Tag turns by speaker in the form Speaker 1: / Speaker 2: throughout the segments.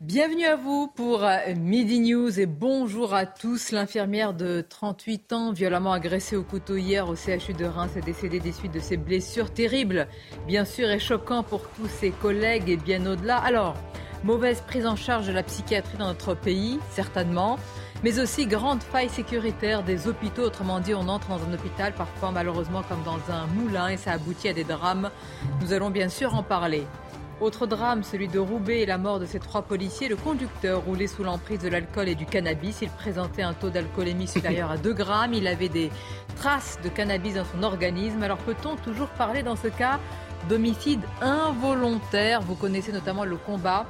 Speaker 1: Bienvenue à vous pour euh, Midi News et bonjour à tous. L'infirmière de 38 ans, violemment agressée au couteau hier au CHU de Reims, est décédée des suites de ses blessures terribles, bien sûr, et choquant pour tous ses collègues et bien au-delà. Alors, mauvaise prise en charge de la psychiatrie dans notre pays, certainement, mais aussi grande faille sécuritaire des hôpitaux. Autrement dit, on entre dans un hôpital parfois malheureusement comme dans un moulin et ça aboutit à des drames. Nous allons bien sûr en parler. Autre drame, celui de Roubaix et la mort de ces trois policiers. Le conducteur roulait sous l'emprise de l'alcool et du cannabis. Il présentait un taux d'alcoolémie supérieur à 2 grammes. Il avait des traces de cannabis dans son organisme. Alors peut-on toujours parler dans ce cas d'homicide involontaire? Vous connaissez notamment le combat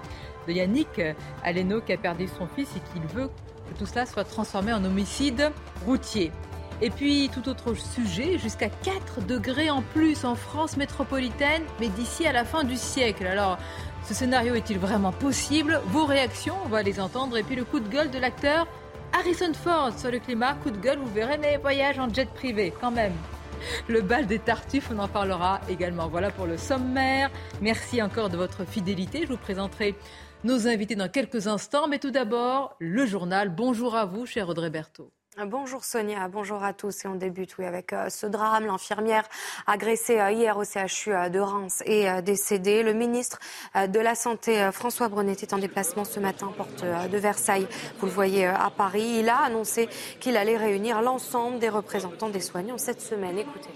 Speaker 1: de Yannick Aleno qui a perdu son fils et qui veut que tout cela soit transformé en homicide routier. Et puis, tout autre sujet, jusqu'à 4 degrés en plus en France métropolitaine, mais d'ici à la fin du siècle. Alors, ce scénario est-il vraiment possible? Vos réactions, on va les entendre. Et puis, le coup de gueule de l'acteur Harrison Ford sur le climat. Coup de gueule, vous verrez, mais voyage en jet privé, quand même. Le bal des tartuffes, on en parlera également. Voilà pour le sommaire. Merci encore de votre fidélité. Je vous présenterai nos invités dans quelques instants. Mais tout d'abord, le journal. Bonjour à vous, cher Audrey Berthaud.
Speaker 2: Bonjour Sonia, bonjour à tous. Et on débute oui, avec euh, ce drame. L'infirmière agressée euh, hier au CHU euh, de Reims est décédée. Le ministre de la Santé, François Brunet, est en déplacement ce matin, porte de Versailles. Vous le voyez à Paris. Il a annoncé qu'il allait réunir l'ensemble des représentants des soignants cette semaine. Écoutez.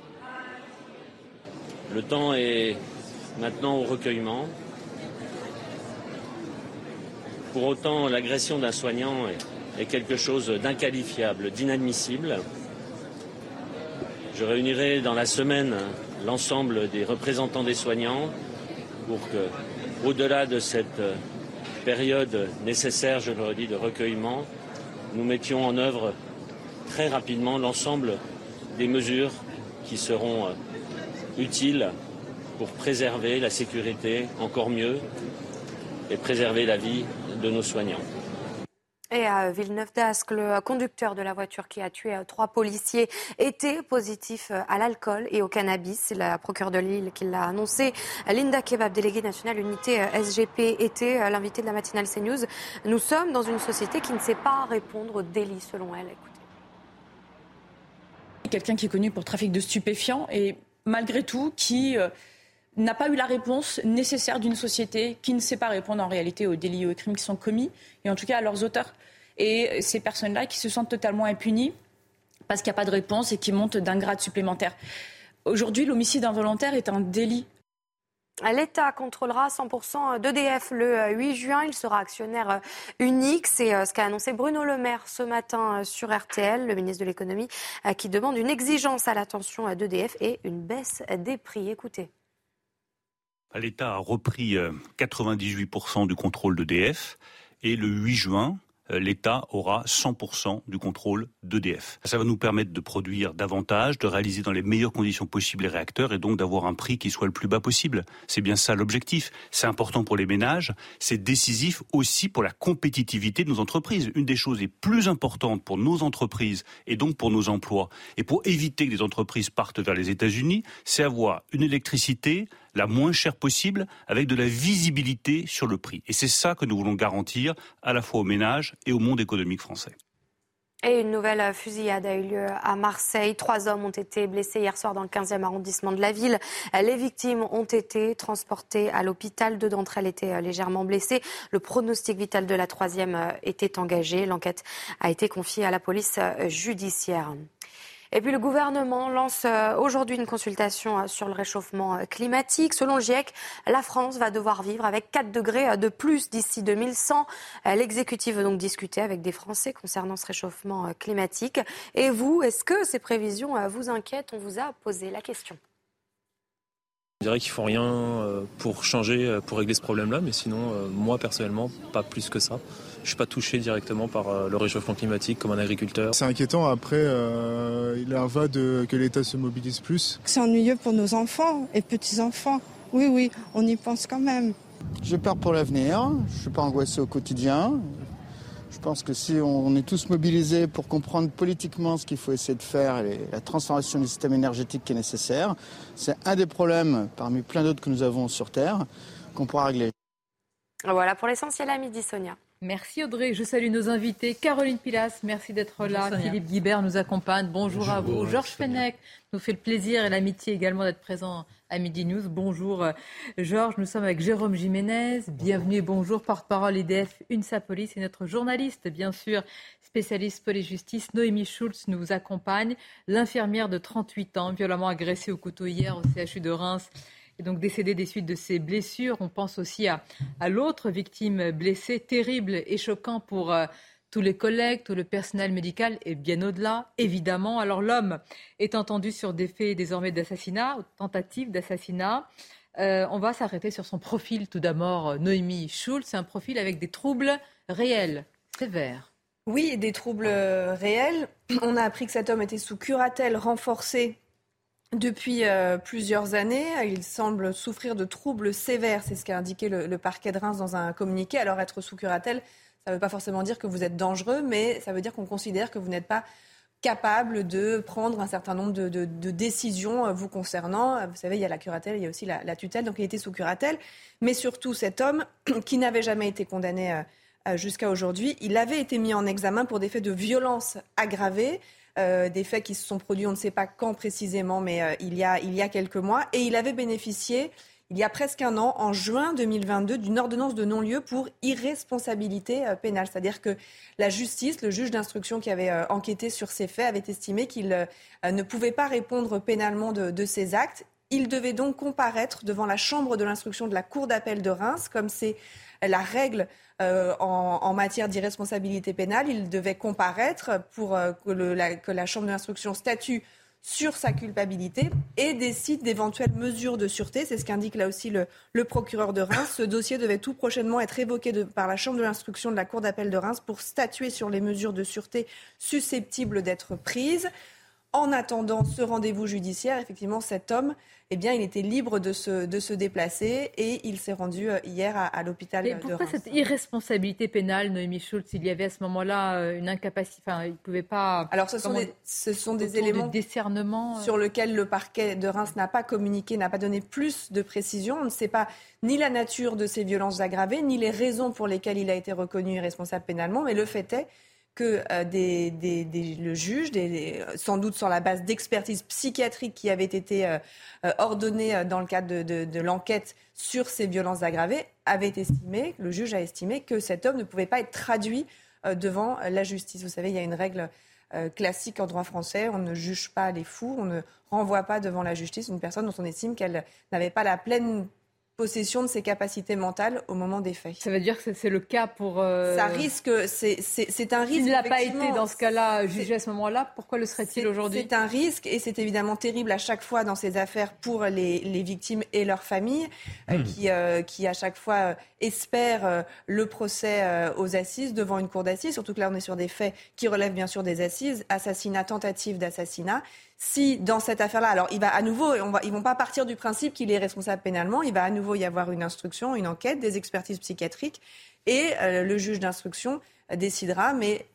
Speaker 3: Le temps est maintenant au recueillement. Pour autant, l'agression d'un soignant est est quelque chose d'inqualifiable, d'inadmissible. Je réunirai dans la semaine l'ensemble des représentants des soignants pour que, au-delà de cette période nécessaire, je le redis, de recueillement, nous mettions en œuvre très rapidement l'ensemble des mesures qui seront utiles pour préserver la sécurité encore mieux et préserver la vie de nos soignants.
Speaker 2: Et à Villeneuve-d'Ascq, le conducteur de la voiture qui a tué euh, trois policiers était positif euh, à l'alcool et au cannabis. C'est la procureure de Lille qui l'a annoncé. Linda Kebab, déléguée nationale unité euh, SGP, était l'invitée de la matinale CNews. Nous sommes dans une société qui ne sait pas répondre aux délits, selon elle. Écoutez.
Speaker 4: Quelqu'un qui est connu pour trafic de stupéfiants et malgré tout qui n'a pas eu la réponse nécessaire d'une société qui ne sait pas répondre en réalité aux délits et aux crimes qui sont commis, et en tout cas à leurs auteurs. Et ces personnes-là qui se sentent totalement impunies parce qu'il n'y a pas de réponse et qui montent d'un grade supplémentaire. Aujourd'hui, l'homicide involontaire est un délit.
Speaker 2: L'État contrôlera 100% d'EDF le 8 juin. Il sera actionnaire unique. C'est euh, ce qu'a annoncé Bruno Le Maire ce matin euh, sur RTL, le ministre de l'économie, euh, qui demande une exigence à l'attention d'EDF et une baisse des prix. Écoutez.
Speaker 5: L'État a repris 98% euh, du contrôle d'EDF et le 8 juin, euh, l'État aura 100% du contrôle d'EDF. Ça va nous permettre de produire davantage, de réaliser dans les meilleures conditions possibles les réacteurs et donc d'avoir un prix qui soit le plus bas possible. C'est bien ça l'objectif. C'est important pour les ménages, c'est décisif aussi pour la compétitivité de nos entreprises. Une des choses les plus importantes pour nos entreprises et donc pour nos emplois et pour éviter que les entreprises partent vers les États-Unis, c'est avoir une électricité la moins chère possible avec de la visibilité sur le prix. Et c'est ça que nous voulons garantir à la fois aux ménages et au monde économique français.
Speaker 2: Et une nouvelle fusillade a eu lieu à Marseille. Trois hommes ont été blessés hier soir dans le 15e arrondissement de la ville. Les victimes ont été transportées à l'hôpital. Deux d'entre elles étaient légèrement blessées. Le pronostic vital de la troisième était engagé. L'enquête a été confiée à la police judiciaire. Et puis le gouvernement lance euh, aujourd'hui une consultation euh, sur le réchauffement euh, climatique. Selon GIEC, la France va devoir vivre avec 4 degrés de plus d'ici 2100. L'exécutif veut donc discuter avec des Français concernant ce réchauffement climatique. Et vous, est-ce que ces prévisions vous inquiètent? On vous a posé la question.
Speaker 6: Je dirais qu'il ne faut rien pour changer, pour régler ce problème-là, mais sinon, moi personnellement, pas plus que ça. Je ne suis pas touché directement par euh, le réchauffement climatique comme un agriculteur.
Speaker 7: C'est inquiétant. Après, euh, il en va de que l'État se mobilise plus.
Speaker 8: C'est ennuyeux pour nos enfants et petits-enfants.
Speaker 7: Oui, oui, on y pense quand même.
Speaker 8: J'ai peur pour l'avenir, je ne suis pas angoissé au quotidien. Je pense que si on est tous mobilisés pour comprendre politiquement ce qu'il faut essayer de faire et la transformation du système énergétique qui est nécessaire, c'est un des problèmes parmi plein d'autres que nous avons sur Terre qu'on pourra régler.
Speaker 2: Voilà pour l'essentiel à midi, Sonia.
Speaker 1: Merci Audrey. Je salue nos invités. Caroline Pilas, merci d'être là. Philippe Guibert nous accompagne. Bonjour, à vous. Georges Fenech nous fait le plaisir et l'amitié également d'être présent à Midi News. Bonjour euh, Georges, nous sommes avec Jérôme Jiménez. Bienvenue et bonjour, porte-parole EDF UNSA Police et notre journaliste, bien sûr, spécialiste police justice, Noémie Schulz nous accompagne. L'infirmière de 38 ans, violemment agressée au couteau hier au CHU de Reims est donc décédée des suites de ses blessures. On pense aussi à, l'autre victime blessée, terrible et choquant pour euh, tous les collègues, tout le personnel médical et bien au-delà, évidemment. Alors l'homme est entendu sur des faits désormais d'assassinat, tentative d'assassinat. Euh, on va s'arrêter sur son profil tout d'abord. Noémie Schulz, c'est un profil avec des troubles réels, sévères.
Speaker 9: Oui, des troubles réels. On a appris que cet homme était sous curatelle renforcée depuis euh, plusieurs années, il semble souffrir de troubles sévères, c'est ce qu'a indiqué le, parquet de Reims dans un communiqué. Alors être sous curatelle, ça ne veut pas forcément dire que vous êtes dangereux, mais ça veut dire qu'on considère que vous n'êtes pas capable de prendre un certain nombre de, décisions euh, vous concernant. Vous savez, il y a la curatelle, il y a aussi la, tutelle, donc il était sous curatelle. Mais surtout, cet homme, qui n'avait jamais été condamné euh, jusqu'à aujourd'hui, il avait été mis en examen pour des faits de violence aggravée. Euh, des faits qui se sont produits, on ne sait pas quand précisément, mais euh, il, y a, il y a quelques mois. Et il avait bénéficié, il y a presque un an, en juin 2022, d'une ordonnance de non-lieu pour irresponsabilité euh, pénale. C'est-à-dire que la justice, le juge d'instruction qui avait enquêté sur ces faits, avait estimé qu'il ne pouvait pas répondre pénalement de, de ces actes. Il devait donc comparaître devant la chambre de l'instruction de la Cour d'appel de Reims, comme c'est la règle euh, en, matière d'irresponsabilité pénale. Il devait comparaître pour euh, que, la, Chambre d'instruction statue sur sa culpabilité et décide d'éventuelles mesures de sûreté. C'est ce qu'indique là aussi le, procureur de Reims. Ce dossier devait tout prochainement être évoqué de, par la Chambre de l'instruction de la Cour d'appel de Reims pour statuer sur les mesures de sûreté susceptibles d'être prises. En attendant ce rendez-vous judiciaire, effectivement, cet homme, eh bien, il était libre de se, de se déplacer et il s'est rendu euh, hier à, l'hôpital de
Speaker 1: pourquoi cette irresponsabilité pénale, Noémie Schultz? Il y avait à ce moment-là euh, une incapacité, enfin, il ne pouvait pas...
Speaker 9: Alors, ce sont des, ce sont des éléments
Speaker 1: discernement,
Speaker 9: euh. sur lesquels le parquet de Reims n'a pas communiqué, n'a pas donné plus de précision. On ne sait pas ni la nature de ces violences aggravées, ni les raisons pour lesquelles il a été reconnu irresponsable pénalement, mais le fait est que euh, le juge, sans doute sur la base d'expertise psychiatrique qui avait été euh, euh, ordonnée dans le cadre de, l'enquête sur ces violences aggravées, avait estimé, le juge a estimé que cet homme ne pouvait pas être traduit devant la justice. Vous savez, il y a une règle classique en droit français, on ne juge pas les fous, on ne renvoie pas devant la justice une personne dont on estime qu'elle n'avait pas la pleine possession de ses capacités mentales au moment des faits.
Speaker 1: Ça veut dire que c'est le cas pour...
Speaker 9: Euh, Ça risque, c'est un risque...
Speaker 1: Il n'a pas été dans ce cas-là jugé à ce moment-là, pourquoi le serait-il aujourd'hui
Speaker 9: C'est un risque et c'est évidemment terrible à chaque fois dans ces affaires pour les, les victimes et leurs familles euh, hmm. qui, euh, qui à chaque fois espèrent le procès aux assises devant une cour d'assises, surtout que là on est sur des faits qui relèvent bien sûr des assises, assassinat, tentative d'assassinat si dans cette affaire-là, alors il va à nouveau, on va, ils vont pas partir du principe qu'il est responsable pénalement, il va à nouveau y avoir une instruction, une enquête, des expertises psychiatriques, et euh, le juge d'instruction décidera, mais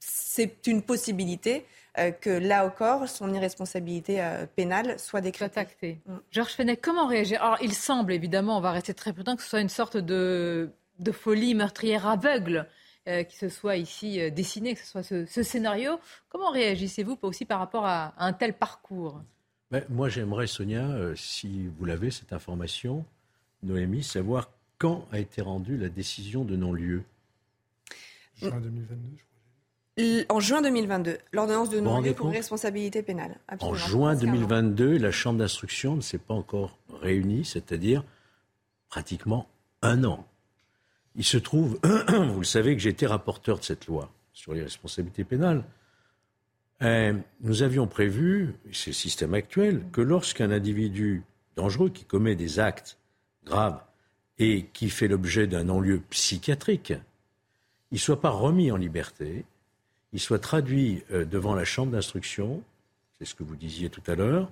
Speaker 9: c'est une possibilité euh, que là encore, son irresponsabilité euh, pénale soit décrétée.
Speaker 1: Mm. Georges Fenech, comment réagir? Alors, il semble évidemment, on va rester très prudent, que ce soit une sorte de, de folie meurtrière aveugle euh, qui se soit ici euh, dessiné, que ce soit ce, scénario. Comment réagissez-vous aussi par rapport à, un tel parcours?
Speaker 10: Ben, Moi, j'aimerais, Sonia, euh, si vous l'avez, cette information, Noémie, savoir quand a été rendue la décision de non-lieu.
Speaker 9: Juin 2022, je crois. En juin 2022, l'ordonnance de non-lieu pour responsabilité pénale.
Speaker 10: En juin 2022, la Chambre d'instruction ne s'est pas encore réunie, c'est-à-dire pratiquement un an. Il se trouve, vous le savez, que j'étais rapporteur de cette loi sur les responsabilités pénales. Nous avions prévu, c'est le système actuel, que lorsqu'un individu dangereux qui commet des actes graves et qui fait l'objet d'un non-lieu psychiatrique, il ne soit pas remis en liberté, il soit traduit euh, devant la chambre d'instruction, c'est ce que vous disiez tout à l'heure,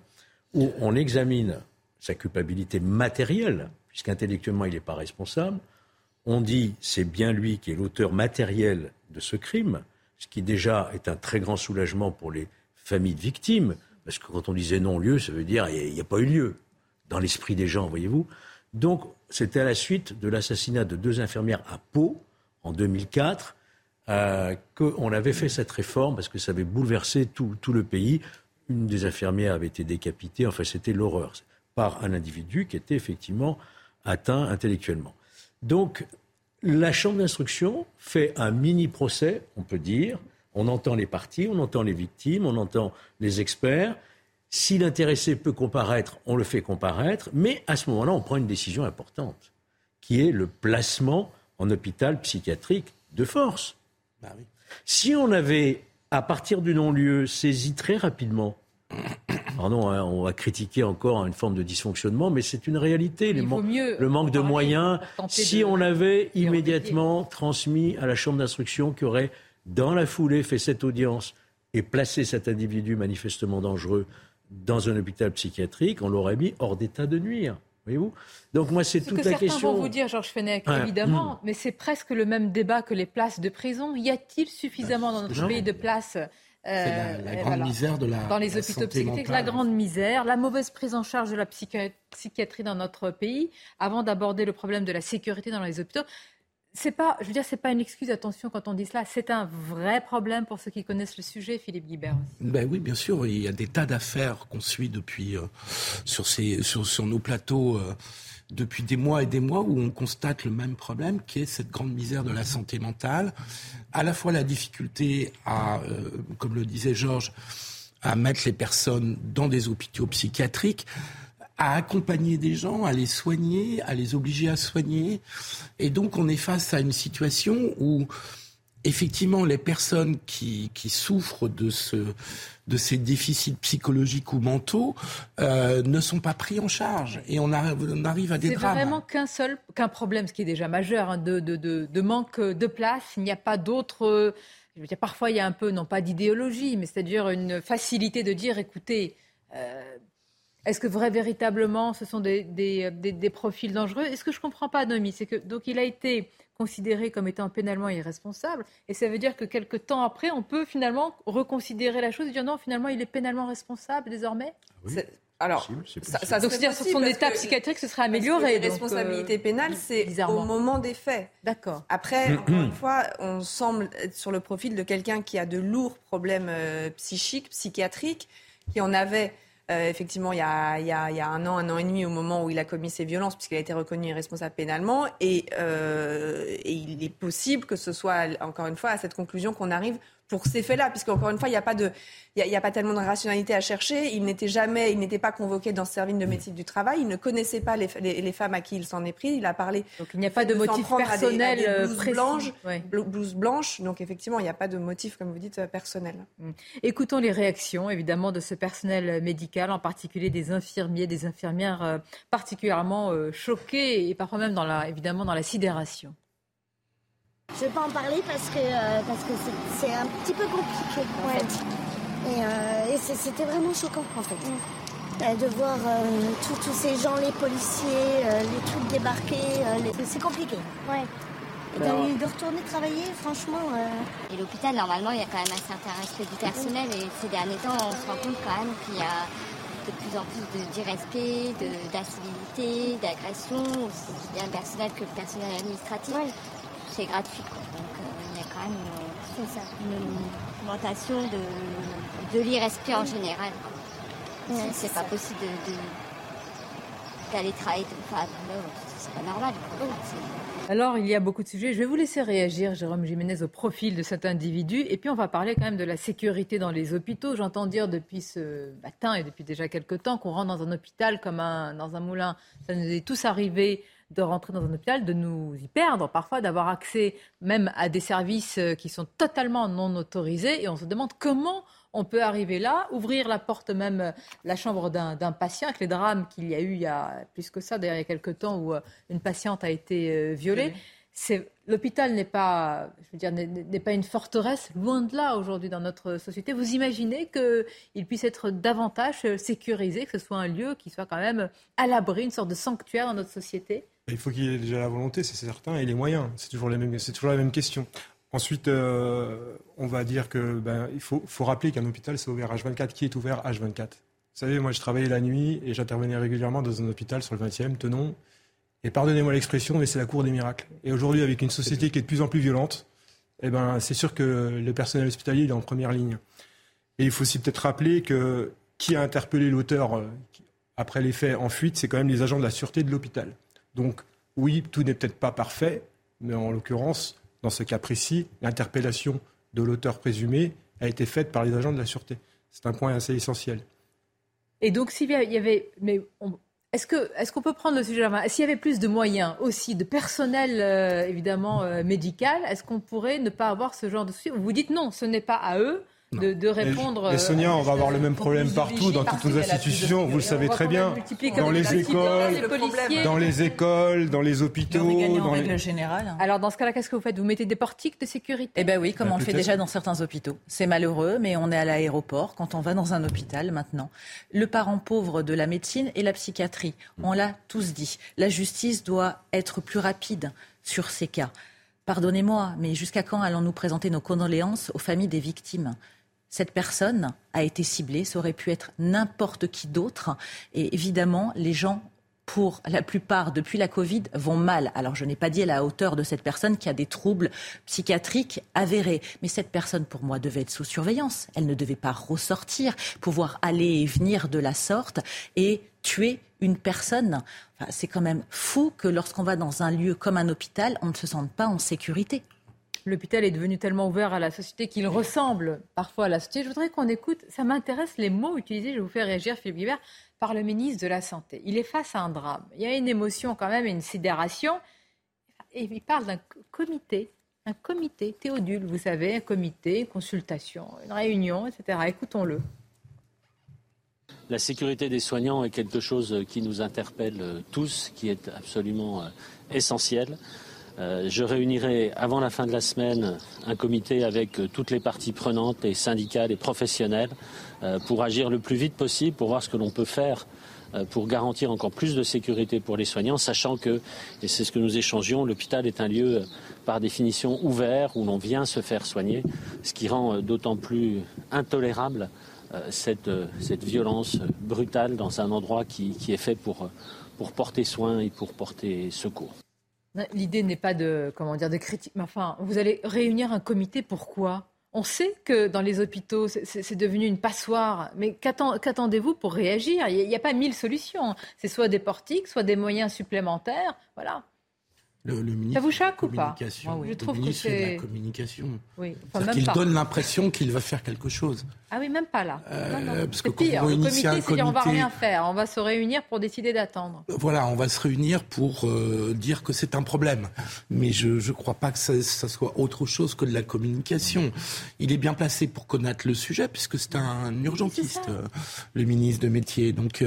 Speaker 10: où on examine sa culpabilité matérielle, puisqu'intellectuellement il n'est pas responsable. On dit c'est bien lui qui est l'auteur matériel de ce crime, ce qui déjà est un très grand soulagement pour les familles de victimes, parce que quand on disait non-lieu, ça veut dire il n'y a, pas eu lieu dans l'esprit des gens, voyez-vous. Donc c'était à la suite de l'assassinat de deux infirmières à Pau en 2004 euh, qu'on avait fait cette réforme parce que ça avait bouleversé tout, tout, le pays. Une des infirmières avait été décapitée, enfin c'était l'horreur, par un individu qui était effectivement atteint intellectuellement. Donc la Chambre d'instruction fait un mini-procès, on peut dire. On entend les parties, on entend les victimes, on entend les experts. Si l'intéressé peut comparaître, on le fait comparaître. Mais à ce moment-là, on prend une décision importante, qui est le placement en hôpital psychiatrique de force. Bah si on avait, à partir du non-lieu, saisi très rapidement Pardon, hein, on va critiquer encore une forme de dysfonctionnement, mais c'est une réalité. le manque de moyens. Si on avait immédiatement transmis à la Chambre d'instruction qui aurait, dans la foulée, fait cette audience et placé cet individu manifestement dangereux dans un hôpital psychiatrique, on l'aurait mis hors d'état de nuire. Voyez-vous? Donc moi, c'est toute
Speaker 1: que
Speaker 10: la question.
Speaker 1: vont vous dire, Georges Fenech, évidemment, mais c'est presque le même débat que les places de prison. Y a-t-il suffisamment dans notre pays de places
Speaker 11: euh, la, grande misère de la
Speaker 1: Dans les hôpitaux psychiatriques, la grande misère, la mauvaise prise en charge de la psychiatrie dans notre pays, avant d'aborder le problème de la sécurité dans les hôpitaux. C'est pas, je veux dire, c'est pas une excuse. Attention quand on dit cela, c'est un vrai problème pour ceux qui connaissent le sujet, Philippe Guibert.
Speaker 11: Ben oui, bien sûr, il y a des tas d'affaires qu'on suit depuis euh, sur ces sur, sur nos plateaux. Euh, depuis des mois et des mois où on constate le même problème qui est cette grande misère de la santé mentale, à la fois la difficulté à, euh, comme le disait Georges, à mettre les personnes dans des hôpitaux psychiatriques, à accompagner des gens, à les soigner, à les obliger à soigner. Et donc on est face à une situation où effectivement les personnes qui, qui souffrent de ce de ces déficits psychologiques ou mentaux euh, ne sont pas pris en charge et on arrive, à des drames.
Speaker 1: C'est vraiment qu'un seul qu'un problème, ce qui est déjà majeur, hein, de, de, de, manque de place. Il n'y a pas. Je veux dire, parfois il y a un peu, non pas d'idéologie, mais c'est-à-dire une facilité de dire, écoutez. Euh, est-ce que vrai, véritablement, ce sont des, des, des, profils dangereux? Et ce que je ne comprends pas, Nomi, c'est que donc il a été considéré comme étant pénalement irresponsable. Et ça veut dire que quelques temps après, on peut finalement reconsidérer la chose et dire non, finalement, il est pénalement responsable désormais?
Speaker 9: Ah Alors, ça, donc dire sur son état psychiatrique, ce serait amélioré. La responsabilité euh, pénale, c'est au moment des faits.
Speaker 1: D'accord.
Speaker 9: Après, encore une fois, on semble être sur le profil de quelqu'un qui a de lourds problèmes euh, psychiques, psychiatriques, qui en avait euh, effectivement, il y, a, y a, un an, un an et demi, au moment où il a commis ces violences, puisqu'il a été reconnu irresponsable pénalement. Euh, et, il est possible que ce soit, encore une fois, à cette conclusion qu'on arrive pour ces faits-là, puisqu'encore une fois, il n'y a pas de, il n'y a, pas tellement de rationalité à chercher. Il n'était jamais, il n'était pas convoqué dans ce service de médecine du travail. Il ne connaissait pas les, les, femmes à qui il s'en est pris. Il a parlé.
Speaker 1: Donc il n'y a pas de motif personnel à
Speaker 9: euh, blouses blanches. Donc effectivement, il n'y a pas de motif, comme vous dites, euh, personnel.
Speaker 1: Mm. Écoutons les réactions, évidemment, de ce personnel médical, en particulier des infirmiers, des infirmières euh, particulièrement choqués et parfois même dans la, évidemment, dans la sidération.
Speaker 12: Je vais pas en parler parce que euh, parce que c'est un petit peu compliqué en fait. Et, euh, c'était vraiment choquant en fait. Mm. Euh, de voir tous ces gens, les policiers, les trucs débarquer, c'est compliqué. Ouais. Et de retourner travailler, franchement.
Speaker 13: Et l'hôpital, normalement, il y a quand même un certain respect du personnel. Et ces derniers temps, on se rend compte quand même qu'il y a de plus en plus d'irrespect, d'incivilité, d'agression, aussi bien le personnel que le personnel administratif c'est gratuit. Donc euh, il y a quand même une, augmentation de, de l'irrespect en général. c'est pas possible d'aller travailler enfin, c'est pas normal.
Speaker 1: Alors, il y a beaucoup de sujets. Je vais vous laisser réagir, Jérôme Jiménez, au profil de cet individu. Et puis, on va parler quand même de la sécurité dans les hôpitaux. J'entends dire depuis ce matin et depuis déjà quelques temps qu'on rentre dans un hôpital comme un, dans un moulin. Ça nous est tous arrivé de rentrer dans un hôpital, de nous y perdre, parfois d'avoir accès même à des services euh, qui sont totalement non autorisés. Et on se demande comment on peut arriver là, ouvrir la porte même, euh, la chambre d'un patient, avec les drames qu'il y a eu il y a plus que ça, d'ailleurs il quelques temps où euh, une patiente a été violée. L'hôpital n'est pas, je veux dire, n'est pas une forteresse, loin de là aujourd'hui dans notre société. Vous imaginez qu'il puisse être davantage sécurisé, que ce soit un lieu qui soit quand même à l'abri, une sorte de sanctuaire dans notre société?
Speaker 14: Il faut qu'il y ait déjà la volonté, c'est certain, et les moyens. C'est toujours, toujours la même question. Ensuite, euh, on va dire que ben, il faut, faut rappeler qu'un hôpital c'est ouvert H24. Qui est ouvert H24 Vous savez, moi je travaillais la nuit et j'intervenais régulièrement dans un hôpital sur le 20e, Tenon. Et pardonnez-moi l'expression, mais c'est la cour des miracles. Et aujourd'hui, avec une société qui est de plus en plus violente, eh ben, c'est sûr que le personnel hospitalier est en première ligne. Et il faut aussi peut-être rappeler que qui a interpellé l'auteur euh, après les faits en fuite, c'est quand même les agents de la sûreté de l'hôpital. Donc oui, tout n'est peut-être pas parfait, mais en l'occurrence, dans ce cas précis, l'interpellation de l'auteur présumé a été faite par les agents de la sûreté. C'est un point assez essentiel.
Speaker 1: Et donc, s'il y avait. Mais est-ce qu'on est peut prendre le sujet à la main? S'il y avait plus de moyens aussi, de personnel euh, évidemment euh, médical, est-ce qu'on pourrait ne pas avoir ce genre de sujet Vous dites non, ce n'est pas à eux de, répondre.
Speaker 14: Mais, Sonia, on va avoir le même problème partout, dans toutes nos institutions, vous le savez très bien. Dans les écoles, dans les écoles, dans les hôpitaux.
Speaker 15: en règle générale.
Speaker 1: Alors dans ce cas-là, qu'est-ce que vous faites? Vous mettez des portiques de sécurité?
Speaker 15: Eh bien oui, comme bah, on le fait déjà dans certains hôpitaux. C'est malheureux, mais on est à l'aéroport quand on va dans un hôpital maintenant. Le parent pauvre de la médecine et la psychiatrie, on l'a tous dit. La justice doit être plus rapide sur ces cas. Pardonnez-moi, mais jusqu'à quand allons-nous présenter nos condoléances aux familles des victimes? Cette personne a été ciblée, ça aurait pu être n'importe qui d'autre. Et évidemment, les gens pour la plupart, depuis la Covid, vont mal. Alors, je n'ai pas dit à la hauteur de cette personne qui a des troubles psychiatriques avérés. Mais cette personne, pour moi, devait être sous surveillance. Elle ne devait pas ressortir, pouvoir aller et venir de la sorte et tuer une personne. c'est quand même fou que lorsqu'on va dans un lieu comme un hôpital, on ne se sente pas en sécurité
Speaker 1: l'hôpital est devenu tellement ouvert à la société qu'il ressemble parfois à la société. Je voudrais qu'on écoute, ça m'intéresse les mots utilisés, je vous faire réagir Philippe Guibert, par le ministre de la Santé. Il est face à un drame. Il y a une émotion quand même une sidération. Et il parle d'un comité, un comité, Théodule, vous savez, un comité, une consultation, une réunion, etc. Écoutons-le.
Speaker 3: La sécurité des soignants est quelque chose qui nous interpelle tous, qui est absolument euh, essentiel. Euh, je réunirai avant la fin de la semaine un comité avec euh, toutes les parties prenantes, les syndicats, les professionnels, euh, pour agir le plus vite possible, pour voir ce que l'on peut faire pour garantir encore plus de sécurité pour les soignants, sachant que, et c'est ce que nous échangions, l'hôpital est un lieu par définition ouvert où l'on vient se faire soigner, ce qui rend d'autant plus intolérable cette, violence brutale dans un endroit qui, est fait pour, pour porter soin et pour porter secours.
Speaker 1: L'idée n'est pas de, comment dire, de critique. Mais enfin, vous allez réunir un comité, pourquoi? On sait que dans les hôpitaux, c'est devenu une passoire. Mais qu'attendez-vous pour réagir? Il n'y a, pas mille solutions. C'est soit des portiques, soit des moyens supplémentaires. Voilà.
Speaker 11: Le,
Speaker 1: ça vous choque ou pas
Speaker 11: Je trouve que c'est la communication. Oui. qu'il donne l'impression qu'il va faire quelque chose.
Speaker 1: Ah oui, même pas là.
Speaker 11: Euh, parce
Speaker 1: que pire. Le comité, c'est comité... on va rien faire. On va se réunir pour décider d'attendre.
Speaker 11: Voilà, on va se réunir pour euh, dire que c'est un problème. Mais je ne crois pas que ça, soit autre chose que de la communication. Il est bien placé pour connaître le sujet puisque c'est un urgentiste, euh, le ministre de métier. Donc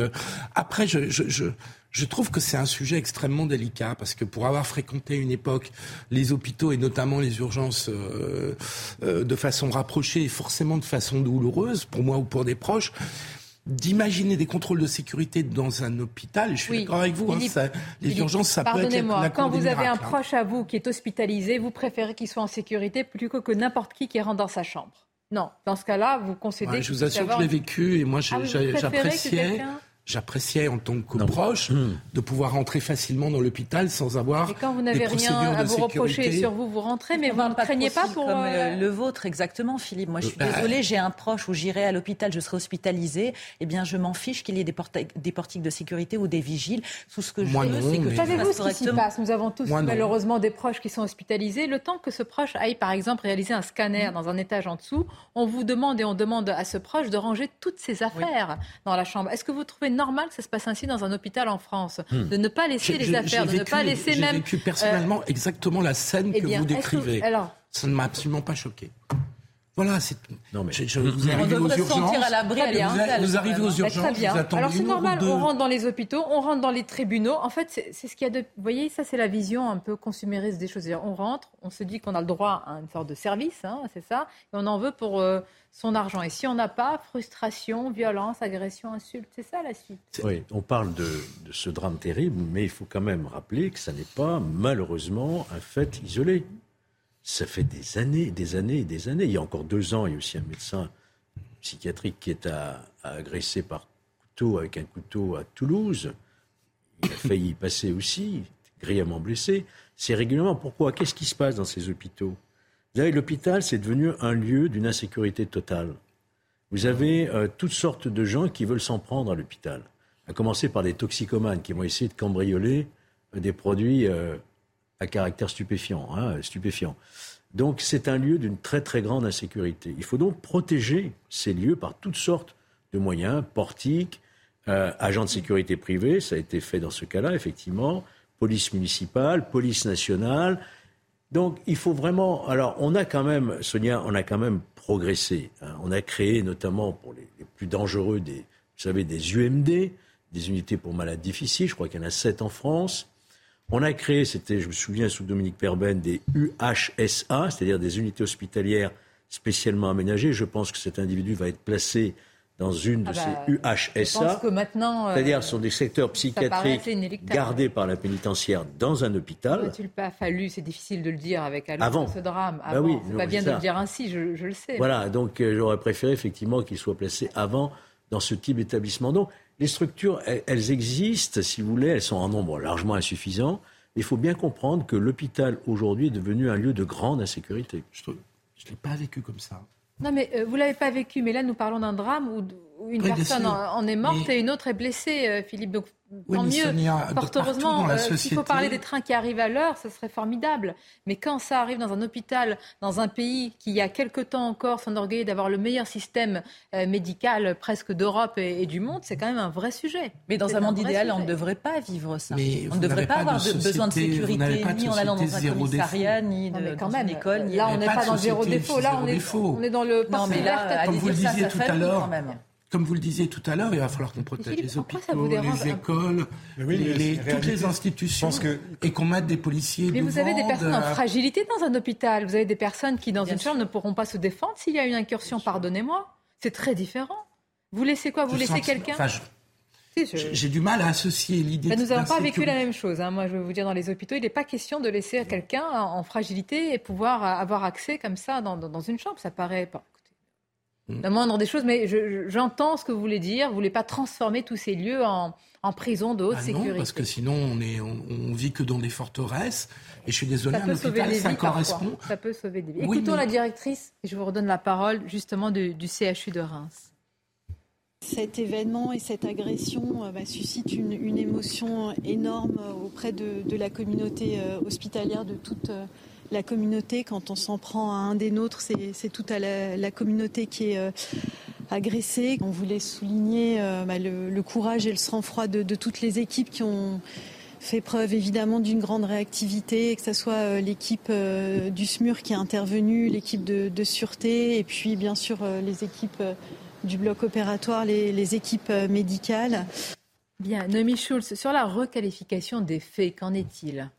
Speaker 11: après, je, je je trouve que c'est un sujet extrêmement délicat parce que pour avoir fréquenté une époque les hôpitaux et notamment les urgences euh, euh, de façon rapprochée et forcément de façon douloureuse pour moi ou pour des proches, d'imaginer des contrôles de sécurité dans un hôpital. Je suis d'accord avec vous. Hein, les urgences, ça peut être
Speaker 1: la, Quand vous avez un hein. proche à vous qui est hospitalisé, vous préférez qu'il soit en sécurité plutôt que n'importe qui qui rentre dans sa chambre. Non, dans ce cas-là, vous concédez.
Speaker 11: je vous assure que je l'ai vécu et moi ah j'appréciais en tant que proche hmm. de pouvoir rentrer facilement dans l'hôpital sans avoir.
Speaker 1: Et quand vous n'avez rien à vous reprocher sur vous, vous rentrez, mais vous ne craignez pas pour.
Speaker 15: Comme euh, le vôtre, exactement, Philippe. Moi, je suis bah, désolée, j'ai un proche où j'irai à l'hôpital, je serai hospitalisé. Eh bien, je m'en fiche qu'il y ait des, des, portiques de sécurité ou des vigiles. Tout ce que je veux, c'est que.
Speaker 1: Savez-vous ce qui s'y passe Nous avons tous malheureusement des proches qui sont hospitalisés. Le temps que ce proche aille, par exemple, réaliser un scanner dans un étage en dessous, on vous demande et on demande à ce proche de ranger toutes ses affaires dans la chambre. Est-ce que vous trouvez normal que ça se passe ainsi dans un hôpital en France, hmm. de ne pas laisser les affaires, de ne pas laisser même.
Speaker 11: J'ai vécu personnellement euh, exactement la scène eh que vous décrivez. alors... Ça ne m'a absolument pas choqué. Voilà, c'est.
Speaker 15: Non mais je, vous arrivez aux urgences. sentir à l'abri
Speaker 11: vous, vous arrivez aux urgences. Très
Speaker 1: bien. Alors c'est normal. On rentre dans les hôpitaux, on rentre dans les tribunaux. En fait, c'est ce qu'il y a de. Vous voyez, ça c'est la vision un peu consumériste des choses. On rentre, on se dit qu'on a le droit à une sorte de service, hein, c'est ça, et on en veut pour euh, son argent. Et si on n'a pas, frustration, violence, agression, insulte, c'est ça la suite.
Speaker 10: Oui, on parle de, de ce drame terrible, mais il faut quand même rappeler que ça n'est pas malheureusement un fait isolé. Ça fait des années, des années des années. Il y a encore deux ans, il y a aussi un médecin psychiatrique qui est agressé par couteau avec un couteau à Toulouse. Il a failli y passer aussi, grièvement blessé. C'est régulièrement. Pourquoi? Qu'est-ce qui se passe dans ces hôpitaux? L'hôpital, c'est devenu un lieu d'une insécurité totale. Vous avez euh, toutes sortes de gens qui veulent s'en prendre à l'hôpital. À commencer par des toxicomanes qui vont essayer de cambrioler euh, des produits euh, à caractère stupéfiant, hein, stupéfiant. Donc c'est un lieu d'une très très grande insécurité. Il faut donc protéger ces lieux par toutes sortes de moyens, portiques, euh, agents de sécurité privés, ça a été fait dans ce cas-là, effectivement, police municipale, police nationale. Donc il faut vraiment. Alors on a quand même, Sonia, on a quand même progressé. Hein. On a créé notamment pour les, les, plus dangereux des, vous savez, des UMD, des unités pour malades difficiles. Je crois qu'il y en a sept en France. On a créé, c'était, je me souviens, sous Dominique Perben, des UHSA, c'est-à-dire des unités hospitalières spécialement aménagées. Je pense que cet individu va être placé dans une de ah ces bah, UHSA. euh, c'est-à-dire ce sont des secteurs psychiatriques gardés par la pénitentiaire dans un hôpital.
Speaker 1: N'a-t-il pas fallu, c'est difficile de le dire avec Avant. ce drame, bah avant. oui, c'est pas bien de le dire ainsi, je, le sais.
Speaker 10: Voilà, donc euh, j'aurais préféré effectivement qu'il soit placé avant dans ce type d'établissement. Donc les structures, elles, existent, si vous voulez, elles sont en nombre largement insuffisant. Il faut bien comprendre que l'hôpital aujourd'hui est devenu un lieu de grande insécurité.
Speaker 11: Je ne l'ai pas vécu comme ça.
Speaker 1: Non, mais euh, vous ne l'avez pas vécu, mais là nous parlons d'un drame où, une personne en, est morte et une autre est blessée, euh, Philippe. Donc Tant mieux. Fort heureusement, euh, s'il faut parler des trains qui arrivent à l'heure, ce serait formidable. Mais quand ça arrive dans un hôpital, dans un pays qui, il y a quelque temps encore, s'enorgueillit d'avoir le meilleur système euh, médical presque d'Europe et, du monde, c'est quand même un vrai sujet.
Speaker 15: Mais dans un, monde idéal, on ne devrait pas vivre ça. on ne devrait pas, avoir besoin de sécurité, ni en allant dans un commissariat, ni de, quand même, une école.
Speaker 1: Là, on n'est pas dans zéro défaut. Là, on est dans le.
Speaker 11: Non, mais là, comme vous le disiez tout à l'heure comme vous le disiez tout à l'heure, il va falloir qu'on protège les hôpitaux, les écoles, toutes les institutions, et qu'on mette des policiers.
Speaker 1: Mais vous avez des personnes en fragilité dans un hôpital. Vous avez des personnes qui, dans une chambre, ne pourront pas se défendre s'il y a une incursion. Pardonnez-moi, c'est très différent. Vous laissez quoi? Vous laissez quelqu'un?
Speaker 11: J'ai du mal à associer l'idée.
Speaker 1: nous n'avons pas vécu la même chose. Hein. Moi, je veux vous dire, dans les hôpitaux, il n'est pas question de laisser quelqu'un en fragilité et pouvoir avoir accès comme ça dans, dans une chambre. Ça paraît pas. La moindre des choses, mais j'entends ce que vous voulez dire. Vous voulez pas transformer tous ces lieux en, en prison de haute ah sécurité. Non,
Speaker 11: parce que sinon on est, on, vit que dans des forteresses. Et je suis désolé, un hôpital, ça correspond.
Speaker 1: Ça peut sauver des vies. Écoutons la directrice, et je vous redonne la parole justement du, CHU de Reims.
Speaker 7: Cet événement et cette agression euh, bah, suscitent une, une, émotion énorme auprès de, de la communauté euh, hospitalière de toute euh, la communauté. Quand on s'en prend à un des nôtres, c'est toute la, la, communauté qui est euh, agressée. On voulait souligner euh, bah, le, courage et le sang-froid de, toutes les équipes qui ont fait preuve évidemment d'une grande réactivité, que ce soit euh, l'équipe du SMUR qui est intervenue, l'équipe de, sûreté et puis bien sûr les équipes du bloc opératoire, les, les équipes médicales.
Speaker 1: Bien, Noémie Schulz, sur la requalification des faits, qu'en est-il?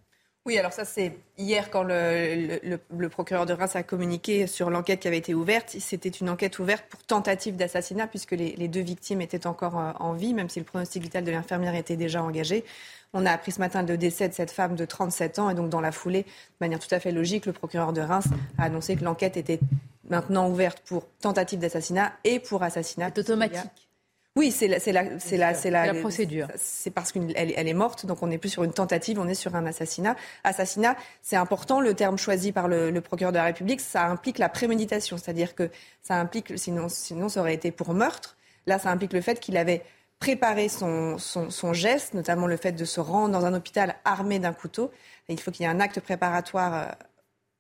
Speaker 9: Oui, alors ça c'est hier quand le, procureur de Reims a communiqué sur l'enquête qui avait été ouverte. C'était une enquête ouverte pour tentative d'assassinat puisque les, deux victimes étaient encore euh, en vie, même si le pronostic vital de l'infirmière était déjà engagé. On a appris ce matin le décès de cette femme de 37 ans et donc dans la foulée, de manière tout à fait logique, le procureur de Reims a annoncé que l'enquête était maintenant ouverte pour tentative d'assassinat et pour assassinat.
Speaker 1: C'est automatique.
Speaker 9: Oui, c'est la, c'est la, c'est la,
Speaker 1: c'est la, procédure.
Speaker 9: C'est parce qu'elle elle est morte, donc on n'est plus sur une tentative, on est sur un assassinat. Assassinat, c'est important. Le terme choisi par le, procureur de la République, ça implique la préméditation, c'est-à-dire que ça implique, sinon, sinon ça aurait été pour meurtre. Là, ça implique le fait qu'il avait préparé son, son, geste, notamment le fait de se rendre dans un hôpital armé d'un couteau. il faut qu'il y ait un acte préparatoire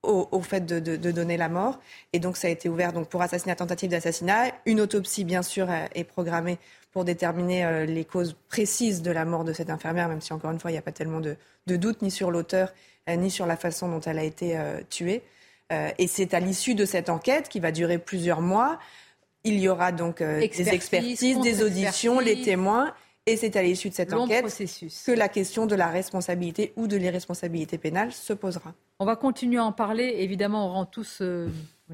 Speaker 9: euh, au, fait de, donner la mort. Et donc, ça a été ouvert donc, pour assassinat, tentative d'assassinat. Une autopsie, bien sûr, est programmée pour déterminer euh, les causes précises de la mort de cette infirmière, même si, encore une fois, il n'y a pas tellement de, de doute ni sur l'auteur, euh, ni sur la façon dont elle a été euh, tuée. et c'est à l'issue de cette enquête qui va durer plusieurs mois. Il y aura donc des expertises, des auditions, les témoins. Et c'est à l'issue de cette enquête que la question de la responsabilité ou de l'irresponsabilité pénale se posera.
Speaker 1: On va continuer à en parler. Évidemment, on rend tous, euh,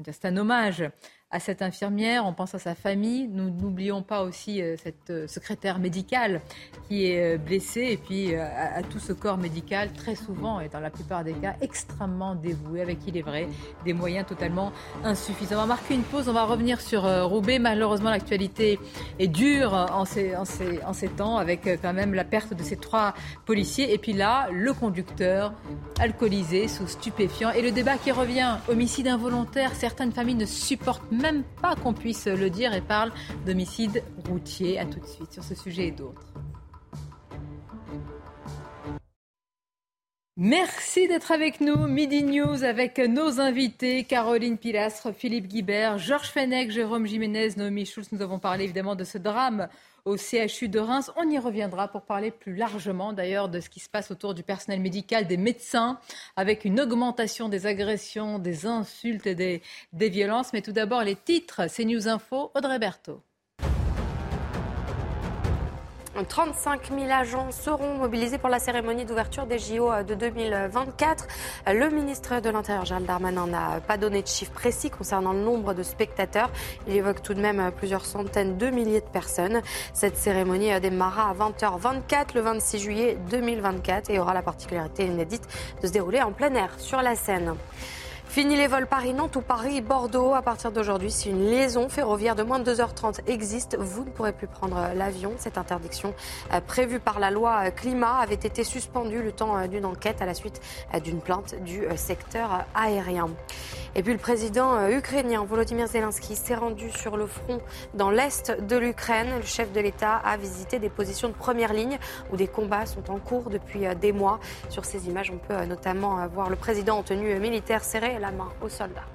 Speaker 1: c'est un hommage à cette infirmière, on pense à sa famille. Nous n'oublions pas aussi euh, cette euh, secrétaire médicale qui est euh, blessée et puis à, tout ce corps médical, très souvent et dans la plupart des cas, extrêmement dévoué, avec, il est vrai, des moyens totalement insuffisants. On va marquer une pause, on va revenir sur Roubaix. Malheureusement, l'actualité est dure en ces, en, ces, en ces temps, avec quand même la perte de ces trois policiers. Et puis là, le conducteur alcoolisé sous stupéfiant. Et le débat qui revient, homicide involontaire, certaines familles ne supportent même pas qu'on puisse le dire et parle d'homicide routier. À tout de suite sur ce sujet et d'autres. Merci d'être avec nous. Midi News avec nos invités Caroline Pilastre, Philippe Guibert, Georges Fenech, Jérôme Jiménez, Noémie Schulz. Nous avons parlé évidemment de ce drame au CHU de Reims. On y reviendra pour parler plus largement d'ailleurs de ce qui se passe autour du personnel médical, des médecins, avec une augmentation des agressions, des insultes et des, violences. Mais tout d'abord, les titres. C'est News Info, Audrey Berthaud.
Speaker 2: 35 000 agents seront mobilisés pour la cérémonie d'ouverture des JO de 2024. Le ministre de l'Intérieur, Gérald Darmanin, n'a pas donné de chiffres précis concernant le nombre de spectateurs. Il évoque tout de même plusieurs centaines de milliers de personnes. Cette cérémonie démarrera à 20h24 le 26 juillet 2024 et aura la particularité inédite de se dérouler en plein air sur la scène. Fini les vols Paris-Nantes ou Paris-Bordeaux. À partir d'aujourd'hui, si une liaison ferroviaire de moins de 2h30 existe, vous ne pourrez plus prendre l'avion. Cette interdiction euh, prévue par la loi climat avait été suspendue le temps euh, d'une enquête à la suite euh, d'une plainte du secteur aérien. Et puis le président ukrainien Volodymyr Zelensky s'est rendu sur le front dans l'est de l'Ukraine. Le chef de l'État a visité des positions de première ligne où des combats sont en cours depuis des mois. Sur ces images, on peut notamment voir le président en tenue militaire serré la main aux soldats.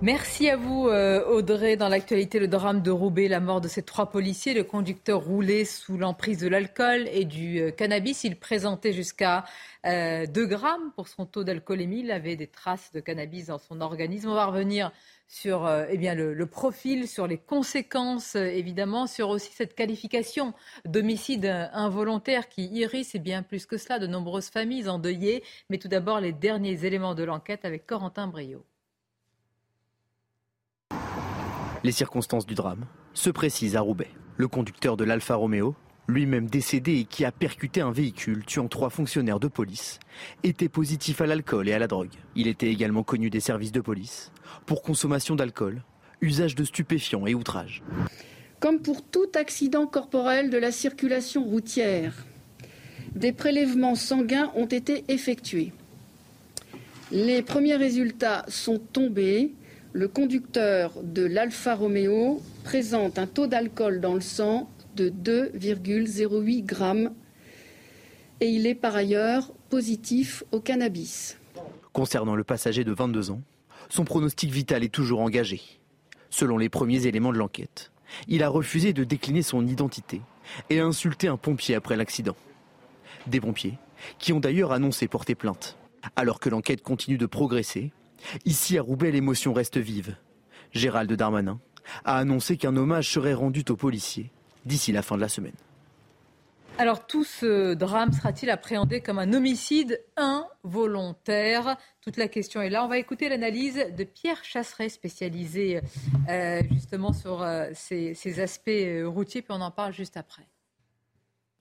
Speaker 1: Merci à vous, euh, Audrey. Dans l'actualité, le drame de Roubaix, la mort de ces trois policiers. Le conducteur roulait sous l'emprise de l'alcool et du euh, cannabis. Il présentait jusqu'à 2 euh, grammes pour son taux d'alcoolémie. Il avait des traces de cannabis dans son organisme. On va revenir sur eh le, profil, sur les conséquences, évidemment, sur aussi cette qualification d'homicide involontaire qui irrisse, et bien plus que cela, de nombreuses familles endeuillées. Mais tout d'abord, les derniers éléments de l'enquête avec Corentin Brio.
Speaker 16: Les circonstances du drame se précisent à Roubaix. Le conducteur de l'Alfa Romeo, lui-même décédé et qui a percuté un véhicule tuant trois fonctionnaires de police, était positif à l'alcool et à la drogue. Il était également connu des services de police pour consommation d'alcool, usage de stupéfiants et outrage.
Speaker 17: Comme pour tout accident corporel de la circulation routière, des prélèvements sanguins ont été effectués. Les premiers résultats sont tombés. Le conducteur de l'Alfa Romeo présente un taux d'alcool dans le sang de 2,08 grammes et il est par ailleurs positif au cannabis.
Speaker 16: Concernant le passager de 22 ans, son pronostic vital est toujours engagé. Selon les premiers éléments de l'enquête, il a refusé de décliner son identité et a insulté un pompier après l'accident. Des pompiers qui ont d'ailleurs annoncé porter plainte. Alors que l'enquête continue de progresser, ici à Roubaix l'émotion reste vive. Gérald Darmanin a annoncé qu'un hommage serait rendu aux policiers d'ici la fin de la semaine.
Speaker 1: Alors tout ce drame sera-t-il appréhendé comme un homicide involontaire? Toute la question est là. On va écouter l'analyse de Pierre Chasseret, spécialisé euh, justement sur euh, ces, aspects euh, routiers, puis on en parle juste après.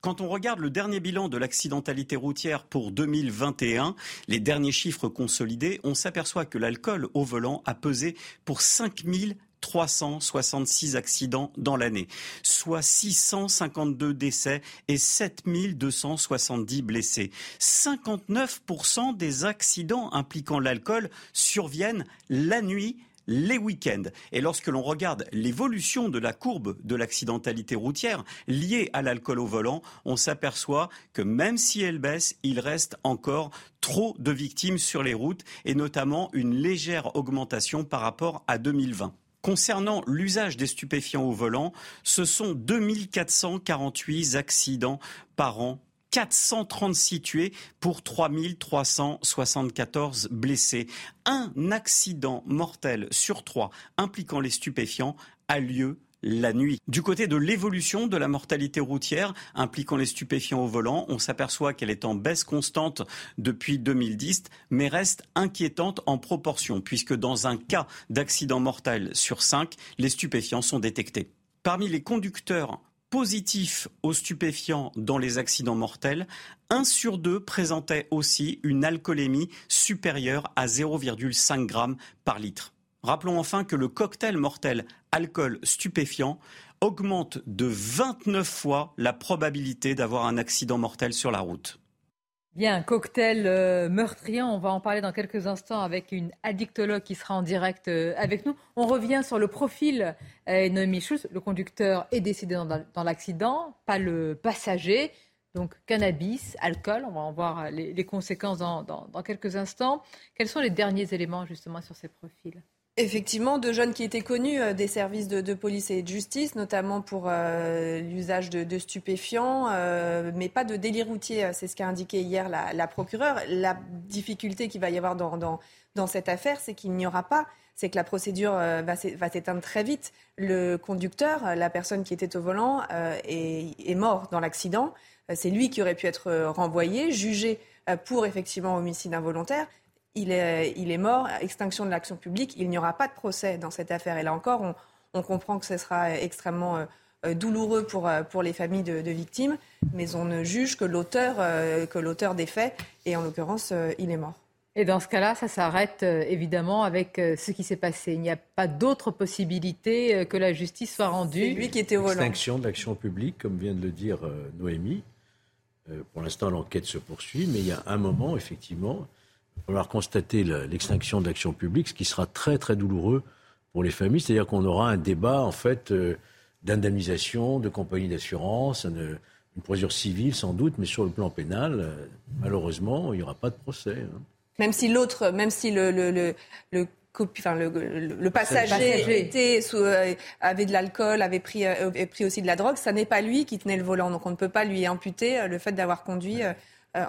Speaker 18: Quand on regarde le dernier bilan de l'accidentalité routière pour 2021, les derniers chiffres consolidés, on s'aperçoit que l'alcool au volant a pesé pour 5000 366 accidents dans l'année, soit 652 décès et 7270 blessés. 59% des accidents impliquant l'alcool surviennent la nuit les week-ends. Et lorsque l'on regarde l'évolution de la courbe de l'accidentalité routière liée à l'alcool au volant, on s'aperçoit que même si elle baisse, il reste encore trop de victimes sur les routes et notamment une légère augmentation par rapport à 2020. Concernant l'usage des stupéfiants au volant, ce sont 2448 accidents par an 436 tués pour 3374 blessés. Un accident mortel sur trois impliquant les stupéfiants a lieu la nuit. Du côté de l'évolution de la mortalité routière impliquant les stupéfiants au volant, on s'aperçoit qu'elle est en baisse constante depuis 2010, mais reste inquiétante en proportion, puisque dans un cas d'accident mortel sur cinq, les stupéfiants sont détectés. Parmi les conducteurs positifs aux stupéfiants dans les accidents mortels, un sur deux présentait aussi une alcoolémie supérieure à 0,5 g par litre. Rappelons enfin que le cocktail mortel alcool stupéfiant augmente de 29 fois la probabilité d'avoir un accident mortel sur la route.
Speaker 1: Bien, cocktail euh, meurtrier, on va en parler dans quelques instants avec une addictologue qui sera en direct euh, avec nous. On revient sur le profil euh, Noémie. Le conducteur est décédé dans, l'accident, pas le passager. Donc cannabis, alcool, on va en voir les, conséquences dans quelques instants. Quels sont les derniers éléments justement sur ces profils?
Speaker 9: Effectivement, deux jeunes qui étaient connus euh, des services de, police et de justice, notamment pour euh, l'usage de, stupéfiants, euh, mais pas de délit routier. C'est ce qu'a indiqué hier la, procureure. La difficulté qu'il va y avoir dans, cette affaire, c'est qu'il n'y aura pas, c'est que la procédure va s'éteindre très vite. Le conducteur, la personne qui était au volant, est mort dans l'accident. C'est lui qui aurait pu être renvoyé, jugé pour effectivement homicide involontaire il est, mort, extinction de l'action publique, il n'y aura pas de procès dans cette affaire. Et là encore, on, comprend que ce sera extrêmement euh, douloureux pour, euh, pour les familles de, victimes, mais on ne juge que l'auteur, euh, que l'auteur des faits, et en l'occurrence, il est mort.
Speaker 1: Et dans ce cas-là, ça s'arrête évidemment avec ce qui s'est passé. Il n'y a pas d'autre possibilité que la justice soit rendue. C'est
Speaker 9: lui qui était au volant.
Speaker 10: Extinction de l'action publique, comme vient de le dire Noémie. pour l'instant, l'enquête se poursuit, mais il y a un moment, effectivement, falloir constater l'extinction de l'action publique, ce qui sera très très douloureux pour les familles. C'est-à-dire qu'on aura un débat en fait euh, d'indemnisation, de compagnie d'assurance, une, procédure civile sans doute, mais sur le plan pénal, euh, malheureusement, il n'y aura pas de procès. Hein.
Speaker 9: Même si l'autre, même si le, le, le, le Enfin, le, le, passager était sous, euh, avait de l'alcool, avait pris, pris aussi de la drogue, ça n'est pas lui qui tenait le volant. Donc on ne peut pas lui imputer le fait d'avoir conduit euh,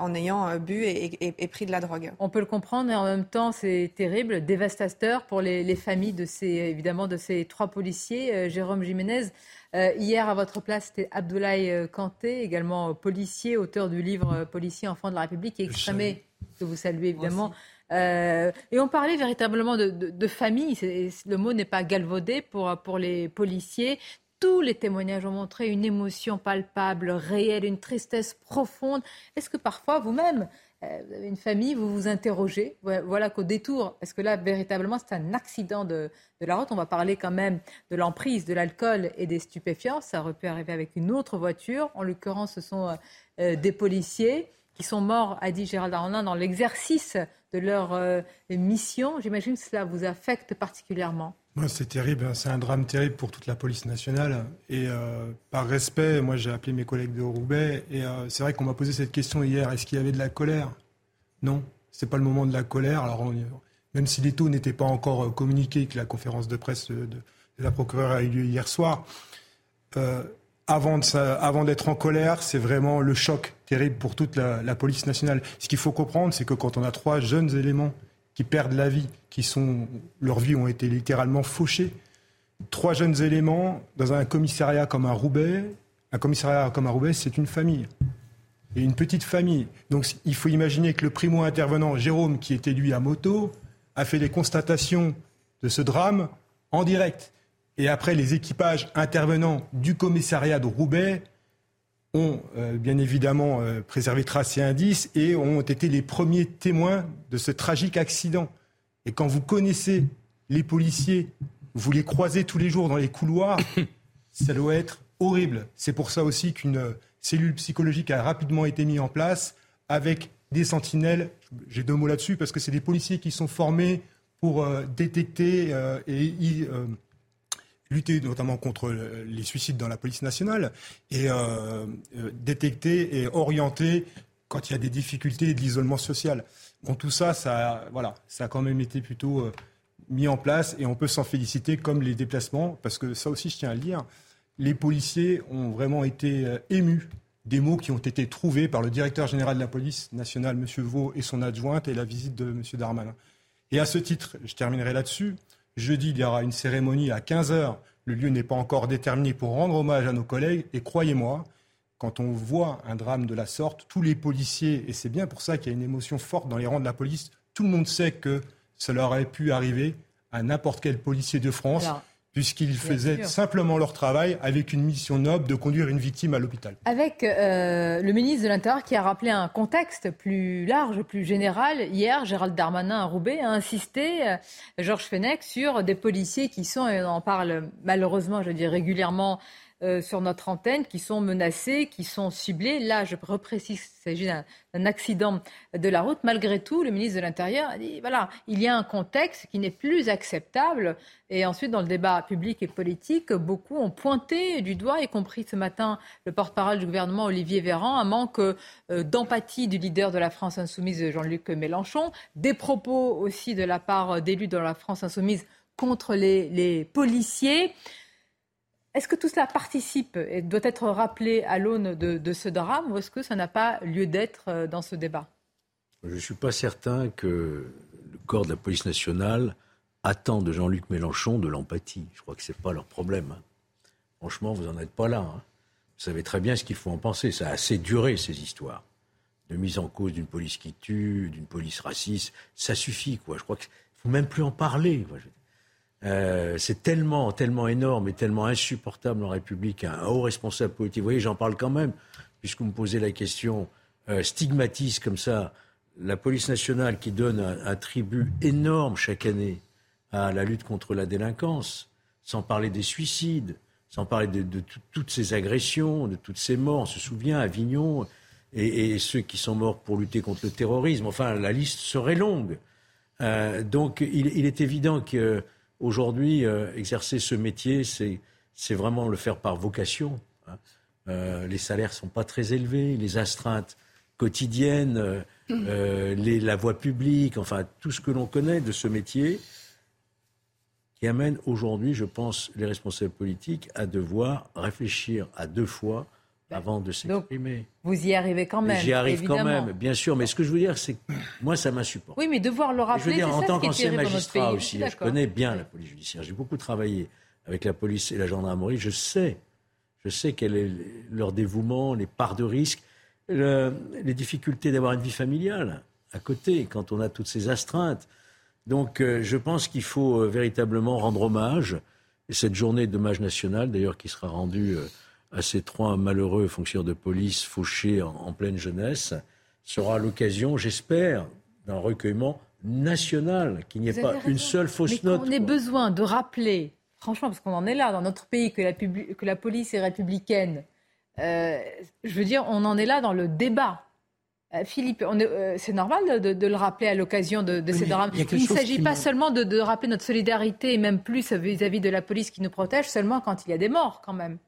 Speaker 9: en ayant euh, bu et, pris de la drogue.
Speaker 1: On peut le comprendre et en même temps c'est terrible, dévastateur pour les, familles de ces, évidemment de ces trois policiers. Euh, Jérôme Jiménez, hier à votre place c'était Abdoulaye Kanté, également policier, auteur du livre Policier, enfant de la République, qui exprimé, que vous saluez évidemment. et on parlait véritablement de, de famille. Le mot n'est pas galvaudé pour, pour les policiers tous les témoignages ont montré une émotion palpable, réelle, une tristesse profonde. Est-ce que parfois vous-même, euh, vous avez une famille, vous vous interrogez Voilà qu'au détour, est-ce que là, véritablement, c'est un accident de, la route? On va parler quand même de l'emprise de l'alcool et des stupéfiants. Ça aurait pu arriver avec une autre voiture. En l'occurrence, ce sont euh, euh, des policiers qui sont morts, a dit Gérald Darmanin, dans l'exercice de leur mission. J'imagine que cela vous affecte particulièrement.
Speaker 14: C'est terrible, hein. c'est un drame terrible pour toute la police nationale. Et euh, par respect, moi j'ai appelé mes collègues de Roubaix et euh, c'est vrai qu'on m'a posé cette question hier. Est-ce qu'il y avait de la colère? Non, c'est pas le moment de la colère. Alors même si les taux n'étaient pas encore euh, communiqués, que la conférence de presse de, la procureure a eu lieu hier soir, avant, d'être en colère, c'est vraiment le choc terrible pour toute la police nationale. Ce qu'il faut comprendre, c'est que quand on a trois jeunes éléments qui perdent la vie, qui sont, leurs vies ont été littéralement fauchées. Trois jeunes éléments dans un commissariat comme un Roubaix. Un commissariat comme un Roubaix, c'est une famille. Et une petite famille. Donc il faut imaginer que le primo-intervenant, Jérôme, qui était lui à moto, a fait des constatations de ce drame en direct. Et après, les équipages intervenants du commissariat de Roubaix ont euh, bien évidemment euh, préservé traces et indices et ont été les premiers témoins de ce tragique accident. Et quand vous connaissez les policiers, vous les croisez tous les jours dans les couloirs, ça doit être horrible. C'est pour ça aussi qu'une cellule psychologique a rapidement été mise en place avec des sentinelles. J'ai deux mots là-dessus parce que c'est des policiers qui sont formés pour euh, détecter et lutter notamment contre les suicides dans la police nationale et euh, euh, détecter et orienter quand il y a des difficultés de l'isolement social. Bon, tout ça, ça, voilà, ça a quand même été plutôt euh, mis en place et on peut s'en féliciter comme les déplacements, parce que ça aussi, je tiens à le dire, les policiers ont vraiment été émus des mots qui ont été trouvés par le directeur général de la police nationale, M. Vaux, et son adjointe, et la visite de M. Darmanin. Et à ce titre, je terminerai là-dessus. Jeudi, il y aura une cérémonie à 15h. Le lieu n'est pas encore déterminé pour rendre hommage à nos collègues. Et croyez-moi, quand on voit un drame de la sorte, tous les policiers, et c'est bien pour ça qu'il y a une émotion forte dans les rangs de la police, tout le monde sait que cela aurait pu arriver à n'importe quel policier de France puisqu'ils faisaient simplement leur travail avec une mission noble de conduire une victime à l'hôpital.
Speaker 1: Avec euh, le ministre de l'Intérieur qui a rappelé un contexte plus large, plus général. Hier, Gérald Darmanin à Roubaix a insisté, euh, Georges Fenech, sur des policiers qui sont, et on en parle malheureusement, je dis régulièrement, euh, sur notre antenne qui sont menacés, qui sont ciblés. Là, je reprécise qu'il s'agit d'un accident de la route. Malgré tout, le ministre de l'Intérieur a dit voilà, il y a un contexte qui n'est plus acceptable. Et ensuite, dans le débat public et politique, beaucoup ont pointé du doigt, y compris ce matin le porte-parole du gouvernement Olivier Véran, un manque euh, d'empathie du leader de la France insoumise Jean-Luc Mélenchon, des propos aussi de la part d'élus de la France insoumise contre les, les policiers. Est-ce que tout cela participe et doit être rappelé à l'aune de, ce drame ou est-ce que ça n'a pas lieu d'être euh, dans ce débat?
Speaker 10: Je ne suis pas certain que le corps de la police nationale attend de Jean-Luc Mélenchon de l'empathie. Je crois que ce n'est pas leur problème. Hein. Franchement, vous n'en êtes pas là. Hein. Vous savez très bien ce qu'il faut en penser. Ça a assez duré, ces histoires. De mise en cause d'une police qui tue, d'une police raciste. Ça suffit, quoi. Je crois qu'il faut même plus en parler. Euh, c'est tellement, tellement énorme et tellement insupportable en République, un haut responsable politique. Vous voyez, j'en parle quand même, puisque vous me posez la question, euh, stigmatise comme ça la police nationale qui donne un, tribut énorme chaque année à la lutte contre la délinquance, sans parler des suicides, sans parler de, toutes ces agressions, de toutes ces morts. On se souvient, Avignon, et, ceux qui sont morts pour lutter contre le terrorisme. Enfin, la liste serait longue. Euh, donc, il, est évident que Aujourd'hui, euh, exercer ce métier, c'est vraiment le faire par vocation. Hein. Euh, les salaires ne sont pas très élevés, les astreintes quotidiennes, euh, mmh. la voie publique, enfin tout ce que l'on connaît de ce métier, qui amène aujourd'hui, je pense, les responsables politiques à devoir réfléchir à deux fois avant de s'exprimer.
Speaker 1: Vous y arrivez quand même.
Speaker 10: J'y arrive quand même, bien sûr. Mais ce que je veux dire, c'est que moi, ça m'insupporte.
Speaker 1: Oui, mais devoir le rappeler.
Speaker 10: Je veux
Speaker 1: dire,
Speaker 10: en tant qu'ancien magistrat aussi, je connais bien la police judiciaire. J'ai beaucoup travaillé avec la police et la gendarmerie. Je sais, je sais quel est leur dévouement, les parts de risque, les difficultés d'avoir une vie familiale à côté quand on a toutes ces astreintes. Donc, euh, je pense qu'il faut euh, véritablement rendre hommage. Et cette journée d'hommage national, d'ailleurs, qui sera rendue. Euh, à ces trois malheureux fonctionnaires de police fauchés en, pleine jeunesse sera l'occasion, j'espère, d'un recueillement national, qu'il n'y ait pas une seule fausse
Speaker 1: Mais
Speaker 10: note.
Speaker 1: On ait besoin de rappeler, franchement, parce qu'on en est là dans notre pays, que la, que la police est républicaine. Euh, je veux dire, on en est là dans le débat. Euh, Philippe, euh, c'est normal de, le rappeler à l'occasion de, ces drames. Il, ne s'agit pas seulement de, rappeler notre solidarité, et même plus vis à -vis de la police qui nous protège, seulement quand il y a des morts, quand même.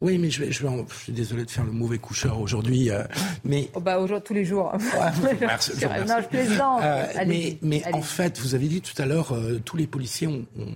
Speaker 11: Oui, mais je, vais, je, vais, je suis désolé de faire le mauvais coucheur aujourd'hui, euh, mais
Speaker 1: oh bah aujourd'hui tous les jours.
Speaker 11: merci, je non, je plaisante. Euh, mais, mais en fait, vous avez dit tout à l'heure, euh, tous les policiers ont, ont,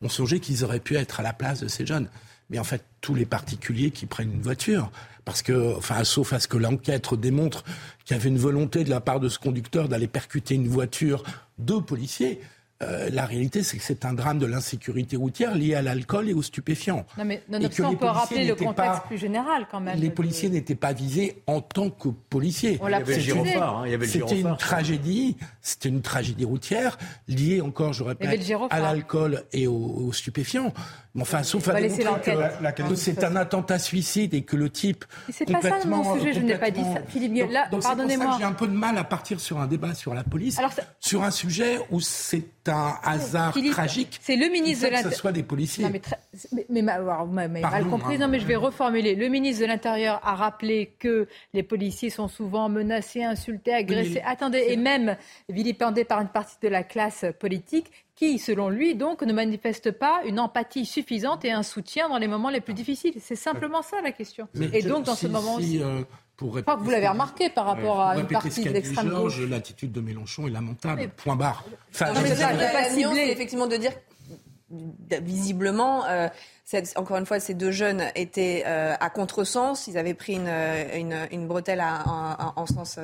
Speaker 11: ont songé qu'ils auraient pu être à la place de ces jeunes. Mais en fait, tous les particuliers qui prennent une voiture, parce que, enfin, sauf à ce que l'enquête démontre qu'il y avait une volonté de la part de ce conducteur d'aller percuter une voiture de policiers. Euh, la réalité, c'est que c'est un drame de l'insécurité routière lié à l'alcool et aux stupéfiants.
Speaker 1: Non, mais nonobstant, on peut rappeler le contexte plus général quand même.
Speaker 11: Les policiers n'étaient pas visés en tant que policiers.
Speaker 1: On l'a
Speaker 11: hein, C'était une tragédie, c'était une tragédie routière liée encore, je répète, à l'alcool et aux, stupéfiants. Enfin, sauf à démontrer que, c'est un attentat suicide et que le type.
Speaker 1: C'est pas ça mon sujet, je n'ai pas dit ça. Philippe pardonnez-moi.
Speaker 11: J'ai un peu de mal à partir sur un débat sur la police, sur un sujet où c'est un hasard tragique.
Speaker 1: C'est le ministre de
Speaker 11: l'Intérieur. Que ce soit des policiers.
Speaker 1: mais, mais, vous m'avez mal compris. Hein. non, mais je vais reformuler. Le ministre de l'Intérieur a rappelé que les policiers sont souvent menacés, insultés, agressés. Attendez, et même vilipendés par une partie de la classe politique qui, selon lui, donc, ne manifeste pas une empathie suffisante et un soutien dans les moments les plus difficiles. C'est simplement ça la question. et donc, dans ce moment aussi. Euh, pour que vous l'avez remarqué par rapport à une partie de l'extrême gauche.
Speaker 11: L'attitude de Mélenchon est lamentable. Point barre.
Speaker 9: Enfin, non, mais ça, pas ciblé. effectivement de dire visiblement, encore une fois, ces deux jeunes étaient à contresens. Ils avaient pris une, bretelle en sens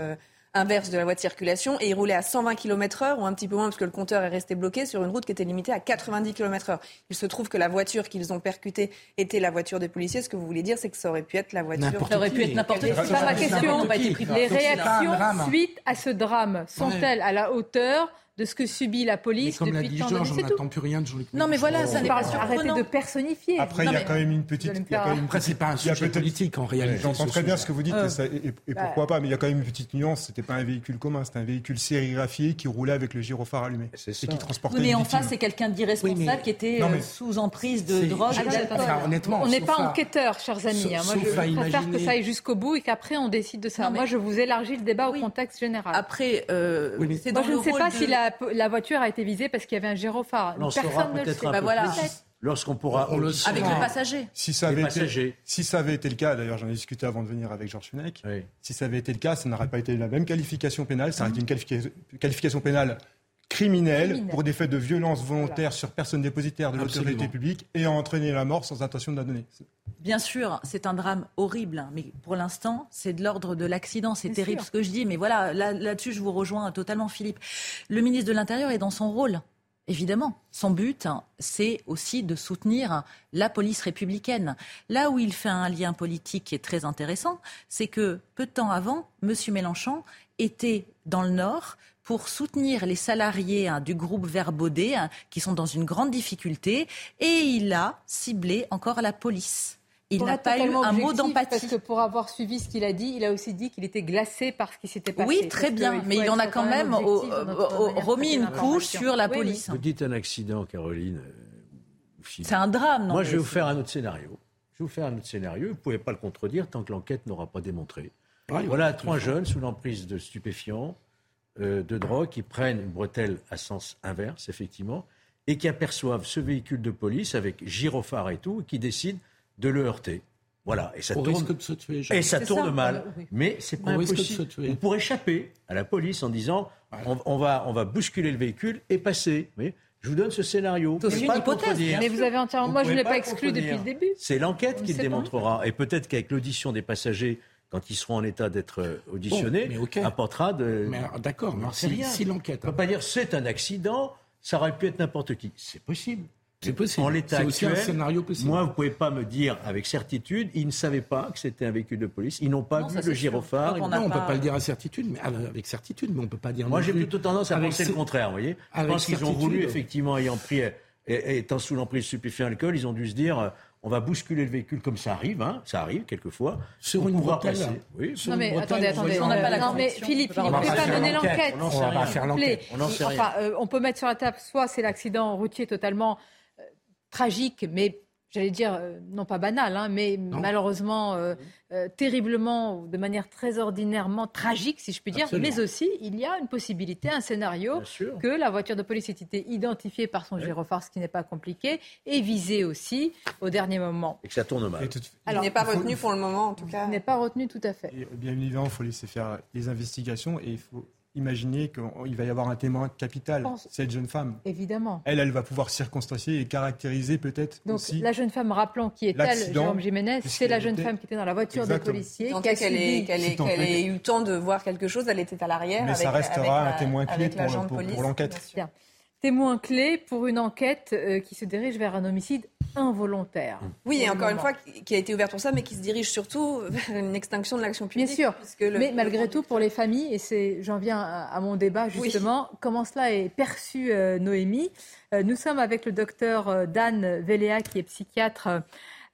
Speaker 9: inverse de la voie de circulation et il roulait à 120 km/h ou un petit peu moins parce que le compteur est resté bloqué sur une route qui était limitée à 90 km/h. Il se trouve que la voiture qu'ils ont percutée était la voiture des policiers. Ce que vous voulez dire, c'est que ça aurait pu être la voiture.
Speaker 15: Ça aurait pu être n'importe qui.
Speaker 1: C'est pas ma question. Les réactions suite à ce drame sont-elles à la hauteur de ce que subit la police
Speaker 11: mais comme
Speaker 1: depuis
Speaker 11: l'a dit Georges, on n'attend plus rien de Jean-Luc
Speaker 15: Non, mais voilà, ça n'est pas
Speaker 1: Arrêtez de personnifier.
Speaker 14: Après, il y a quand même une petite.
Speaker 11: Après, c'est pas un sujet politique en réalité.
Speaker 14: J'entends très bien ce que vous dites, et, bah. pourquoi pas, mais il y a quand même une petite nuance. C'était pas un véhicule commun, c'était un véhicule sérigraphié qui roulait avec le gyrophare allumé et qui transportait.
Speaker 15: Mais en face, c'est quelqu'un d'irresponsable qui était euh, sous emprise de drogue.
Speaker 1: Honnêtement, on n'est pas enquêteur, chers amis. Hein. Moi, je préfère que ça aille jusqu'au bout et qu'après on décide de ça. Moi, je vous élargis le débat au contexte général.
Speaker 15: Après,
Speaker 1: euh, moi, je ne sais la voiture a été visé parce qu'il y avait un gyrophare. Personne ne le sait.
Speaker 10: Bah voilà. Lorsqu'on pourra.
Speaker 15: On le Avec le passager.
Speaker 14: Si ça, avait été, si ça avait été le cas, d'ailleurs j'en ai discuté avant de venir avec Georges Fenech, si ça avait été le cas, ça n'aurait pas été la même qualification pénale, ça aurait été une qualification pénale criminelle pour des faits de violence volontaire sur personne dépositaire de l'autorité publique et entraîner la mort sans intention de la donner.
Speaker 15: Bien sûr, c'est un drame horrible, hein, mais pour l'instant, c'est de l'ordre de l'accident. C'est terrible ce que je dis, mais voilà, là-dessus, je vous rejoins totalement, Philippe. Le ministre de l'Intérieur est dans son rôle. Évidemment, son but, hein, c'est aussi de soutenir la police républicaine. Là où il fait un lien politique qui est très intéressant, c'est que peu de temps avant, M. Mélenchon était dans le Nord pour soutenir les salariés hein, du groupe Verbaudet qui sont dans une grande difficulté et il a ciblé encore la police. Il n'a pas eu un mot d'empathie.
Speaker 1: Parce que pour avoir suivi ce qu'il a dit, il a aussi dit qu'il était glacé par ce qui s'était passé.
Speaker 15: Oui, très bien, mais il en a quand même remis une couche sur la police.
Speaker 10: Vous dites un accident, Caroline.
Speaker 15: Euh, C'est un drame, non
Speaker 10: Moi, je vais vous faire un autre scénario. Je vais vous faire un autre scénario. Vous ne pouvez pas le contredire tant que l'enquête n'aura pas démontré. voilà trois jeunes sous l'emprise de stupéfiants, euh, de drogue, qui prennent une bretelle à sens inverse, effectivement, et qui aperçoivent ce véhicule de police avec gyrophare et tout, et qui décident de le heurter. Voilà, et ça tourne, et ça tourne mal. Mais c'est pas impossible. On pourrait échapper à la police en disant on, va, on va bousculer le véhicule et passer. Mais je vous donne ce scénario.
Speaker 1: C'est une hypothèse. Mais vous avez entièrement. Moi, je ne l'ai pas exclu depuis le début.
Speaker 10: C'est l'enquête qui le démontrera. Et peut-être qu'avec l'audition des passagers, quand ils seront en état d'être euh, auditionnés, apportera de.
Speaker 11: D'accord, mais si, si l'enquête.
Speaker 10: On ne peut pas dire c'est un accident, ça aurait pu être n'importe qui. C'est possible.
Speaker 11: C'est possible.
Speaker 10: En l'état actuel,
Speaker 11: un scénario possible.
Speaker 10: moi, vous ne pouvez pas me dire avec certitude, ils ne savaient pas que c'était un véhicule de police, ils n'ont pas vu le gyrophare.
Speaker 11: Non, on ne peut pas le dire à certitude, mais avec certitude, mais on ne peut pas dire.
Speaker 10: Moi, j'ai plutôt tendance à penser le contraire, vous voyez. Je pense qu'ils ont voulu, effectivement, ayant pris, étant sous l'emprise stupéfiant alcool, ils ont dû se dire. On va bousculer le véhicule comme ça arrive, hein, ça arrive quelquefois.
Speaker 11: Sur une bretelle.
Speaker 1: Oui, non mais attendez, attendez, on n'a pas la Non mais Philippe, Philippe, ne peut pas mener l'enquête.
Speaker 11: On va faire l'enquête.
Speaker 1: Enfin, on peut mettre sur la table, soit c'est l'accident routier totalement tragique, mais j'allais dire, euh, non pas banal, hein, mais malheureusement, euh, euh, terriblement, de manière très ordinairement tragique, si je puis dire. Mais aussi, il y a une possibilité, un scénario, que la voiture de police ait été identifiée par son gyrophare, ce qui n'est pas compliqué, et visée aussi au dernier moment.
Speaker 10: Et que ça tourne mal.
Speaker 9: il n'est pas retenu pour le moment, en tout cas.
Speaker 1: Il n'est pas retenu tout à fait.
Speaker 14: bien évidemment, il faut laisser faire les investigations et il faut Imaginez qu'il va y avoir un témoin capital, cette jeune femme.
Speaker 1: Évidemment.
Speaker 14: Elle, elle va pouvoir circonstancier et caractériser peut-être
Speaker 1: Donc la jeune femme, rappelons qui est-elle, Jérôme Jiménez, c'est la jeune femme qui était dans la voiture des policiers.
Speaker 9: Qui qu'elle ait, eu le temps de voir quelque chose, elle était à l'arrière.
Speaker 14: Mais ça restera un témoin clé pour, l'enquête.
Speaker 1: Témoin clé pour une enquête euh, qui se dirige vers un homicide involontaire.
Speaker 9: Oui, et encore une fois, qui a été ouverte pour ça, mais qui se dirige surtout vers une extinction de l'action publique.
Speaker 1: Bien sûr, mais malgré tout, pour les familles, et c'est, j'en viens à, mon débat justement, comment cela est perçu, euh, Noémie. Euh, nous sommes avec le docteur Dan Véléa, qui est psychiatre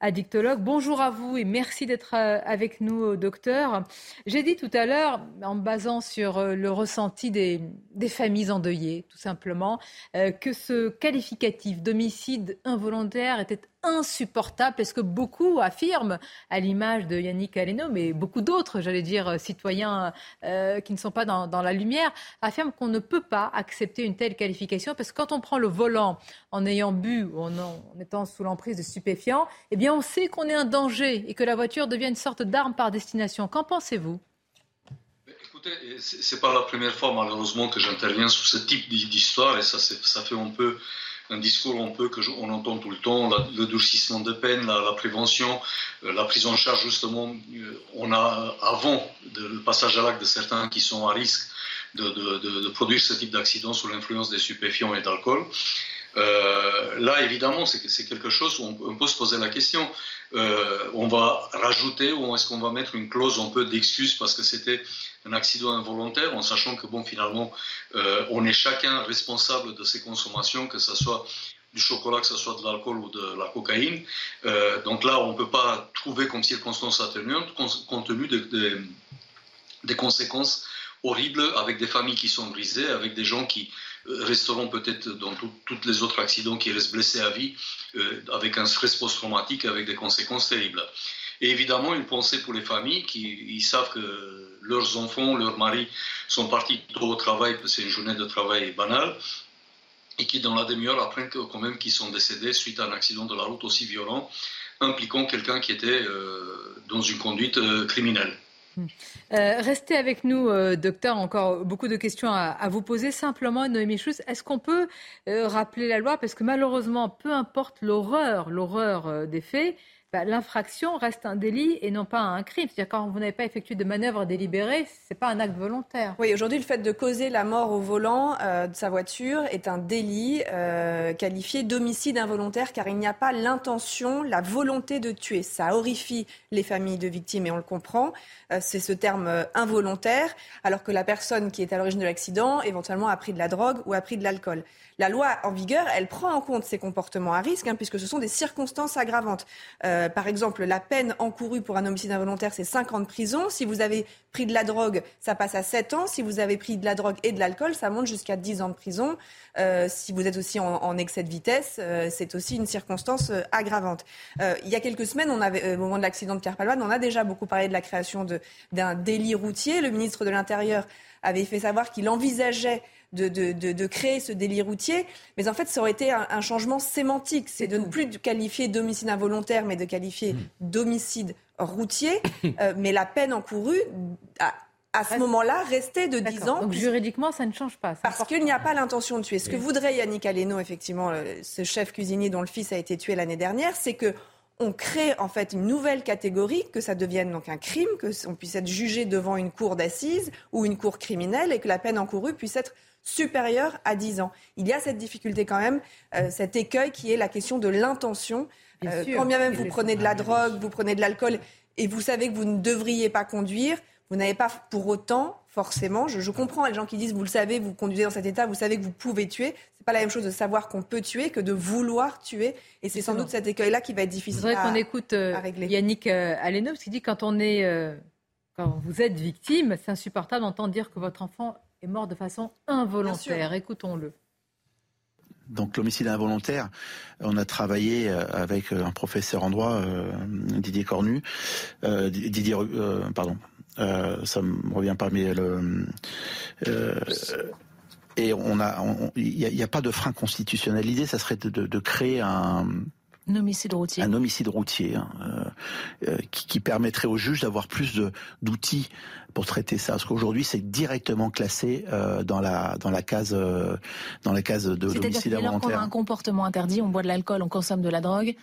Speaker 1: addictologue. Bonjour à vous et merci d'être euh, avec nous, docteur. J'ai dit tout à l'heure, en me basant sur euh, le ressenti des, familles endeuillées, tout simplement, euh, que ce qualificatif d'homicide involontaire était insupportable parce que beaucoup affirment, à l'image de Yannick Aleno, mais beaucoup d'autres, j'allais dire, citoyens euh, qui ne sont pas dans, la lumière, affirment qu'on ne peut pas accepter une telle qualification parce que quand on prend le volant en ayant bu ou en, étant sous l'emprise de stupéfiants, eh bien on sait qu'on est un danger et que la voiture devient une sorte d'arme par destination. Qu'en pensez-vous?
Speaker 19: Écoutez, c'est pas la première fois malheureusement que j'interviens sur ce type d'histoire et ça, ça fait un peu un discours un peu que on entend tout le temps, le durcissement de peine, la, prévention, euh, la prise en charge justement. Euh, on a avant le passage à l'acte de certains qui sont à risque de, produire ce type d'accident sous l'influence des stupéfiants et d'alcool. Euh, là, évidemment, c'est quelque chose où on, peut se poser la question. Euh, on va rajouter ou est-ce qu'on va mettre une clause un peu d'excuse parce que c'était un accident involontaire, en sachant que, bon, finalement, euh, on est chacun responsable de ses consommations, que ce soit du chocolat, que ce soit de l'alcool ou de la cocaïne. donc là, on ne peut pas trouver comme circonstance atténuante compte tenu des conséquences horribles avec des familles qui sont brisées, avec des gens qui resteront peut-être dans tous les autres accidents qui restent blessés à vie, euh, avec un stress post-traumatique, avec des conséquences terribles. Et évidemment, une pensée pour les familles qui savent que leurs enfants, leurs maris sont partis tôt au travail, c'est une journée de travail banale, et qui dans la demi-heure apprennent quand même qu'ils sont décédés suite à un accident de la route aussi violent, impliquant quelqu'un qui était euh, dans une conduite euh, criminelle.
Speaker 1: Euh, restez avec nous, docteur. Encore beaucoup de questions à, vous poser. Simplement, Noémie Schultz, est-ce qu'on peut rappeler la loi? Parce que malheureusement, peu importe l'horreur, l'horreur des faits, bah, l'infraction reste un délit et non pas un crime. C'est-à-dire quand vous n'avez pas effectué de manœuvre délibérée, ce n'est pas un acte volontaire.
Speaker 9: Oui, aujourd'hui, le fait de causer la mort au volant euh, de sa voiture est un délit euh, qualifié d'homicide involontaire car il n'y a pas l'intention, la volonté de tuer. Ça horrifie les familles de victimes et on le comprend. Euh, c'est ce terme involontaire, alors que la personne qui est à l'origine de l'accident éventuellement a pris de la drogue ou a pris de l'alcool. La loi en vigueur, elle prend en compte ces comportements à risque, hein, puisque ce sont des circonstances aggravantes. Euh, par exemple, la peine encourue pour un homicide involontaire, c'est 5 ans de prison. Si vous avez pris de la drogue, ça passe à 7 ans. Si vous avez pris de la drogue et de l'alcool, ça monte jusqu'à 10 ans de prison. Euh, si vous êtes aussi en, excès de vitesse, euh, c'est aussi une circonstance aggravante. il y a quelques semaines, au moment de l'accident de Pierre on a déjà beaucoup parlé de la création d'un délit routier. Le ministre de l'Intérieur avait fait savoir qu'il envisageait de, créer ce délit routier. Mais en fait, ça aurait été un, changement sémantique. C'est de ne plus qualifier d'homicide involontaire, mais de qualifier hmm. d'homicide routier. Euh, mais la peine encourue, à, ce moment-là, restait de 10 ans.
Speaker 1: Donc juridiquement, ça ne change pas.
Speaker 9: Parce qu'il n'y a pas l'intention de tuer. Ce que voudrait Yannick Aleno, effectivement, euh, ce chef cuisinier dont le fils a été tué l'année dernière, c'est que on crée en fait une nouvelle catégorie, que ça devienne donc un crime, que on puisse être jugé devant une cour d'assises ou une cour criminelle et que la peine encourue puisse être supérieur à 10 ans. Il y a cette difficulté quand même, euh, cet écueil qui est la question de l'intention. Euh, quand bien même vous prenez de la drogue, vous prenez de l'alcool et vous savez que vous ne devriez pas conduire, vous n'avez pas pour autant, forcément, je, comprends les gens qui disent, vous le savez, vous conduisez dans cet état, vous savez que vous pouvez tuer. C'est pas la même chose de savoir qu'on peut tuer que de vouloir tuer. Et c'est sans doute cet écueil-là qui va être difficile à,
Speaker 1: qu'on écoute euh, Yannick euh, parce qui dit quand on est, quand vous êtes victime, c'est insupportable d'entendre dire que votre enfant est mort de façon involontaire. Écoutons-le.
Speaker 20: Donc l'homicide involontaire, on a travaillé euh, avec euh, un professeur en droit, euh, Didier Cornu, Didier, pardon, ça me revient pas, mais le, et on a, il n'y a, pas de frein constitutionnel. L'idée, ça serait de créer un
Speaker 15: un homicide routier.
Speaker 20: Un homicide routier hein, euh, euh, qui, permettrait au juge d'avoir plus d'outils pour traiter ça. Parce qu'aujourd'hui, c'est directement classé euh, dans la dans la case dans la case de l'homicide involontaire.
Speaker 15: C'est-à-dire a un comportement interdit, on boit de l'alcool, on consomme de la drogue, et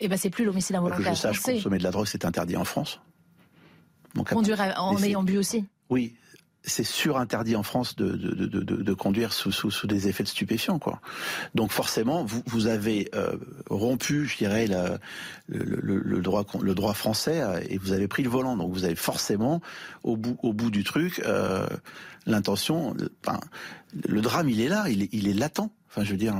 Speaker 15: eh ben c'est plus l'homicide involontaire.
Speaker 20: Que je sache, consommer de la drogue, c'est interdit en France.
Speaker 15: Donc, Conduire en ayant bu aussi.
Speaker 20: Oui, c'est sur-interdit en France de, de, conduire sous, sous, des effets de stupéfiants. Quoi. Donc forcément, vous, vous avez euh, rompu, je dirais, le, droit, le droit français euh, et vous avez pris le volant. Donc vous avez forcément, au bout, au bout du truc, euh, l'intention... Enfin, le drame, il est là, il est, il est latent. Enfin, je veux dire,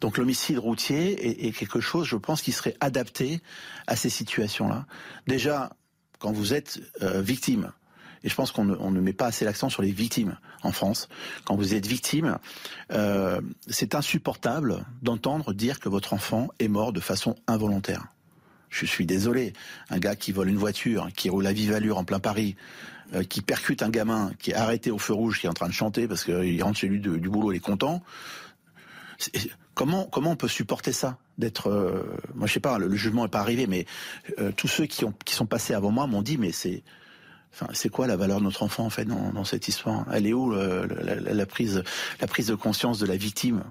Speaker 20: donc l'homicide routier est, quelque chose, je pense, qui serait adapté à ces situations-là. Déjà, quand vous êtes victime, et je pense qu'on ne, met pas assez l'accent sur les victimes en France. Quand vous êtes victime, euh, c'est insupportable d'entendre dire que votre enfant est mort de façon involontaire. Je suis désolé. Un gars qui vole une voiture, qui roule à vive allure en plein Paris, euh, qui percute un gamin qui est arrêté au feu rouge, qui est en train de chanter parce qu'il rentre chez lui du boulot, il est content. comment comment on peut supporter ça D'être, euh, moi je sais pas, le, jugement n'est pas arrivé, mais tous ceux qui sont passés avant moi m'ont dit mais c'est c'est quoi la valeur de notre enfant en fait dans, cette histoire? Elle est où la, prise, la prise de conscience de la victime?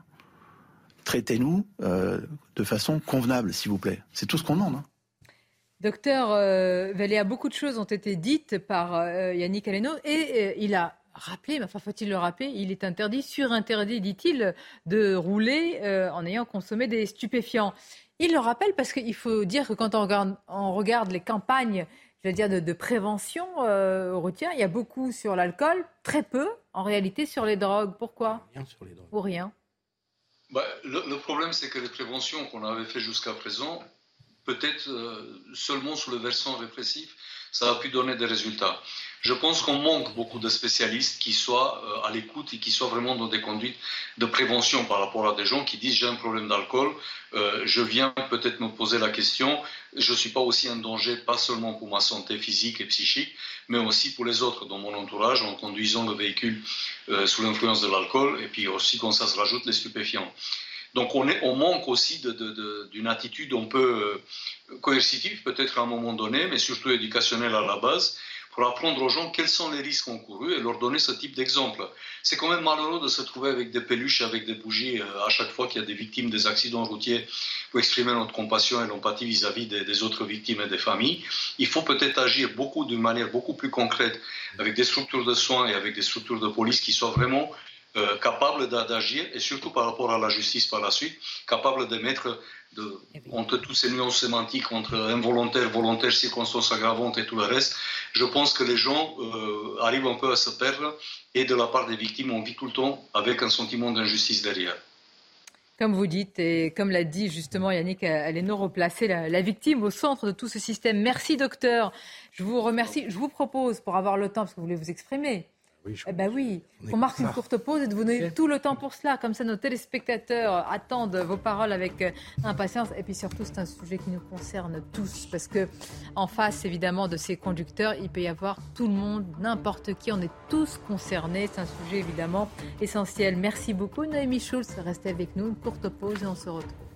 Speaker 20: Traitez-nous de façon convenable, s'il vous plaît. C'est tout ce qu'on demande. Hein.
Speaker 1: Docteur Valéa, beaucoup de choses ont été dites par Yannick Aleno et il a rappelé, enfin faut-il le rappeler, il est interdit, surinterdit, dit-il, de rouler en ayant consommé des stupéfiants. Il le rappelle parce qu'il faut dire que quand on regarde les campagnes je veux dire, de, prévention euh, routière, il y a beaucoup sur l'alcool, très peu en réalité sur les drogues. Pourquoi?
Speaker 11: Rien sur les drogues.
Speaker 1: Ou rien
Speaker 19: bah, le, problème, c'est que les préventions qu'on avait fait jusqu'à présent, peut-être euh, seulement sur le versant répressif, ça a pu donner des résultats. Je pense qu'on manque beaucoup de spécialistes qui soient euh, à l'écoute et qui soient vraiment dans des conduites de prévention par rapport à des gens qui disent j'ai un problème d'alcool, euh, je viens peut-être me poser la question, je ne suis pas aussi un danger, pas seulement pour ma santé physique et psychique, mais aussi pour les autres. Dans mon entourage en conduisant le véhicule euh, sous l'influence de l'alcool et puis aussi quand ça se rajoute les stupéfiants. Donc on, manque aussi d'une attitude un peu coercitive peut-être à un moment donné, mais surtout éducationnelle à la base, pour apprendre aux gens quels sont les risques encourus et leur donner ce type d'exemple. C'est quand même malheureux de se trouver avec des peluches, avec des bougies euh, à chaque fois qu'il y a des victimes des accidents routiers pour exprimer notre compassion et l'empathie vis-à-vis des, autres victimes et des familles. Il faut peut-être agir beaucoup d'une manière beaucoup plus concrète avec des structures de soins et avec des structures de police qui soient vraiment euh, capables d'agir et surtout par rapport à la justice par la suite, capables de mettre de, entre toutes ces nuances sémantiques, entre involontaire, volontaire, circonstances aggravantes et tout le reste, je pense que les gens euh, arrivent un peu à se perdre et de la part des victimes, on vit tout le temps avec un sentiment d'injustice derrière.
Speaker 1: Comme vous dites, et comme l'a dit justement Yannick Aleno, replacer la, la, victime au centre de tout ce système. Merci docteur. Je vous remercie. Je vous propose, pour avoir le temps, parce que vous voulez vous exprimer, oui, eh ben oui. on, marque une courte pause et de vous donner tout le temps pour cela. Comme ça, nos téléspectateurs attendent vos paroles avec euh, impatience. Et puis surtout, c'est un sujet qui nous concerne tous. Parce que en face, évidemment, de ces conducteurs, il peut y avoir tout le monde, n'importe qui. On est tous concernés. C'est un sujet évidemment essentiel. Merci beaucoup, Noémie Schulz. Restez avec nous. Une courte pause et on se retrouve.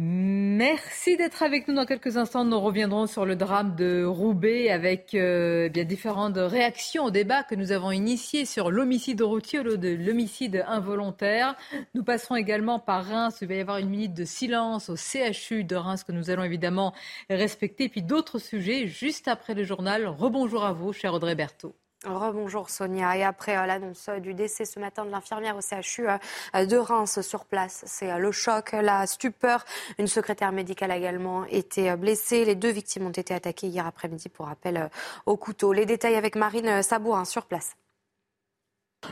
Speaker 1: Merci d'être avec nous. Dans quelques instants, nous reviendrons sur le drame de Roubaix avec euh, bien différentes réactions au débat que nous avons initié sur l'homicide routier ou de l'homicide involontaire. Nous passerons également par Reims. Il va y avoir une minute de silence au CHU de Reims que nous allons évidemment respecter. puis d'autres sujets juste après le journal. Rebonjour à vous, cher Audrey Berthaud.
Speaker 2: Rebonjour Sonia. Et après euh, l'annonce du décès ce matin de l'infirmière au CHU euh, de Reims sur place, c'est euh, le choc, la stupeur. Une secrétaire médicale a également été blessée. Les deux victimes ont été attaquées hier après-midi pour rappel au couteau. Les détails avec Marine Sabourin sur place.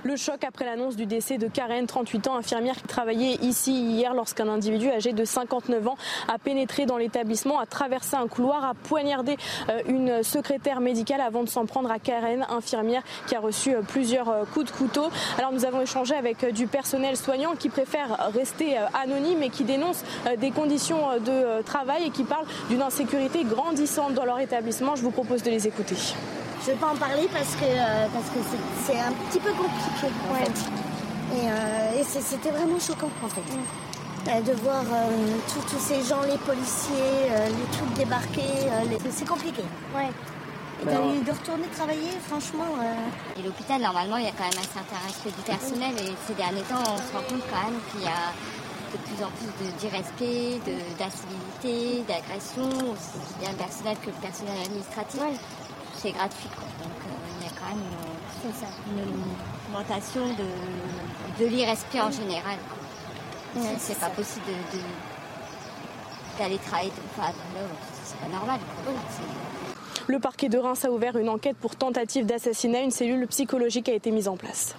Speaker 21: Le choc après l'annonce du décès de Karen, 38 ans, infirmière qui travaillait ici hier lorsqu'un individu âgé de 59 ans a pénétré dans l'établissement, a traversé un couloir, a poignardé euh, une secrétaire médicale avant de s'en prendre à Karen, infirmière qui a reçu euh, plusieurs euh, coups de couteau. Alors nous avons échangé avec du personnel soignant qui préfère rester anonyme et qui dénonce des conditions de travail et qui parle d'une insécurité grandissante dans leur établissement. Je vous propose de les écouter.
Speaker 12: Je ne vais pas en parler parce que euh, parce que c'est un petit peu compliqué en fait. Et, euh, c'était vraiment choquant en fait. Euh, de voir tous ces gens, les policiers, les trucs débarquer, c'est compliqué. Ouais. Et de, retourner travailler, franchement.
Speaker 13: Et l'hôpital, normalement, il y a quand même un certain respect du personnel. Et ces derniers temps, on se rend compte quand même qu'il y a de plus en plus d'irrespect, d'incivilité, d'agression, aussi bien le personnel que le personnel administratif c'est gratuit. Donc euh, il y a quand même une, augmentation de, de l'irrespect en général. c'est pas possible d'aller travailler enfin, c'est pas normal.
Speaker 21: Le parquet de Reims a ouvert une enquête pour tentative d'assassinat. Une cellule psychologique a été mise en place.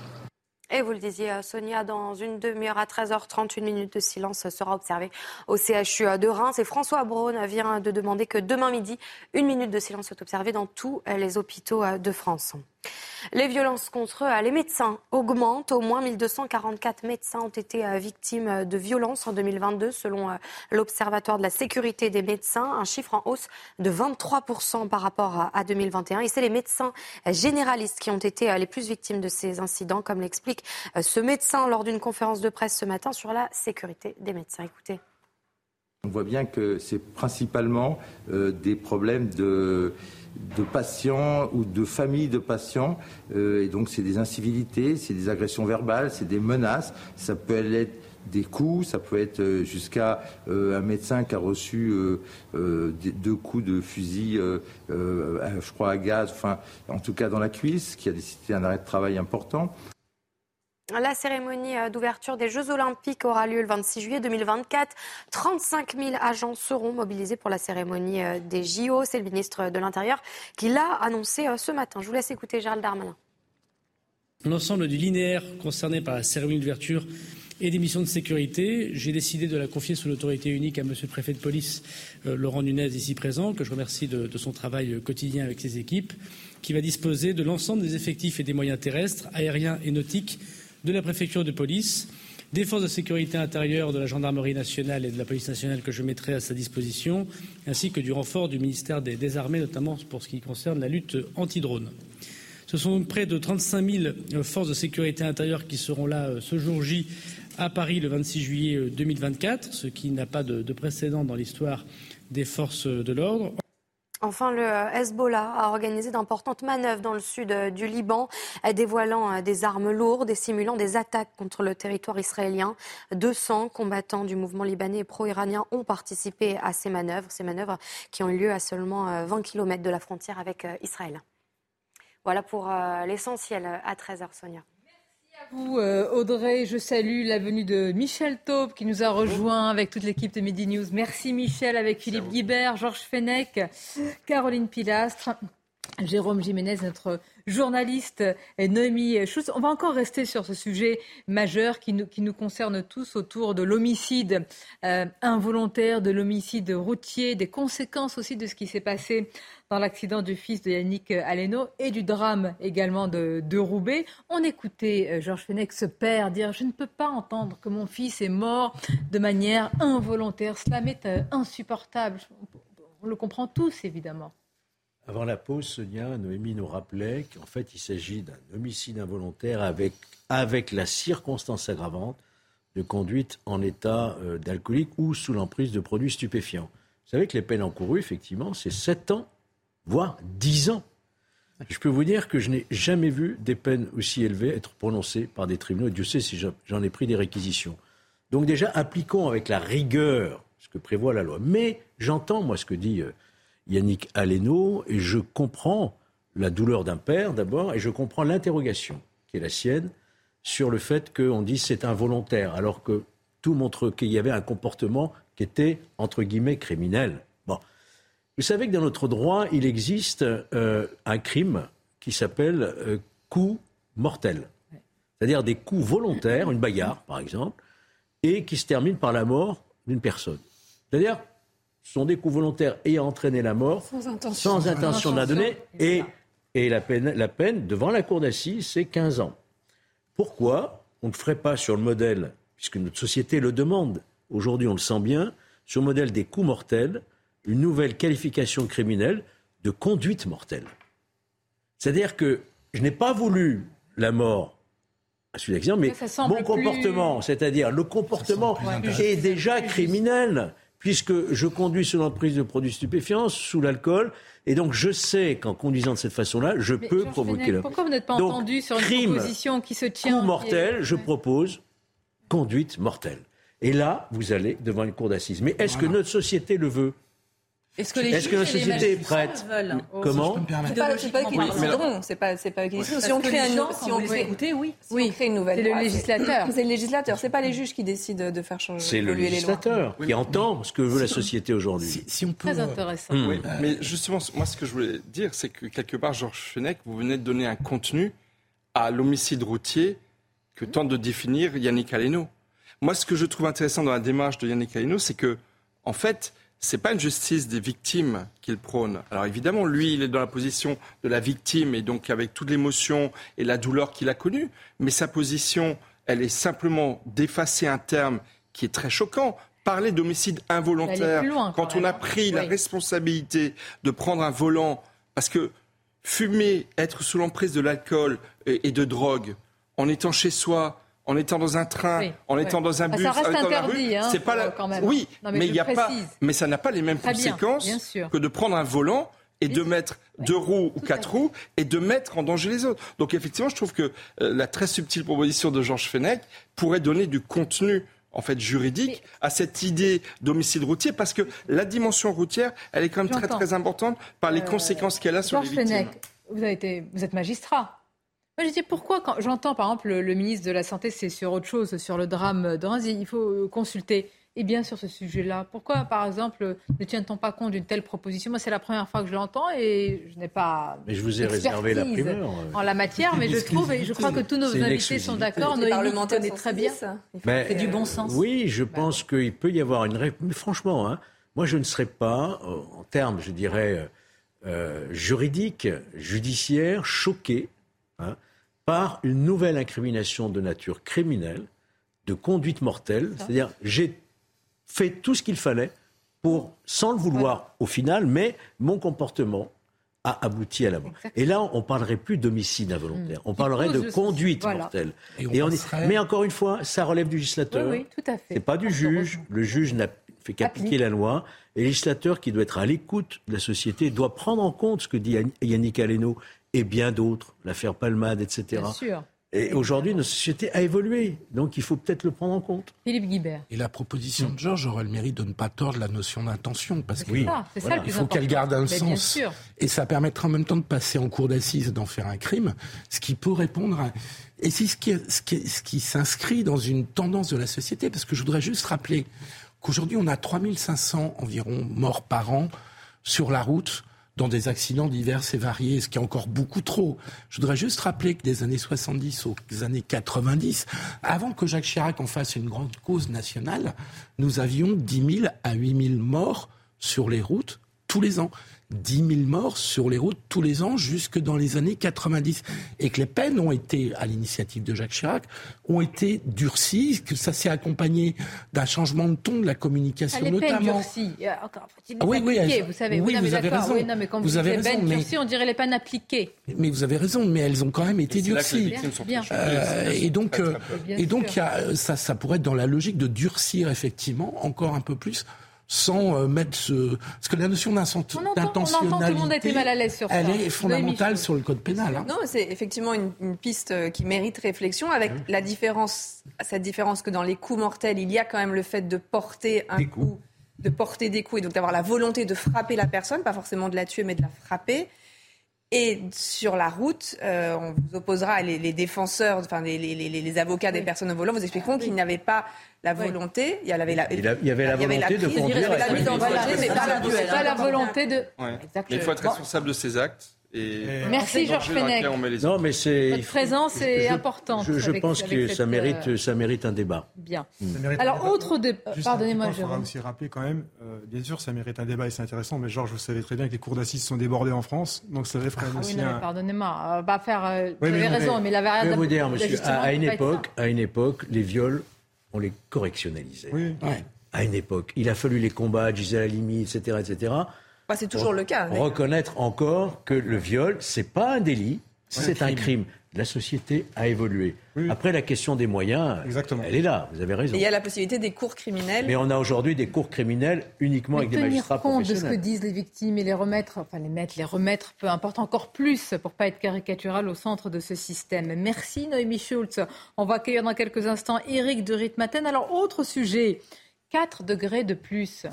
Speaker 2: Et vous le disiez, euh, Sonia, dans une demi-heure à 13h30, une minute de silence sera observée au CHU de Reims. Et François Braun vient de demander que demain midi, une minute de silence soit observée dans tous les hôpitaux euh, de France. Les violences contre les médecins augmentent. Au moins 1244 médecins ont été euh, victimes de violences en 2022, selon euh, l'Observatoire de la sécurité des médecins, un chiffre en hausse de 23% par rapport à 2021. Et c'est les médecins généralistes qui ont été euh, les plus victimes de ces incidents, comme l'explique ce médecin lors d'une conférence de presse ce matin sur la sécurité des médecins. Écoutez.
Speaker 22: On voit bien que c'est principalement euh, des problèmes de, de patients ou de familles de patients. Euh, et donc, c'est des incivilités, c'est des agressions verbales, c'est des menaces. Ça peut être des coups, ça peut être euh, jusqu'à un médecin qui a reçu deux coups de fusil, je crois à gaz, enfin, en tout cas dans la cuisse, qui a décidé un arrêt de travail important.
Speaker 2: La cérémonie euh, d'ouverture des Jeux Olympiques aura lieu le 26 juillet 2024. 35 000 agents seront mobilisés pour la cérémonie euh, des JO. C'est le ministre de l'Intérieur qui l'a annoncé euh, ce matin. Je vous laisse écouter Gérald Darmanin.
Speaker 23: L'ensemble du linéaire concerné par la cérémonie d'ouverture et des missions de sécurité. J'ai décidé de la confier sous l'autorité unique à Monsieur le préfet de police, Laurent Nunez, ici présent, que je remercie de, son travail quotidien avec ses équipes, qui va disposer de l'ensemble des effectifs et des moyens terrestres, aériens et nautiques de la préfecture de police, des forces de sécurité intérieure de la gendarmerie nationale et de la police nationale que je mettrai à sa disposition, ainsi que du renfort du ministère des, Armées, notamment pour ce qui concerne la lutte anti-drone. Ce sont près de 35 000 euh, forces de sécurité intérieure qui seront là euh, ce jour J à Paris le 26 juillet 2024, euh, ce qui n'a pas de précédent dans l'histoire des forces de l'ordre.
Speaker 2: Enfin, le euh, Hezbollah a organisé d'importantes manœuvres dans le sud euh, du Liban, euh, dévoilant des armes lourdes et simulant des attaques contre le territoire israélien. 200 combattants du mouvement libanais pro-iranien ont participé à ces manœuvres, ces manœuvres qui ont eu lieu à seulement 20 km de la frontière avec Israël. Voilà pour l'essentiel à 13h, Sonia
Speaker 1: vous, euh, Audrey. Je salue la venue de Michel Taube qui nous a rejoint avec toute l'équipe de Midi News. Merci Michel avec Philippe Guibert, Georges Fenech, Caroline Pilastre, Jérôme Jiménez, notre journaliste Noémie Schultz. On va encore rester sur ce sujet majeur qui nous, concerne tous autour de l'homicide euh, involontaire, de l'homicide routier, des conséquences aussi de ce qui s'est passé dans l'accident du fils de Yannick Aleno et du drame également de, Roubaix. On écoutait euh, Georges Fenech, ce père, dire Je ne peux pas entendre que mon fils est mort de manière involontaire. Cela m'est euh, insupportable. On le comprend tous, évidemment.
Speaker 10: Avant la pause, Sonia, Noémie nous rappelait qu'en fait, il s'agit d'un homicide involontaire avec, avec la circonstance aggravante de conduite en état euh, d'alcoolique ou sous l'emprise de produits stupéfiants. Vous savez que les peines encourues, effectivement, c'est 7 ans, voire 10 ans. Je peux vous dire que je n'ai jamais vu des peines aussi élevées être prononcées par des tribunaux. Dieu sait si j'en ai pris des réquisitions. Donc déjà, appliquons avec la rigueur ce que prévoit la loi. Mais j'entends, moi, ce que dit euh, Yannick Aleno, et je comprends la douleur d'un père d'abord, et je comprends l'interrogation qui est la sienne sur le fait qu'on dise c'est involontaire, alors que tout montre qu'il y avait un comportement qui était, entre guillemets, criminel. Bon. Vous savez que dans notre droit, il existe euh, un crime qui s'appelle euh, coup mortel. C'est-à-dire des coups volontaires, une bagarre par exemple, et qui se termine par la mort d'une personne. C'est-à-dire sont des coups volontaires ayant entraîné la mort sans intention, de la donner. Et, et la, peine, la peine devant la cour d'assises, c'est 15 ans. Pourquoi on ne ferait pas sur le modèle, puisque notre société le demande, aujourd'hui on le sent bien, sur le modèle des coups mortels, une nouvelle qualification criminelle de conduite mortelle. C'est-à-dire que je n'ai pas voulu la mort à celui d'accident, mais mon comportement, c'est-à-dire le comportement est déjà criminel puisque je conduis sous l'emprise de produits stupéfiants, sous l'alcool, et donc je sais qu'en conduisant de cette façon-là, je peux provoquer la...
Speaker 1: Pourquoi vous n'êtes pas entendu sur une proposition qui se tient
Speaker 10: Coup mortel, je propose conduite mortelle. Et là, vous allez devant une cour d'assises. Mais est-ce que notre société le veut?
Speaker 1: Est-ce que, Est
Speaker 10: que la société est prête Comment
Speaker 9: C'est pas, pas C'est pas, c'est pas Si on crée un, si on crée,
Speaker 1: écouter, oui.
Speaker 9: Si on crée une nouvelle,
Speaker 1: c'est le législateur.
Speaker 9: C'est le législateur. C'est pas les juges qui décident de faire changer.
Speaker 10: C'est le législateur qui entend ce que veut la société aujourd'hui.
Speaker 1: Si, on peut. Très intéressant.
Speaker 24: Oui, mais justement, moi, ce que je voulais dire, c'est que quelque part, Georges Fenech, vous venez de donner un contenu à l'homicide routier que tente de définir Yannick Aleno. Moi, ce que je trouve intéressant dans la démarche de Yannick Aleno, c'est que, en fait, c'est pas une justice des victimes qu'il prône. Alors évidemment, lui, il est dans la position de la victime et donc avec toute l'émotion et la douleur qu'il a connue, mais sa position, elle est simplement d'effacer un terme qui est très choquant. Parler d'homicide involontaire quand, on a pris la responsabilité de prendre un volant, parce que fumer, être sous l'emprise de l'alcool et de drogue, en étant chez soi, en étant dans un train, en étant dans un
Speaker 1: Ah,
Speaker 24: bus,
Speaker 1: ça reste
Speaker 24: en étant dans la rue,
Speaker 1: hein,
Speaker 24: c'est pas la...
Speaker 1: quand même.
Speaker 24: Oui,
Speaker 1: Non, mais
Speaker 24: il y a pas, mais ça n'a pas les mêmes
Speaker 1: Très
Speaker 24: conséquences
Speaker 1: bien
Speaker 24: que de prendre un volant et de mettre deux roues ou quatre roues et de mettre en danger les autres. Donc effectivement, je trouve que euh, la très subtile proposition de Georges Fenech pourrait donner du contenu en fait juridique à cette idée d'homicide routier parce que la dimension routière, elle est quand même très très importante par les
Speaker 1: Euh,
Speaker 24: conséquences qu'elle a sur les
Speaker 1: Georges
Speaker 24: victimes.
Speaker 1: Fenech, vous, avez été, vous êtes magistrat. Moi, je dis pourquoi, quand j'entends par exemple le, le ministre de la Santé, c'est sur autre chose, sur le drame de Reims, il faut euh, consulter. Et bien sur ce sujet-là, pourquoi, par exemple, ne tient-on pas compte d'une telle proposition? Moi, c'est la première fois que je l'entends et je n'ai pas.
Speaker 10: Mais je vous ai réservé la primeur.
Speaker 1: En la matière, mais je trouve, et je crois que tous nos invités sont d'accord, Noémie
Speaker 9: parlementaires
Speaker 1: connaît
Speaker 9: sont
Speaker 1: très bien.
Speaker 9: ça.
Speaker 1: C'est du bon sens.
Speaker 10: Oui, je pense qu'il peut y avoir une réponse. Mais franchement, hein, moi, je ne serais pas, euh, en termes, je dirais, euh, euh, juridiques, judiciaires, choqué hein, par une nouvelle incrimination de nature criminelle, de conduite mortelle. C'est-à-dire, j'ai fait tout ce qu'il fallait pour, sans le vouloir au final, mais mon comportement a abouti à la mort. Et là, on parlerait plus d'homicide involontaire, on parlerait de conduite
Speaker 1: voilà.
Speaker 10: mortelle.
Speaker 24: Et on
Speaker 10: Et on est-
Speaker 24: passerait-
Speaker 10: Mais encore une fois, ça relève du législateur.
Speaker 1: Oui, oui, tout à fait.
Speaker 10: C'est pas du juge. Le juge n'a fait qu'appliquer la loi. Et le législateur qui doit être à l'écoute de la société doit prendre en compte ce que dit Yann- Yannick Aleno et bien d'autres, l'affaire Palmade, etc.
Speaker 1: Bien sûr.
Speaker 10: Et aujourd'hui, notre société a évolué. Donc il faut peut-être le prendre en compte.
Speaker 1: Philippe Guibert.
Speaker 11: Et la proposition de Georges aurait le mérite de ne pas tordre la notion d'intention, parce
Speaker 1: C'est
Speaker 11: que
Speaker 1: ça,
Speaker 11: il faut qu'elle garde un
Speaker 1: Mais bien
Speaker 11: sens.
Speaker 1: sûr.
Speaker 11: Et ça permettra en même temps de passer en cour d'assises, d'en faire un crime, ce qui peut répondre à... Et c'est ce qui, ce qui, ce qui s'inscrit dans une tendance de la société, parce que je voudrais juste rappeler qu'aujourd'hui, on a 3500 environ morts par an sur la route dans des accidents divers et variés, ce qui est encore beaucoup trop. Je voudrais juste rappeler que des années 70 aux années 90, avant que Jacques Chirac en fasse une grande cause nationale, nous avions 10 000 à 8 000 morts sur les routes tous les ans. 10 000 morts sur les routes tous les ans jusque dans les années 90. Et que les peines ont été, à l'initiative de Jacques Chirac, ont été durcies, que ça s'est accompagné d'un changement de ton de la communication
Speaker 1: Ah, les peines
Speaker 11: notamment.
Speaker 1: durcies. Euh, Encore
Speaker 11: Ah oui, oui, elles-
Speaker 1: vous savez.
Speaker 11: oui,
Speaker 1: non,
Speaker 11: vous avez
Speaker 1: d'accord.
Speaker 11: raison.
Speaker 1: Oui, non, mais quand
Speaker 11: Vous
Speaker 1: vous,
Speaker 11: avez raison,
Speaker 1: peines
Speaker 11: mais-
Speaker 1: durcies, on dirait les peines appliquées.
Speaker 11: Mais vous avez raison, mais elles ont quand même été durcies.
Speaker 1: Bien.
Speaker 11: Euh, et donc, euh, et donc, il y a- ça, ça pourrait être dans la logique de durcir effectivement encore un peu plus, sans euh, mettre ce, parce que la notion
Speaker 1: entend, tout le monde a été
Speaker 11: d'intentionnalité,
Speaker 1: mal à l'aise sur ça.
Speaker 11: elle est fondamentale sur le code pénal. hein.
Speaker 9: Non, c'est effectivement une, une piste euh, qui mérite réflexion avec la différence, cette différence que dans les coups mortels, il y a quand même le fait de porter un coup, de porter des coups et donc d'avoir la volonté de frapper la personne, pas forcément de la tuer, mais de la frapper. Et sur la route, euh, on vous opposera les, les défenseurs, enfin les, les- les- les avocats des personnes au volant, vous expliqueront qu'il n'y avait pas la volonté. Il y avait la,
Speaker 10: Il y a- il y avait la volonté de
Speaker 9: prise-
Speaker 10: conduire
Speaker 9: il y avait la mise en
Speaker 10: conduire.
Speaker 9: danger, mais pas la
Speaker 1: volonté de.
Speaker 24: Il faut être responsable de ses actes. Et
Speaker 1: Merci, Georges Fenech.
Speaker 10: Non, mais c'est.
Speaker 1: Votre présence est
Speaker 10: je-
Speaker 1: importante.
Speaker 10: Je, je
Speaker 1: avec-
Speaker 10: pense
Speaker 1: avec
Speaker 10: que
Speaker 1: cette,
Speaker 10: ça
Speaker 1: euh,
Speaker 10: mérite, ça mérite un débat.
Speaker 1: Bien.
Speaker 14: Mérite
Speaker 1: Alors,
Speaker 14: un débat.
Speaker 1: autre.
Speaker 14: Juste
Speaker 1: Pardonnez-moi,
Speaker 14: faudra
Speaker 1: Jérôme.
Speaker 14: aussi rappeler quand même, euh, bien sûr, ça mérite un débat et c'est intéressant, mais Georges, vous savez très bien que les cours d'assises sont débordés en France, donc ça ferait
Speaker 1: Ah oui,
Speaker 14: aussi
Speaker 1: non, mais
Speaker 14: un...
Speaker 1: pardonnez-moi. Pas faire. euh,
Speaker 14: Oui,
Speaker 1: vous avez raison,
Speaker 14: mais-
Speaker 1: avait rien
Speaker 10: Je vais vous dire, monsieur, à, à une époque, à une époque, les viols, on les correctionnalisait.
Speaker 14: Oui.
Speaker 11: Ouais.
Speaker 10: À une époque, il a fallu les combattre, Gisèle Halimi, etc., etc.
Speaker 9: Bah, c'est toujours le cas. mais-
Speaker 10: Reconnaître encore que le viol, c'est pas un délit, c'est un crime. La société a évolué. Après, la question des moyens, elle est là. Vous avez raison.
Speaker 9: Et il y a la possibilité des cours criminels.
Speaker 10: Mais on a aujourd'hui des cours criminels uniquement
Speaker 1: Mais
Speaker 10: avec des
Speaker 1: tenir
Speaker 10: magistrats
Speaker 1: compte de ce que disent les victimes et les remettre, enfin les mettre, les remettre, peu importe, encore plus pour pas être caricatural au centre de ce système. Merci Noémie Schultz. On va accueillir dans quelques instants Eric de Ritmaten. Alors, autre sujet, 4 degrés de plus.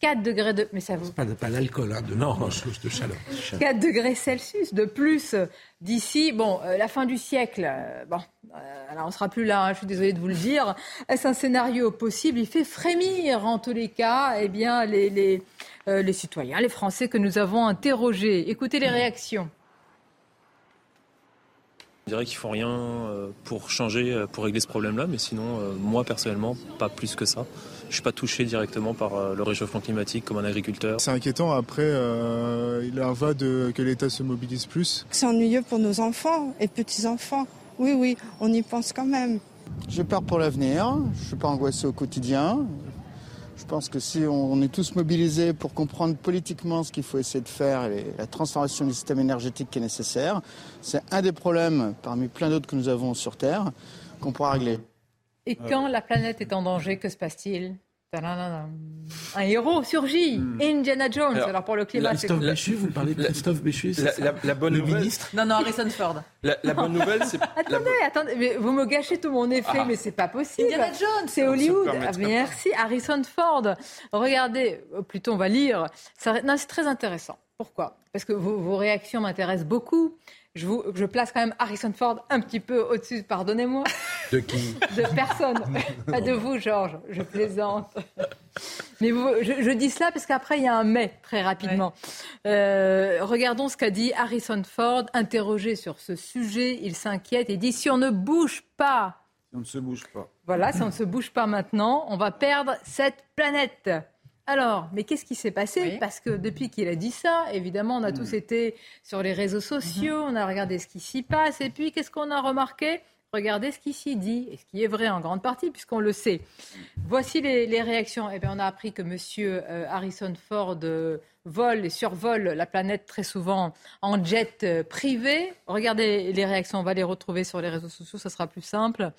Speaker 1: 4 degrés de... Mais ça vous...
Speaker 11: Pas, pas l'alcool, hein, de, de source de chaleur.
Speaker 1: 4 degrés Celsius de plus d'ici, bon, euh, la fin du siècle. euh, bon, euh, alors on sera plus là, hein, je suis désolée de vous le dire. Est-ce un scénario possible? Il fait frémir, en tous les cas, eh bien, les, les, euh, les citoyens, les Français que nous avons interrogés. Écoutez les réactions.
Speaker 25: Je dirais qu'ils font rien pour changer, pour régler ce problème-là, mais sinon, euh, moi personnellement, pas plus que ça. Je suis pas touché directement par euh, le réchauffement climatique comme un agriculteur.
Speaker 26: C'est inquiétant. Après, euh, il en va de que l'État se mobilise plus.
Speaker 27: C'est ennuyeux pour nos enfants et petits-enfants. Oui, oui, on y pense quand même.
Speaker 26: J'ai peur pour l'avenir. Je suis pas angoissé au quotidien. Je pense que si on est tous mobilisés pour comprendre politiquement ce qu'il faut essayer de faire et la transformation du système énergétique qui est nécessaire, c'est un des problèmes parmi plein d'autres que nous avons sur Terre qu'on pourra régler.
Speaker 1: Et quand la planète est en danger, que se passe-t-il un héros surgit. Indiana Jones. Alors, pour le climat,
Speaker 10: c'est Christophe Béchu, vous parlez de Christophe Béchu, c'est
Speaker 24: la, la, bonne nouvelle.
Speaker 15: Ministre non, non, Harrison Ford.
Speaker 24: La, bonne nouvelle, c'est.
Speaker 1: attendez, attendez, mais vous me gâchez tout mon effet, ah. mais c'est pas possible. Indiana Jones, c'est Hollywood. Ah, merci, Harrison Ford. Regardez, plutôt on va lire. Non, c'est très intéressant. Pourquoi Parce que vos, vos réactions m'intéressent beaucoup je, vous, je place quand même Harrison Ford un petit peu au-dessus, pardonnez-moi.
Speaker 10: De qui
Speaker 1: De personne. Pas de vous, Georges. Je plaisante. Mais vous, je, dis cela parce qu'après, il y a un mais, très rapidement. Euh, regardons ce qu'a dit Harrison Ford, interrogé sur ce sujet. Il s'inquiète et dit si on ne bouge pas.
Speaker 24: Si on ne se bouge pas.
Speaker 1: Voilà, si on ne se bouge pas maintenant, on va perdre cette planète. Alors, mais qu'est-ce qui s'est passé Parce que depuis qu'il a dit ça, évidemment, on a tous hmm. été sur les réseaux sociaux, mhm. on a regardé ce qui s'y passe, et puis qu'est-ce qu'on a remarqué? Regardez ce qui s'y dit, et ce qui est vrai en grande partie, puisqu'on le sait. Voici les, réactions. Eh bien, on a appris que M. Euh, Harrison Ford euh, vole et survole la planète très souvent en jet euh, privé. Regardez les réactions, on va les retrouver sur les réseaux sociaux, ça sera plus simple.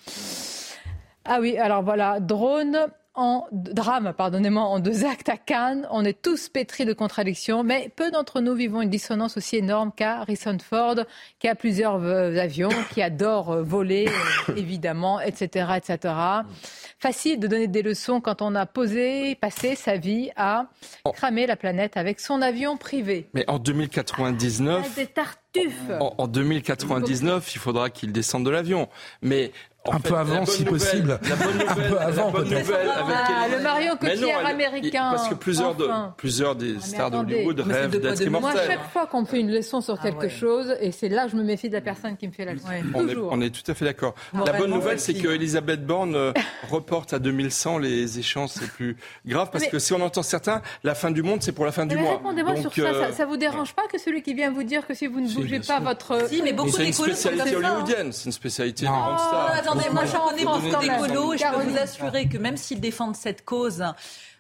Speaker 1: Ah oui, alors voilà, drone en drame, pardonnez-moi, en deux actes à Cannes. On est tous pétris de contradictions, mais peu d'entre nous vivons une dissonance aussi énorme qu'à Harrison Ford, qui a plusieurs avions, qui adore euh, voler, euh, évidemment, etc., etc. Facile de donner des leçons quand on a posé, passé sa vie à cramer la planète avec son avion privé.
Speaker 24: Mais en 2099,
Speaker 1: des tartuffes.
Speaker 24: En, en 2099, il faudra qu'il descende de l'avion. Mais
Speaker 10: un peu avant, si possible.
Speaker 24: La bonne nouvelle, un peu avant,
Speaker 1: peut-être. Ah, le Marion Cotillard américain.
Speaker 24: Parce que plusieurs, de, plusieurs des ah, stars d'Hollywood rêvent d'être immortels.
Speaker 1: Moi, chaque fois qu'on fait une leçon sur quelque ah chose, et c'est là que je me méfie de la personne qui me fait la leçon.
Speaker 24: On, est, on, est, tout à fait d'accord. La bonne nouvelle, c'est que Elisabeth Borne euh, reporte à 2100 les échéances les plus graves, parce que si on entend certains, la fin du monde, c'est pour la fin du mois.
Speaker 1: Répondez-moi sur ça. Euh, ça. vous dérange pas que celui qui vient vous dire que si vous ne bougez pas votre...
Speaker 24: Si, mais beaucoup C'est une spécialité hollywoodienne. C'est une spécialité de grande star
Speaker 15: moi j'en connais beaucoup d'écolos et je peux vous assurer que même s'ils défendent cette cause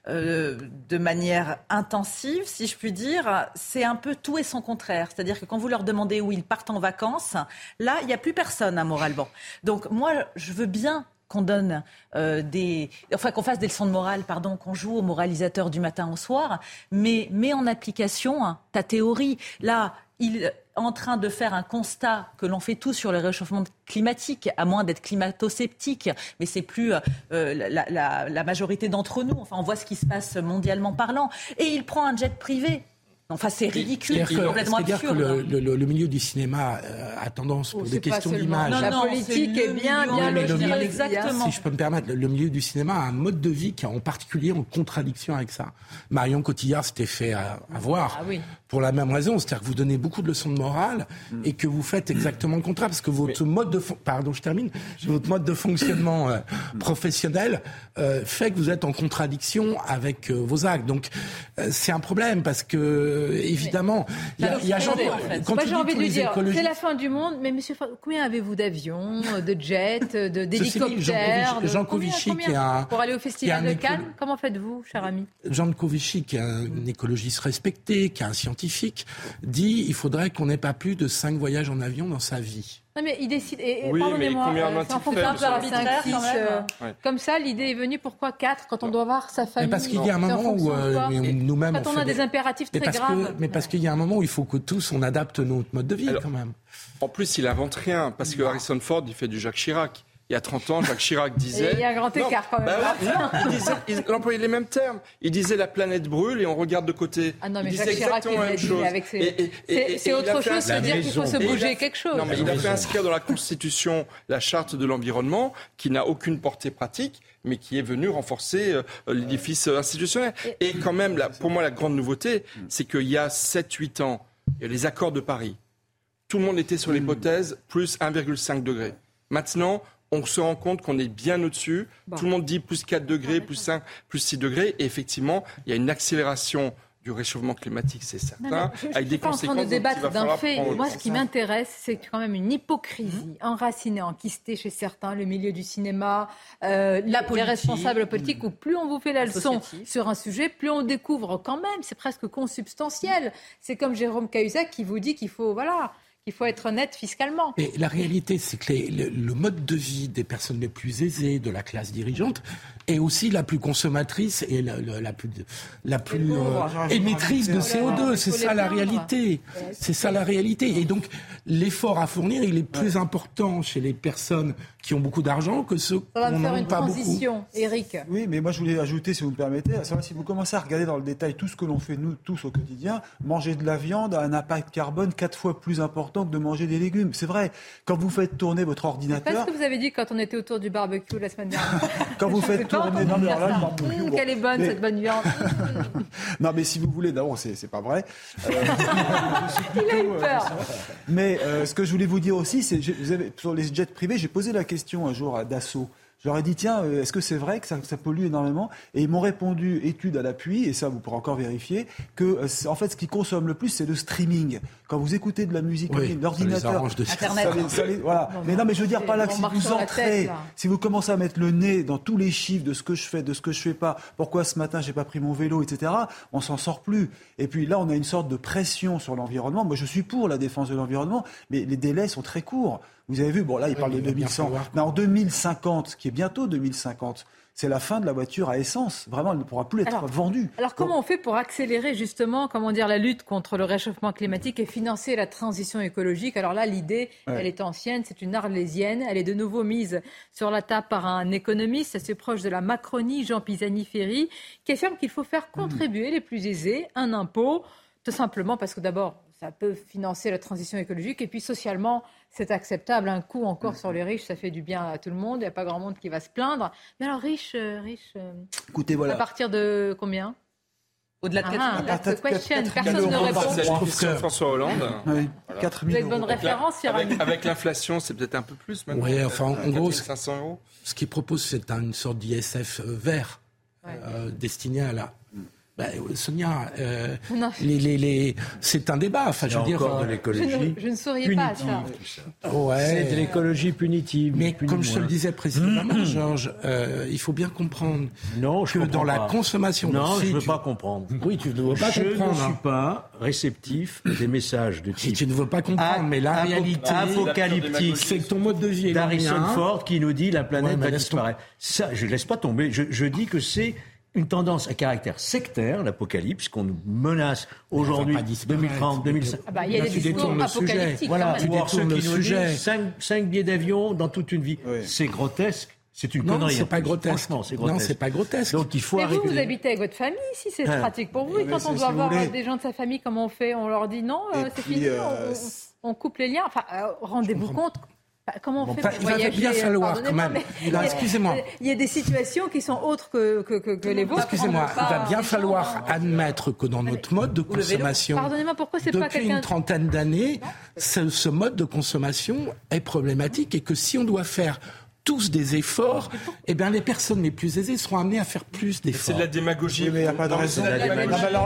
Speaker 15: euh, de manière intensive, si je puis dire, c'est un peu tout et son contraire. C'est-à-dire que quand vous leur demandez où ils partent en vacances, là, il n'y a plus personne, hein, moralement. Donc moi, je veux bien qu'on donne euh, des, enfin qu'on fasse des leçons de morale, pardon, qu'on joue au moralisateur du matin au soir, mais mets en application hein, ta théorie. Là, il en train de faire un constat que l'on fait tous sur le réchauffement climatique, à moins d'être climato-sceptique, mais c'est plus euh, la, majorité d'entre nous. Enfin, on voit ce qui se passe mondialement parlant. Et il prend un jet privé. Enfin, c'est ridicule,
Speaker 10: c'est complètement absurde. que le, le, le, milieu du cinéma euh, a tendance, pour oh, des questions d'image...
Speaker 1: La politique est, bien, bien le
Speaker 10: exactement. Si je peux me permettre, le milieu du cinéma a un mode de vie qui est en particulier en contradiction avec ça. Marion Cotillard s'était fait avoir. Ah, oui pour la même raison, c'est-à-dire que vous donnez beaucoup de leçons de morale et que vous faites exactement le contraire, parce que votre mode de pardon, je termine, votre mode de fonctionnement euh, professionnel euh, fait que vous êtes en contradiction avec euh, vos actes. Donc c'est un problème parce que évidemment, il y a, y a
Speaker 1: Jean, Moi j'ai envie de dire, c'est la fin du monde, mais Monsieur, combien avez-vous d'avions, de jets, d'hélicoptères
Speaker 10: Jean Covici qui est un
Speaker 1: pour aller au festival de Cannes, comment faites-vous, cher ami?
Speaker 10: Jean Covici qui est un écologiste respecté, qui est un scientifique dit il faudrait qu'on n'ait pas plus de cinq voyages en avion dans sa vie.
Speaker 1: Non mais il décide. Et,
Speaker 24: oui, mais combien
Speaker 1: euh, en fonction de 5, 6, euh, Comme ça, l'idée est venue. Pourquoi 4 quand on doit voir sa famille
Speaker 10: mais Parce qu'il y a un moment où euh, nous-mêmes.
Speaker 1: Quand on, a des, impératifs très graves.
Speaker 10: mais parce qu'il y a un moment où il faut que tous on adapte notre mode de vie quand même.
Speaker 24: En plus, il invente rien parce que Harrison Ford, il fait du Jacques Chirac il y a 30 ans, Jacques Chirac disait.
Speaker 1: il y a un grand écart quand même. Bah
Speaker 24: il, employait les mêmes termes. Il disait la planète brûle et on regarde de côté.
Speaker 1: Ah non, mais Jacques Chirac, il a dit avec ses... C'est autre chose que dire qu'il faut se bouger quelque chose.
Speaker 24: Non, mais il a fait inscrire dans la Constitution la charte de l'environnement qui n'a aucune portée pratique mais qui est venue renforcer euh, l'édifice institutionnel. Et quand même, pour moi, la grande nouveauté, c'est qu'il y a 7-8 ans, les accords de Paris. Tout le monde était sur l'hypothèse plus 1,5 degré. Maintenant, on se rend compte qu'on est bien au-dessus. Tout le monde dit plus 4 degrés, plus 5, plus 6 degrés. Et effectivement, il y a une accélération du réchauffement climatique, c'est certain,
Speaker 1: je, avec des conséquences. en train de débattre d'un fait. Moi, ce qui m'intéresse, c'est quand même une hypocrisie enracinée, enquistée chez certains, le milieu du cinéma, euh, la les responsables politiques, où plus on vous fait la leçon sur un sujet, plus on découvre quand même, c'est presque consubstantiel. C'est comme Jérôme Cahuzac qui vous dit qu'il faut, voilà, il faut être honnête fiscalement.
Speaker 11: Et la réalité, c'est que le, mode de vie des personnes les plus aisées, de la classe dirigeante, est aussi la plus consommatrice et la, plus, euh, émettrice de CO2. C'est ça la réalité. C'est ça la réalité. Et donc, l'effort à fournir, il est plus important chez les personnes qui ont beaucoup d'argent que ceux qui n'en ont
Speaker 1: une
Speaker 11: pas
Speaker 1: transition, beaucoup. Eric.
Speaker 28: Oui, mais moi, je voulais ajouter, si vous me permettez, si vous commencez à regarder dans le détail tout ce que l'on fait, nous tous, au quotidien, manger de la viande a un impact carbone quatre fois plus important de manger des légumes. C'est vrai. Quand vous faites tourner votre ordinateur.
Speaker 1: C'est pas ce que vous avez dit quand on était autour du barbecue la semaine dernière.
Speaker 28: quand vous faites tourner. Mais
Speaker 1: hum, Quelle est bonne cette bonne viande.
Speaker 28: non, mais si vous voulez, d'abord, c'est, pas vrai. Euh,
Speaker 1: Il a eu euh, peur.
Speaker 28: Mais euh, ce que je voulais vous dire aussi, c'est vous avez, sur les jets privés, j'ai posé la question un jour à Dassault. Je leur ai dit, tiens, est-ce que c'est vrai que ça, pollue énormément? Et ils m'ont répondu, étude à l'appui, et ça vous pourrez encore vérifier, que en fait ce qui consomme le plus, c'est le streaming. Quand vous écoutez de la musique, l'ordinateur,
Speaker 11: Internet,
Speaker 28: ça, ça, voilà. Mais non, mais je veux dire pas là que si vous entrez, si vous commencez à mettre le nez dans tous les chiffres de ce que je fais, de ce que je fais pas, pourquoi ce matin j'ai pas pris mon vélo, etc. On s'en sort plus. Et puis là, on a une sorte de pression sur l'environnement. Moi, je suis pour la défense de l'environnement, mais les délais sont très courts. Vous avez vu, bon là, il
Speaker 11: oui,
Speaker 28: parle de 2100. Mais en 2050, qui est bientôt 2050, c'est la fin de la voiture à essence. Vraiment, elle ne pourra plus être vendue.
Speaker 1: Alors comment on fait pour accélérer justement, la lutte contre le réchauffement climatique et financer la transition écologique? Alors là, l'idée, elle est ancienne, c'est une arlésienne, elle est de nouveau mise sur la table par un économiste. Assez proche de la Macronie, Jean Pisani-Ferry, qui affirme qu'il faut faire hmm. contribuer les plus aisés un impôt, tout simplement parce que d'abord, ça peut financer la transition écologique. Et puis socialement, c'est acceptable. Un coup encore sur les riches, ça fait du bien à tout le monde. Il n'y a pas grand monde qui va se plaindre. Mais alors, riche, euh, riche. Euh,
Speaker 28: Écoutez, voilà.
Speaker 1: À partir de combien?
Speaker 15: Au-delà
Speaker 1: de 4 ah, ah, question, personne ne répond.
Speaker 28: Je
Speaker 24: trouve que François Hollande.
Speaker 28: Oui,
Speaker 24: voilà.
Speaker 28: 4 000
Speaker 1: Vous êtes bonne
Speaker 28: euros.
Speaker 1: référence,
Speaker 24: Avec, l'inflation, c'est peut-être un peu plus maintenant.
Speaker 11: Oui, enfin, en gros,
Speaker 24: 500 euros.
Speaker 11: ce qu'il propose, c'est une sorte d'ISF euh, vert destiné à la bah, Sonia, euh, les, les, les... c'est un débat. Enfin, je veux dire,
Speaker 10: de
Speaker 1: euh,
Speaker 10: l'écologie.
Speaker 1: Je, ne souriais pas
Speaker 10: C'est de l'écologie punitive.
Speaker 11: Mais
Speaker 10: punitive.
Speaker 11: comme je te le disais précédemment, mmh. Georges, euh, il faut bien comprendre
Speaker 10: non, je
Speaker 11: que dans la consommation.
Speaker 10: Non, je ne veux pas comprendre.
Speaker 11: Oui, tu ne veux pas comprendre.
Speaker 10: Je
Speaker 11: ne
Speaker 10: suis hein. pas réceptif des messages de type.
Speaker 11: Si tu ne veux pas comprendre, à, mais la réalité
Speaker 10: apocalyptique,
Speaker 11: c'est que ton mode de vie est
Speaker 10: Ford qui nous dit la planète va disparaître. Ça, je ne laisse pas tomber. Je, je dis que c'est une tendance à caractère sectaire, l'apocalypse, qu'on nous menace aujourd'hui, 2030, 2050.
Speaker 1: Ah bah, il y a des discours apocalyptiques.
Speaker 10: Voilà,
Speaker 11: tu détournes le sujet.
Speaker 10: 5, 5 billets d'avion dans toute une vie. C'est grotesque. C'est une
Speaker 11: non,
Speaker 10: connerie.
Speaker 11: C'est
Speaker 10: hein.
Speaker 11: pas grotesque.
Speaker 10: Franchement, c'est grotesque.
Speaker 11: Non, c'est pas grotesque.
Speaker 10: Donc il faut
Speaker 1: Mais. Vous, vous habitez avec votre famille, si c'est
Speaker 10: ah.
Speaker 1: pratique pour vous. Et quand on doit voir des gens de sa famille, comment on fait? On leur dit non, euh, c'est fini,
Speaker 28: euh,
Speaker 1: on, coupe les liens. Enfin, euh, rendez-vous compte bah, comment on
Speaker 11: bon,
Speaker 1: fait
Speaker 11: il va bien falloir quand même. Excusez-moi.
Speaker 1: Il y a des situations qui sont autres que, les vôtres.
Speaker 11: Excusez-moi, il va bien falloir admettre que dans notre mode de consommation, depuis une trentaine d'années, ce mode de consommation est problématique et que si on doit faire tous des efforts, eh bien, les personnes les plus aisées seront amenées à faire plus d'efforts.
Speaker 24: C'est de la démagogie.
Speaker 28: Mais il n'y a pas de raison.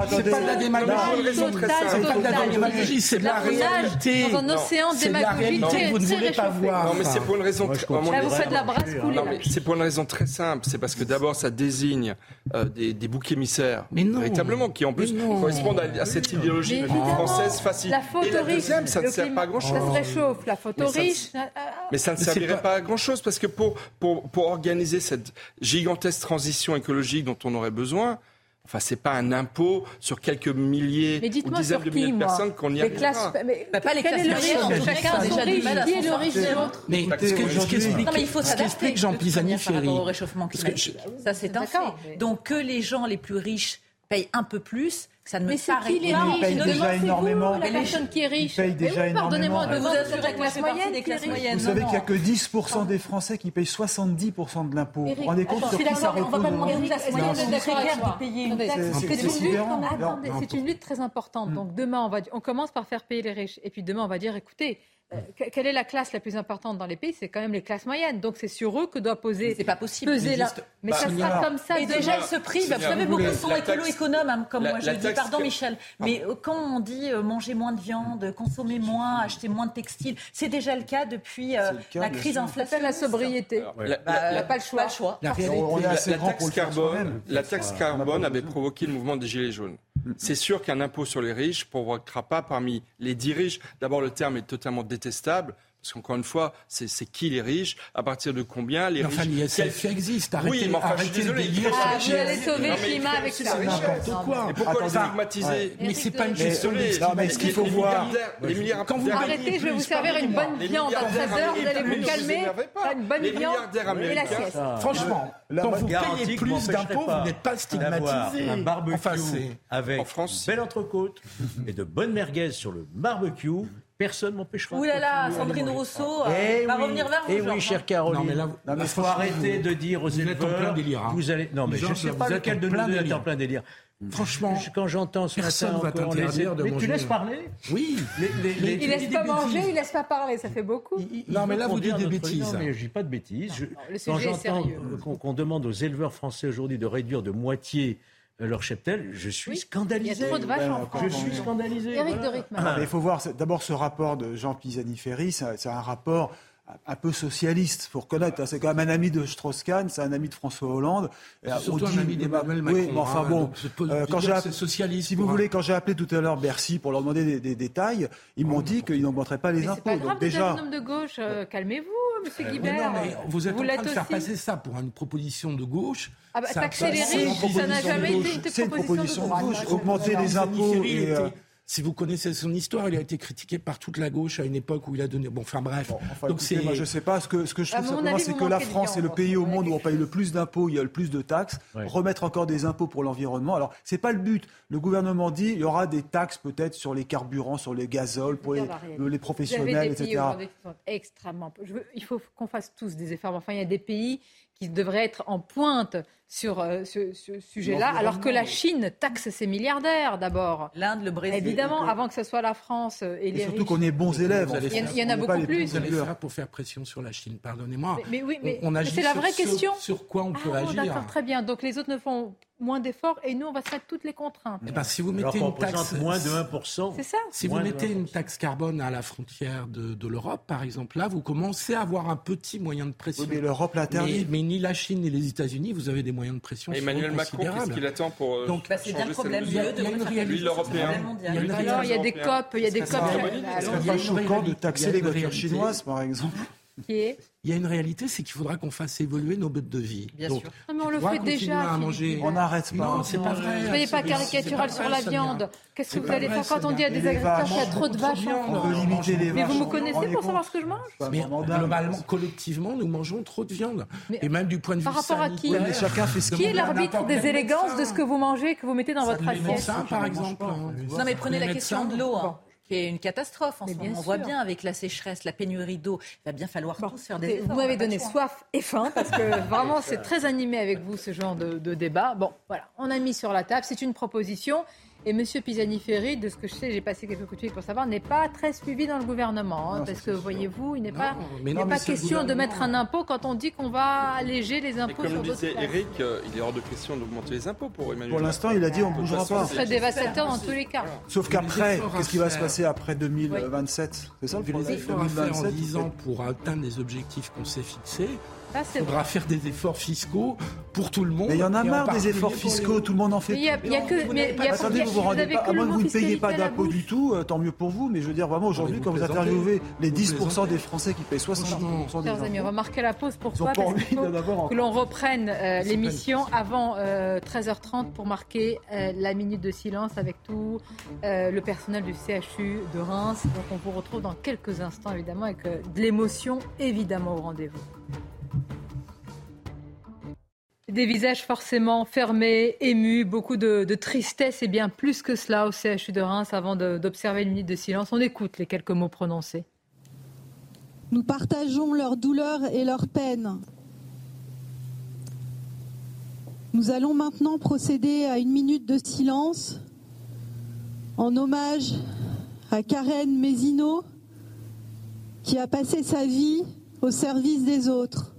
Speaker 24: C'est
Speaker 11: pas de la démagogie. C'est de la démagogie. C'est la réalité.
Speaker 1: Dans un océan de démagogie.
Speaker 11: Vous ne voulez pas voir.
Speaker 1: Oh,
Speaker 24: non, mais c'est pour une raison. Très simple. C'est parce que d'abord, ça désigne euh, des boucs émissaires. Véritablement, qui en plus correspondent à cette idéologie française facile.
Speaker 1: La faute aux
Speaker 24: riches. Ça ne sert pas grand-chose.
Speaker 1: Ça se réchauffe, la faute aux riches.
Speaker 24: Mais ça ne servirait
Speaker 11: pas
Speaker 24: à grand-chose parce que pour, organiser cette gigantesque transition écologique dont on aurait besoin, Enfin, c'est pas un impôt sur quelques milliers ou dizaines de de personnes qu'on y arrivera.
Speaker 1: Classes, mais,
Speaker 15: bah, pas les classes moyennes,
Speaker 1: chacun
Speaker 15: a déjà du mal.
Speaker 11: Mais ce que j'explique, Jean
Speaker 15: Pisani-Ferry, c'est un fait. Donc que les gens les plus riches payent un peu plus, ça ne
Speaker 1: mais me
Speaker 15: paraît pas.
Speaker 28: Mais
Speaker 1: c'est
Speaker 28: déjà
Speaker 1: énormément. Vous, la personne qui est riche. Paye
Speaker 28: déjà
Speaker 1: oui, pardonnez-moi, de
Speaker 15: vous
Speaker 1: la classe moyenne.
Speaker 15: Des classes moyennes.
Speaker 28: Vous savez qu'il n'y a que 10% des Français qui payent 70% de l'impôt. Vous vous rendez compte sur qui ça
Speaker 1: On va pas demander
Speaker 28: aux
Speaker 1: classes
Speaker 28: moyennes
Speaker 1: de
Speaker 15: payer une.
Speaker 28: C'est
Speaker 1: une lutte très importante. Donc hmm. demain, on commence par faire payer les riches. Et puis demain, on va dire, écoutez, euh, quelle est la classe la plus importante dans les pays? C'est quand même les classes moyennes. Donc c'est sur eux que doit poser.
Speaker 15: C'est pas possible.
Speaker 1: Peser. Mais ça sera comme ça.
Speaker 15: Et déjà ils se privent. Vous savez, beaucoup sont écolo-économes hein, comme moi. Je dis pardon. Michel. Mais euh, quand on dit euh, manger moins de viande, consommer moins, acheter moins de textiles, c'est déjà le cas depuis la crise inflationniste.
Speaker 1: La sobriété.
Speaker 24: La,
Speaker 15: bah, pas le. Pas le choix.
Speaker 28: La,
Speaker 24: taxe. La taxe carbone avait provoqué le mouvement des gilets jaunes. C'est sûr qu'un impôt sur les riches ne provoquera pas parmi les dix riches. D'abord, le terme est totalement détestable. Parce qu'encore une fois, c'est qui les riches, à partir de combien les
Speaker 11: non,
Speaker 24: riches.
Speaker 11: Enfin, l'ISF existe. Arrêtez,
Speaker 24: oui, mais enfin,
Speaker 11: arrêtez
Speaker 24: je suis désolé.
Speaker 11: Il
Speaker 1: ah, vous allez sauver le climat avec ça.
Speaker 11: C'est n'importe quoi.
Speaker 24: Et pourquoi
Speaker 11: Attends,
Speaker 24: stigmatiser
Speaker 11: ouais. Mais c'est pas une gestion.
Speaker 28: Non, mais ce qu'il faut voir.
Speaker 11: Quand vous
Speaker 1: arrêtez, je vais vous servir une bonne viande
Speaker 24: à
Speaker 1: 13 heures. Vous allez vous calmer. Une bonne viande et
Speaker 24: la
Speaker 1: sieste.
Speaker 11: Franchement, quand vous payez plus d'impôts, vous n'êtes pas stigmatisé.
Speaker 10: Un barbecue avec belle entrecôte et de bonnes merguez sur le barbecue personne m'empêchera.
Speaker 15: Ouh là là, Sandrine Rousseau
Speaker 10: eh
Speaker 15: euh, va revenir vers vous.
Speaker 10: Eh genre, oui,
Speaker 15: chère hein.
Speaker 10: Caroline. Il faut arrêter de dire aux
Speaker 11: vous éleveurs. Êtes en plein délire. Hein.
Speaker 10: Non, mais je ne sais pas lequel de nous est en plein délire.
Speaker 11: Franchement,
Speaker 10: quand j'entends ce
Speaker 11: personne
Speaker 10: matin,
Speaker 11: va t'interdire de
Speaker 10: mais tu laisses parler
Speaker 11: Oui.
Speaker 10: Les, les, les,
Speaker 1: il laisse pas manger, il laisse pas parler, ça fait beaucoup.
Speaker 11: Non, mais là vous dites des bêtises.
Speaker 10: Non, mais je dis pas de bêtises. Je,
Speaker 1: non,
Speaker 10: quand j'entends qu'on demande aux éleveurs français aujourd'hui de réduire de moitié leur cheptel, je suis scandalisé.
Speaker 1: Il y a trop de vaches.
Speaker 28: Ben,
Speaker 10: je suis scandalisé.
Speaker 1: De Ritman.
Speaker 28: Ah, il faut voir d'abord ce rapport de Jean Pisani-Ferry, c'est un rapport un peu socialiste, pour connaître. Hein. C'est quand même un ami de Strauss-Kahn, c'est un ami de François Hollande.
Speaker 11: C'est
Speaker 28: euh,
Speaker 11: surtout
Speaker 28: dit,
Speaker 11: un ami d'Emmanuel Macron.
Speaker 28: Oui, mais enfin
Speaker 11: hein,
Speaker 28: bon, euh, quand j'ai
Speaker 11: socialiste.
Speaker 28: Si vous voulez, quand j'ai appelé tout à l'heure Bercy pour leur demander des, détails, ils m'ont oh, dit qu'ils n'augmenteraient pas les
Speaker 1: mais
Speaker 28: impôts.
Speaker 1: Pas grave,
Speaker 28: donc déjà,
Speaker 1: un homme de gauche, euh, calmez-vous. Monsieur Guibert,
Speaker 11: non, mais vous êtes vous en train de faire passer ça pour une proposition de gauche.
Speaker 1: Ah bah,
Speaker 11: ça
Speaker 1: n'a jamais été une
Speaker 28: proposition, de gauche. Augmenter les impôts et
Speaker 11: si vous connaissez son histoire, il a été critiqué par toute la gauche à une époque où il a donné. Bon, enfin bref.
Speaker 28: Bon, enfin,
Speaker 11: Donc
Speaker 28: écoutez, moi, je sais pas. Ce que, ce que je trouve simplement, c'est que la France est le pays au monde où on paye le plus d'impôts, il y a le plus de taxes. Remettre encore des impôts pour l'environnement. Alors, c'est pas le but. Le gouvernement dit il y aura des taxes peut-être sur les carburants, sur les gazoles, pour les, professionnels, etc.
Speaker 1: Sont extrêmement. Veux, il faut qu'on fasse tous des efforts. Enfin, il y a des pays qui devraient être en pointe sur euh, ce, sujet-là, alors que la Chine taxe ses milliardaires d'abord.
Speaker 15: L'Inde, le Brésil.
Speaker 1: Évidemment, euh, avant que ce soit la France euh, et,
Speaker 28: et
Speaker 1: les
Speaker 28: Surtout qu'on est bons élèves.
Speaker 1: Il y, en, a beaucoup plus.
Speaker 11: Vous pour faire pression sur la Chine, pardonnez-moi.
Speaker 1: Mais, mais, oui, mais
Speaker 11: on, on
Speaker 1: c'est la vraie
Speaker 11: sur,
Speaker 1: question.
Speaker 11: Sur, quoi on
Speaker 1: ah,
Speaker 11: peut agir.
Speaker 1: D'accord, très bien. Donc les autres ne font moins d'efforts et nous, on va se mettre toutes les contraintes.
Speaker 11: Et ben, si vous mettez une taxe
Speaker 10: moins de 1%,
Speaker 1: c'est ça.
Speaker 11: Si vous mettez une taxe carbone à la frontière de, l'Europe, par exemple, là, vous commencez à avoir un petit moyen de pression.
Speaker 28: Mais l'Europe l'interdit.
Speaker 11: Mais, mais ni la Chine ni les États-Unis, vous avez des moyens moyens de pression. Et
Speaker 24: Emmanuel Macron, qu'est-ce qu'il attend pour euh,
Speaker 11: Donc,
Speaker 15: bah,
Speaker 24: changer un
Speaker 15: problème.
Speaker 11: Il y a, il y a Il y a
Speaker 1: des COP. Il y a des COP.
Speaker 28: Ce serait pas choquant de taxer les voitures chinoises, par exemple?
Speaker 11: Il y a une réalité, c'est qu'il faudra qu'on fasse évoluer nos modes de vie.
Speaker 15: Bien
Speaker 11: Donc,
Speaker 15: sûr.
Speaker 1: Mais on le fait déjà.
Speaker 28: On n'arrête pas.
Speaker 11: Non, pas.
Speaker 1: Soyez pas caricatural sur la viande. Qu'est-ce que vous allez faire quand on dit à des agriculteurs qu'il y a trop de vaches Mais vous me connaissez pour savoir ce que je mange
Speaker 11: Mais globalement, collectivement, nous mangeons trop de viande. Et même du point de vue
Speaker 1: Par rapport à qui
Speaker 28: chacun fait ce
Speaker 1: Qui est l'arbitre des élégances de ce que vous mangez et que vous mettez dans votre assiette
Speaker 11: par exemple. Hein.
Speaker 15: Non, mais prenez la question de l'eau. Hein est une catastrophe en ce moment. On voit bien avec la sécheresse, la pénurie d'eau, il va bien falloir faire des efforts.
Speaker 1: Vous m'avez donné soif et faim parce que vraiment c'est très animé avec vous ce genre de, de débat. Bon, voilà, on a mis sur la table, c'est une proposition. Et M. Pisani-Ferry, de ce que je sais, j'ai passé quelques coups de fil pour savoir, n'est pas très suivi dans le gouvernement. Hein, parce que, voyez-vous, il n'est pas, il
Speaker 11: non,
Speaker 1: pas question de mettre un impôt quand on dit qu'on va alléger les impôts.
Speaker 24: Et comme
Speaker 1: sur
Speaker 24: disait Eric, euh, il est hors de question d'augmenter les impôts pour Emmanuel
Speaker 28: Pour l'instant, il a dit on ne bougera pas.
Speaker 1: Ce serait dévastateur dans tous les cas.
Speaker 28: Sauf qu'après, qu'est-ce qui va se passer après 2027 C'est ça le problème
Speaker 11: 2027 en 10 ans pour atteindre les objectifs qu'on s'est fixés.
Speaker 1: Ah,
Speaker 11: il faudra faire des efforts fiscaux pour tout le monde.
Speaker 28: Mais il y en a marre des efforts fiscaux, tout le monde en fait.
Speaker 1: Il y a, y a que. Mais, mais
Speaker 28: attendez, vous vous rendez pas. À moins que vous ne
Speaker 1: payez
Speaker 28: pas d'impôts du tout, euh, tant mieux pour vous. Mais je veux dire, vraiment, aujourd'hui, quand vous interviewez les 10% des Français qui payent 60% des
Speaker 1: impôts. amis, remarquez la pause.
Speaker 28: pour
Speaker 1: que l'on reprenne euh, l'émission avant euh, 13h30 pour marquer la minute de silence avec tout le personnel du CHU de Reims. Donc on vous retrouve dans quelques instants, évidemment, avec de l'émotion, évidemment, au rendez-vous. Des visages forcément fermés, émus, beaucoup de, tristesse et bien plus que cela au CHU de Reims avant d'observer une minute de silence. On écoute les quelques mots prononcés.
Speaker 7: Nous partageons leur douleur et leur peine. Nous allons maintenant procéder à une minute de silence en hommage à Karen Mézineau qui a passé sa vie au service des autres.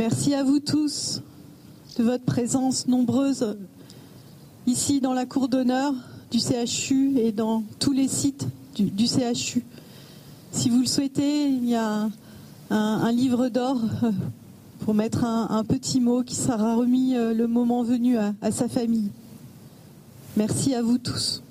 Speaker 29: Merci à vous tous de votre présence nombreuse ici dans la cour d'honneur du CHU et dans tous les sites du, CHU. Si vous le souhaitez, il y a un, livre d'or euh, pour mettre un, petit mot qui sera remis euh, le moment venu à sa famille. Merci à vous tous.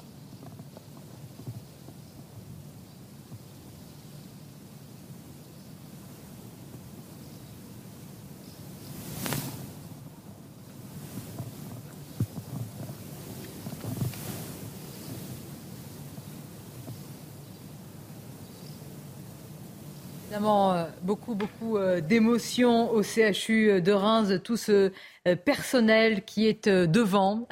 Speaker 1: Euh, beaucoup, beaucoup euh, d'émotions au CHU de Reims, tout ce euh, personnel qui est devant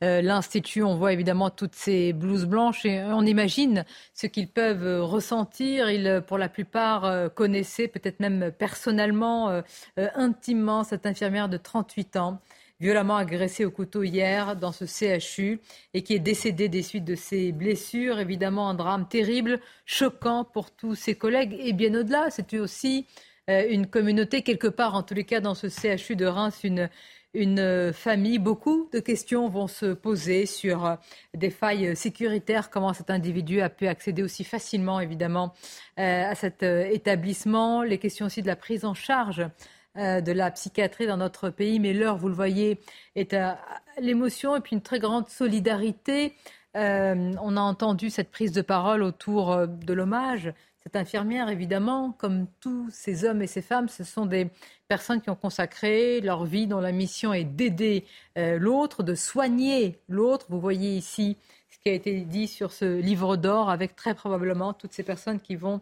Speaker 1: l'Institut. On voit évidemment toutes ces blouses blanches et on imagine ce qu'ils peuvent ressentir. Ils, pour la plupart, connaissaient peut-être même personnellement, intimement, cette infirmière de 38 ans violemment agressé au couteau hier dans ce CHU et qui est décédé des suites de ses blessures. Évidemment, un drame terrible, choquant pour tous ses collègues et bien au-delà. C'est aussi euh, une communauté, quelque part, en tous les cas, dans ce CHU de Reims, une, une famille. Beaucoup de questions vont se poser sur euh, des failles sécuritaires, comment cet individu a pu accéder aussi facilement, évidemment, euh, à cet établissement. Les questions aussi de la prise en charge de la psychiatrie dans notre pays. Mais l'heure, vous le voyez, est à l'émotion et puis une très grande solidarité. Euh, on a entendu cette prise de parole autour euh, de l'hommage. Cette infirmière, évidemment, comme tous ces hommes et ces femmes, ce sont des personnes qui ont consacré leur vie dont la mission est d'aider l'autre, de soigner l'autre. Vous voyez ici ce qui a été dit sur ce livre d'or avec très probablement toutes ces personnes qui vont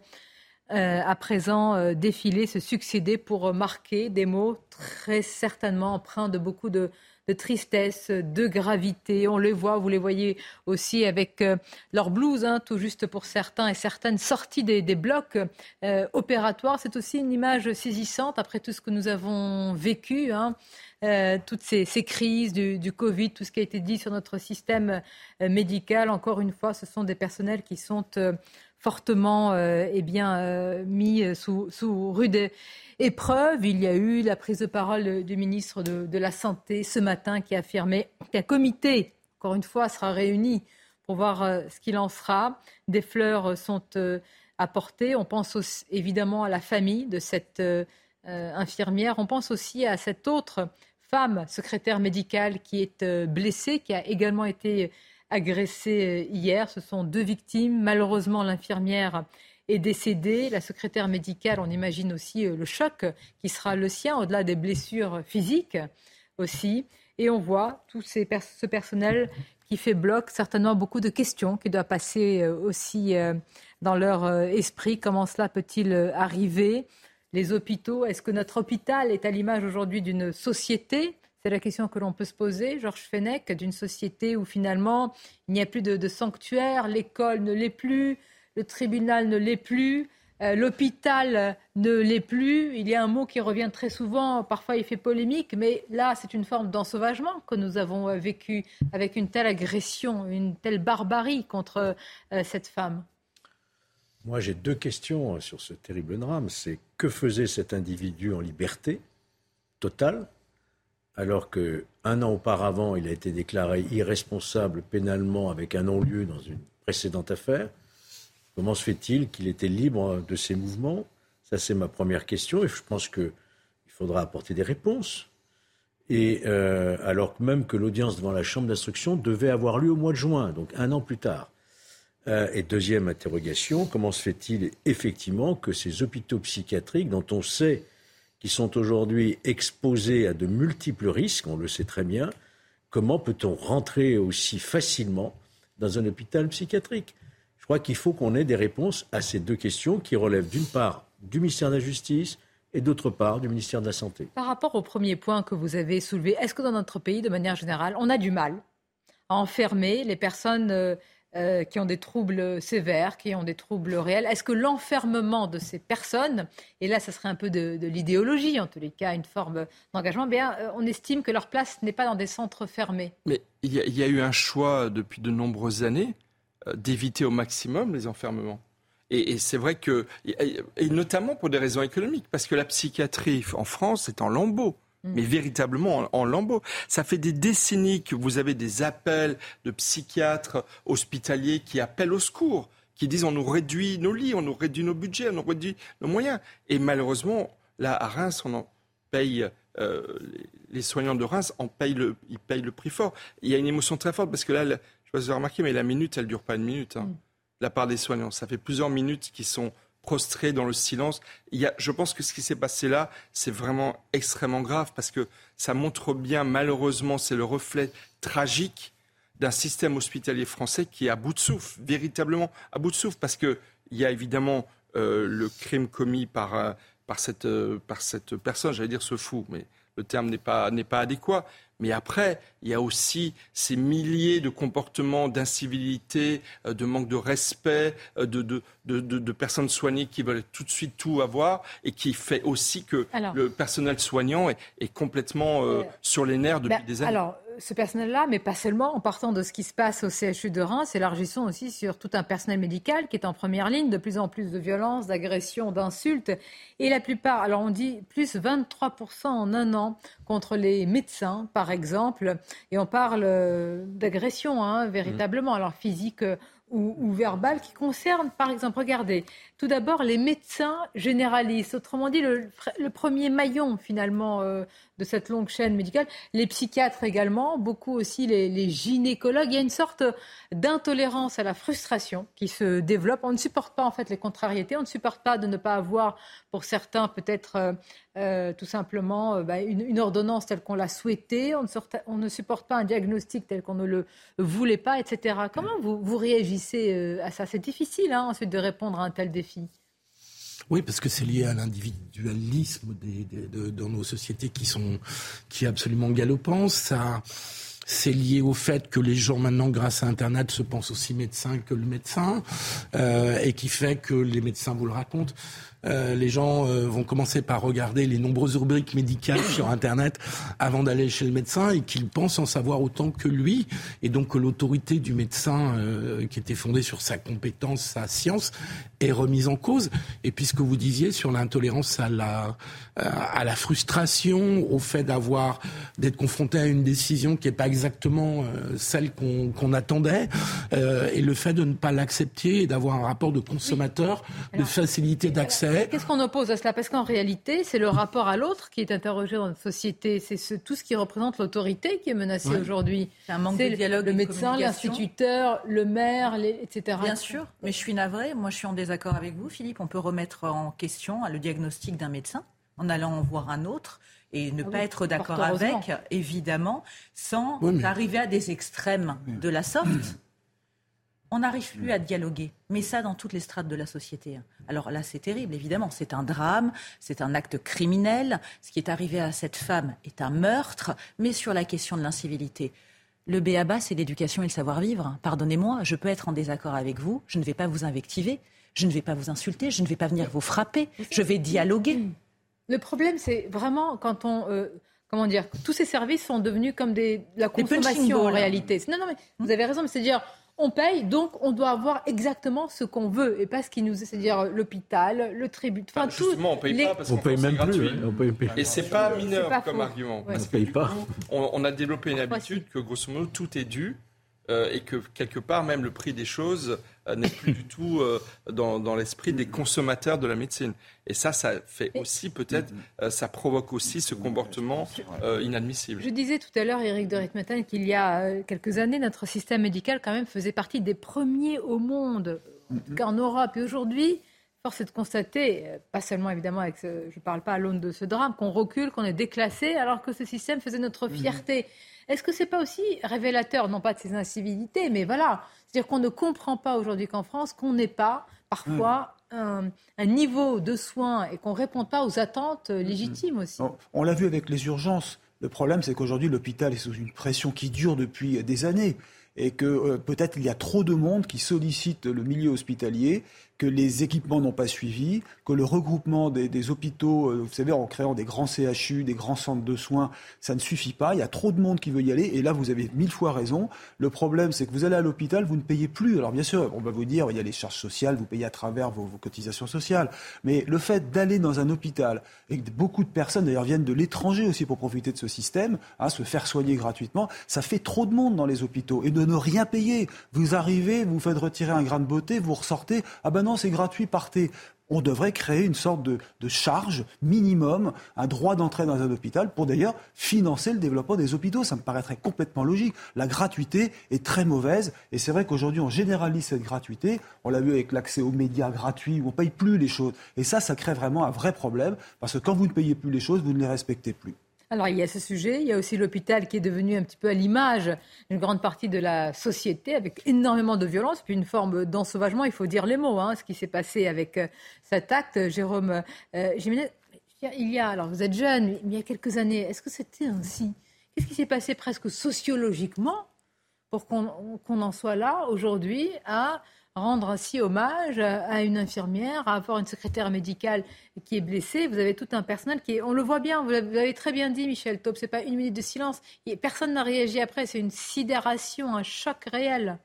Speaker 1: euh, à présent euh, défiler, se succéder pour marquer des mots très certainement empreints de beaucoup de, tristesse, de gravité. On les voit, vous les voyez aussi avec euh, leur blouse, hein, tout juste pour certains et certaines sorties des, blocs opératoires. C'est aussi une image saisissante après tout ce que nous avons vécu. Hein. toutes ces, crises du, du, Covid, tout ce qui a été dit sur notre système médical. Encore une fois, ce sont des personnels qui sont fortement euh, eh bien, euh, mis sous, sous, rude épreuve. Il y a eu la prise de parole du ministre de, la Santé ce matin qui a affirmé qu'un comité, encore une fois, sera réuni pour voir euh, ce qu'il en sera. Des fleurs sont apportées. On pense évidemment à la famille de cette infirmière. On pense aussi à cette autre femme secrétaire médicale qui est blessée, qui a également été agressés euh, hier. Ce sont deux victimes. Malheureusement, l'infirmière est décédée. La secrétaire médicale, on imagine aussi euh, le choc qui sera le sien, au-delà des blessures physiques aussi. Et on voit tout ce personnel qui fait bloc, certainement beaucoup de questions qui doivent passer euh, aussi dans leur esprit. Comment cela peut-il arriver? Les hôpitaux, est-ce que notre hôpital est à l'image aujourd'hui d'une société? C'est la question que l'on peut se poser, Georges Fenech, d'une société où finalement il n'y a plus de, sanctuaire, l'école ne l'est plus, le tribunal ne l'est plus, euh, l'hôpital ne l'est plus. Il y a un mot qui revient très souvent, parfois il fait polémique, mais là c'est une forme d'ensauvagement que nous avons euh, vécu avec une telle agression, une telle barbarie contre euh, cette femme.
Speaker 10: Moi j'ai deux questions sur ce terrible drame. C'est que faisait cet individu en liberté totale alors qu'un an auparavant, il a été déclaré irresponsable pénalement avec un non-lieu dans une précédente affaire. Comment se fait-il qu'il était libre de ses mouvements? Ça, c'est ma première question et je pense qu'il faudra apporter des réponses. Et euh, alors même que l'audience devant la Chambre d'instruction devait avoir lieu au mois de juin, donc un an plus tard. Euh, et deuxième interrogation, comment se fait-il effectivement que ces hôpitaux psychiatriques, dont on sait qui sont aujourd'hui exposés à de multiples risques, on le sait très bien, comment peut-on rentrer aussi facilement dans un hôpital psychiatrique? Je crois qu'il faut qu'on ait des réponses à ces deux questions qui relèvent d'une part du ministère de la Justice et d'autre part du ministère de la Santé.
Speaker 1: Par rapport au premier point que vous avez soulevé, est-ce que dans notre pays, de manière générale, on a du mal à enfermer les personnes euh, qui ont des troubles sévères, qui ont des troubles réels. Est-ce que l'enfermement de ces personnes, et là, ça serait un peu de, l'idéologie, en tous les cas, une forme d'engagement, bien, euh, on estime que leur place n'est pas dans des centres fermés
Speaker 24: Mais il y, a, eu un choix depuis de nombreuses années euh, d'éviter au maximum les enfermements. Et, c'est vrai que, et, notamment pour des raisons économiques, parce que la psychiatrie en France est en lambeaux. Mais véritablement en, lambeaux. Ça fait des décennies que vous avez des appels de psychiatres hospitaliers qui appellent au secours, qui disent on nous réduit nos lits, on nous réduit nos budgets, on nous réduit nos moyens. Et malheureusement, là, à Reims, on en paye, euh, les soignants de Reims en payent le, ils payent le prix fort. Il y a une émotion très forte parce que là, je ne sais pas si vous avez remarqué, mais la minute, elle dure pas une minute. Hein. Mm la part des soignants. Ça fait plusieurs minutes qu'ils sont prostrés dans le silence. Je pense que ce qui s'est passé là, c'est vraiment extrêmement grave parce que ça montre bien, malheureusement, c'est le reflet tragique d'un système hospitalier français qui est à bout de souffle, véritablement à bout de souffle, parce qu'il y a évidemment euh, le crime commis par, euh, par, cette, euh, par cette personne, j'allais dire ce fou, mais le terme n'est pas, n'est pas adéquat. Mais après, il y a aussi ces milliers de comportements d'incivilité, euh, de manque de respect, euh, de, de, de, de, personnes soignées qui veulent tout de suite tout avoir et qui fait aussi que le personnel soignant est, est complètement euh, sur les nerfs depuis ben, des années
Speaker 1: ce personnel-là, mais pas seulement, en partant de ce qui se passe au CHU de Reims, élargissons aussi sur tout un personnel médical qui est en première ligne, de plus en plus de violences, d'agressions, d'insultes. Et la plupart, alors on dit plus 23% en un an contre les médecins, par exemple. Et on parle euh, d'agressions, hein, véritablement, alors physique ou, ou verbales, qui concernent, par exemple, regardez, tout d'abord les médecins généralistes, autrement dit le, premier maillon finalement euh, de cette longue chaîne médicale, les psychiatres également, beaucoup aussi les, gynécologues. Il y a une sorte d'intolérance à la frustration qui se développe. On ne supporte pas en fait les contrariétés, on ne supporte pas de ne pas avoir, pour certains peut-être euh, euh, tout simplement bah, une, ordonnance telle qu'on l'a souhaité, on ne, supporte pas un diagnostic tel qu'on ne le voulait pas, etc. Comment vous, vous réagissez à ça? C'est difficile hein, ensuite de répondre à un tel défi.
Speaker 11: Oui, parce que c'est lié à l'individualisme de, dans nos sociétés qui sont qui est absolument galopant. Ça, c'est lié au fait que les gens maintenant, grâce à Internet, se pensent aussi médecins que le médecin, euh, et qui fait que les médecins vous le racontent. Euh, les gens euh, vont commencer par regarder les nombreuses rubriques médicales sur Internet avant d'aller chez le médecin et qu'ils pensent en savoir autant que lui. Et donc que l'autorité du médecin, euh, qui était fondée sur sa compétence, sa science, est remise en cause. Et puisque vous disiez sur l'intolérance à la, à la frustration, au fait d'avoir d'être confronté à une décision qui n'est pas exactement celle qu'on attendait, et le fait de ne pas l'accepter et d'avoir un rapport de consommateur, de facilité d'accès
Speaker 1: Qu'est-ce qu'on oppose à cela? Parce qu'en réalité, c'est le rapport à l'autre qui est interrogé dans notre société. C'est tout ce qui représente l'autorité qui est menacé aujourd'hui.
Speaker 15: C'est un manque de dialogue.
Speaker 1: Le médecin, l'instituteur, le maire, etc.
Speaker 15: Bien sûr, mais je suis navrée. Moi, je suis en désaccord avec vous, Philippe. On peut remettre en question le diagnostic d'un médecin en allant en voir un autre et ne ah pas être d'accord avec, évidemment, sans arriver à des extrêmes de la sorte. On n'arrive plus à dialoguer, mais ça dans toutes les strates de la société. Alors là, c'est terrible, évidemment. C'est un drame, c'est un acte criminel. Ce qui est arrivé à cette femme est un meurtre, mais sur la question de l'incivilité. Le béaba, c'est l'éducation et le savoir-vivre. Pardonnez-moi, je peux être en désaccord avec vous, je ne vais pas vous invectiver, je ne vais pas vous insulter, je ne vais pas venir vous frapper, je vais dialoguer.
Speaker 1: Le problème, c'est vraiment quand on... Euh, comment dire Tous ces services sont devenus comme des, la consommation en réalité. Non, non, mais vous avez raison, mais c'est dire on paye, donc on doit avoir exactement ce qu'on veut et pas ce qui nous, c'est-à-dire l'hôpital, le tribut, enfin
Speaker 24: tout. Justement, on paye pas parce
Speaker 10: qu'on paye même plus.
Speaker 24: On paye, paye. Et c'est pas mineur comme argument.
Speaker 10: On paye pas.
Speaker 24: on, a développé une habitude que grosso modo tout est dû euh, et que quelque part même le prix des choses euh, n'est plus du tout euh, dans, l'esprit des consommateurs de la médecine. Et ça, ça fait aussi peut-être, ça provoque aussi ce comportement inadmissible.
Speaker 1: Je disais tout à l'heure, Éric de Ritmatin, qu'il y a quelques années, notre système médical quand même faisait partie des premiers au monde, en Europe. Et aujourd'hui, force est de constater, pas seulement évidemment avec je ne parle pas à l'aune de ce drame, qu'on recule, qu'on est déclassé, alors que ce système faisait notre fierté. Est-ce que c'est pas aussi révélateur, non pas de ces incivilités, mais voilà, c'est-à-dire qu'on ne comprend pas aujourd'hui qu'en France, qu'on n'ait pas parfois un, niveau de soins et qu'on ne réponde pas aux attentes légitimes aussi.
Speaker 28: On, l'a vu avec les urgences. Le problème, c'est qu'aujourd'hui, l'hôpital est sous une pression qui dure depuis des années. et que euh, peut-être il y a trop de monde qui sollicite le milieu hospitalier que les équipements n'ont pas suivi, que le regroupement des, hôpitaux, euh, vous savez, en créant des grands CHU, des grands centres de soins, ça ne suffit pas. Il y a trop de monde qui veut y aller. Et là, vous avez mille fois raison. Le problème, c'est que vous allez à l'hôpital, vous ne payez plus. Alors bien sûr, on va vous dire, il y a les charges sociales, vous payez à travers vos, cotisations sociales. Mais le fait d'aller dans un hôpital, et que beaucoup de personnes d'ailleurs viennent de l'étranger aussi pour profiter de ce système, hein, se faire soigner gratuitement, ça fait trop de monde dans les hôpitaux. Et de ne rien payer. Vous arrivez, vous faites retirer un grain de beauté, vous ressortez. Ah ben non, c'est gratuit, partez. On devrait créer une sorte de, charge minimum, un droit d'entrée dans un hôpital pour d'ailleurs financer le développement des hôpitaux. Ça me paraîtrait complètement logique. La gratuité est très mauvaise et c'est vrai qu'aujourd'hui on généralise cette gratuité. On l'a vu avec l'accès aux médias gratuits où on ne paye plus les choses. Et ça, ça crée vraiment un vrai problème parce que quand vous ne payez plus les choses, vous ne les respectez plus.
Speaker 1: Alors il y a ce sujet, il y a aussi l'hôpital qui est devenu un petit peu à l'image d'une grande partie de la société, avec énormément de violence, puis une forme d'ensauvagement, il faut dire les mots, hein, ce qui s'est passé avec euh, cet acte. Jérôme euh, il y a, alors vous êtes jeune, mais il y a quelques années, est-ce que c'était ainsi Qu'est-ce qui s'est passé presque sociologiquement pour qu'on en soit là aujourd'hui à rendre ainsi hommage à une infirmière, à avoir une secrétaire médicale qui est blessée. Vous avez tout un personnel qui est, on le voit bien, vous l'avez très bien dit, Michel Taub, c'est pas une minute de silence. Personne n'a réagi après, c'est une sidération, un choc réel.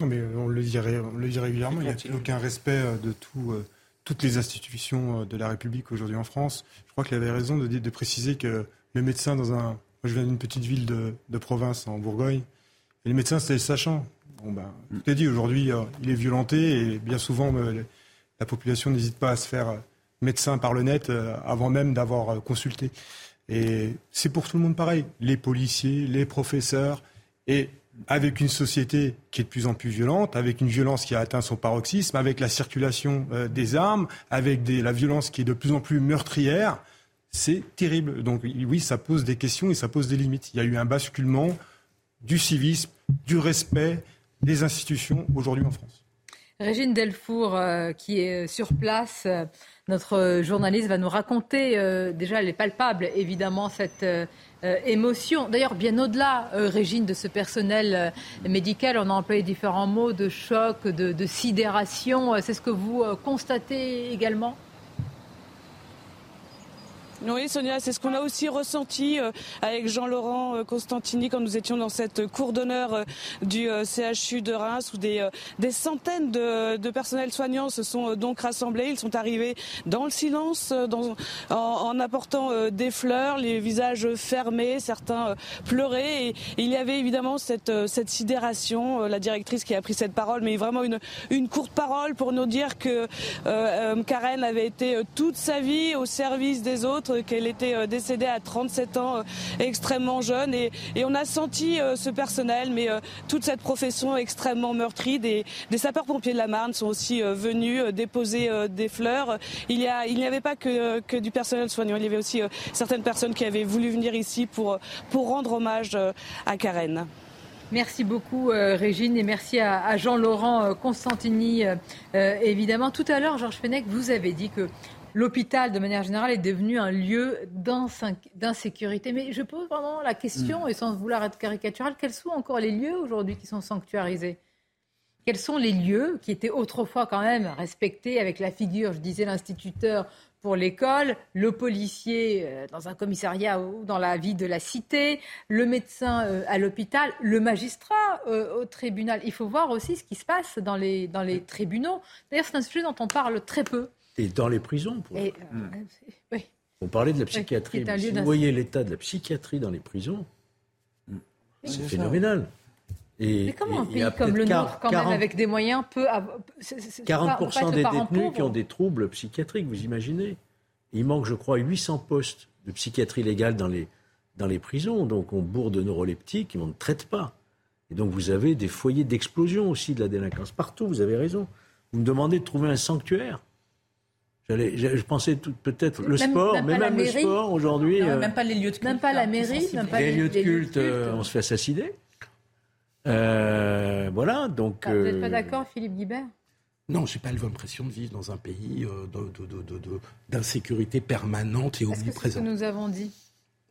Speaker 14: Non, mais on le dit, on le dit régulièrement, il n'y a aucun respect euh, de tout, euh, toutes les institutions euh, de la République aujourd'hui en France. Je crois qu'il avait raison de, de, préciser que le médecin dans un... Moi, je viens d'une petite ville de, de province en Bourgogne, et les médecins, c'était le sachant. Bon, ben, tout dit. Aujourd'hui, euh, il est violenté et bien souvent, euh, la population n'hésite pas à se faire euh, médecin par le net avant même d'avoir consulté. Et c'est pour tout le monde pareil. Les policiers, les professeurs, et avec une société qui est de plus en plus violente, avec une violence qui a atteint son paroxysme, avec la circulation des armes, avec la violence qui est de plus en plus meurtrière, c'est terrible. Donc oui, ça pose des questions et ça pose des limites. Il y a eu un basculement du civisme, du respect, des institutions aujourd'hui en France.
Speaker 1: Régine Delfour, euh, qui est sur place, euh, notre journaliste va nous raconter, euh, déjà elle est palpable évidemment, cette émotion. D'ailleurs, bien au-delà, Régine, de ce personnel médical, on a employé différents mots de choc, de sidération. C'est ce que vous constatez également?
Speaker 30: Oui, Sonia, c'est ce qu'on a aussi ressenti euh, avec Jean-Laurent euh, Constantini quand nous étions dans cette cour d'honneur euh, du CHU de Reims où des, des centaines de, de personnels soignants se sont donc rassemblés. Ils sont arrivés dans le silence, en, apportant des fleurs, les visages fermés, certains pleuraient. Et, il y avait évidemment cette, cette sidération. La directrice qui a pris cette parole, mais vraiment une, une courte parole pour nous dire que Karen avait été toute sa vie au service des autres qu'elle était euh, décédée à 37 ans, euh, extrêmement jeune. Et, on a senti euh, ce personnel, mais toute cette profession extrêmement meurtrie. Des, sapeurs-pompiers de la Marne sont aussi venus déposer des fleurs. Il n'y avait pas que, que, du personnel soignant, il y avait aussi certaines personnes qui avaient voulu venir ici pour, pour rendre hommage à Karen.
Speaker 1: Merci beaucoup, Régine, et merci à, Jean-Laurent Constantini. évidemment, tout à l'heure, Georges Fenech, vous avez dit que l'hôpital, de manière générale, est devenu un lieu d'insécurité. Mais je pose vraiment la question, mm. et sans vouloir être caricatural, quels sont encore les lieux aujourd'hui qui sont sanctuarisés? Quels sont les lieux qui étaient autrefois quand même respectés avec la figure, je disais, l'instituteur pour l'école, le policier euh, dans un commissariat ou dans la vie de la cité, le médecin euh, à l'hôpital, le magistrat euh, au tribunal? Il faut voir aussi ce qui se passe dans les, dans les tribunaux. D'ailleurs, c'est un sujet dont on parle très peu.
Speaker 10: Et dans les prisons. Pour... Et, euh, On parlait de la psychiatrie. si vous voyez l'état de la psychiatrie dans les prisons, c'est phénoménal.
Speaker 1: Et, mais comment un pays comme le nôtre, quand même, avec des moyens, peut avoir...
Speaker 10: 40% des détenus qui ont des troubles psychiatriques, vous imaginez Il manque, je crois, 800 postes de psychiatrie légale dans les, dans les prisons. Donc on bourre de neuroleptiques et on ne traite pas. Et donc vous avez des foyers d'explosion aussi de la délinquance. Partout, vous avez raison. Vous me demandez de trouver un sanctuaire je pensais peut-être le sport, mais même le sport aujourd'hui.
Speaker 1: Euh, même pas les lieux de culte. Même pas la mairie, même pas
Speaker 10: les, lieux de culte. Euh, on se fait assassiner. Euh, voilà, donc.
Speaker 1: vous n'êtes pas d'accord, Philippe Guibert?
Speaker 11: Non, je n'ai pas l'impression de vivre dans un pays d'insécurité permanente et omniprésente.
Speaker 1: C'est ce que nous avons dit?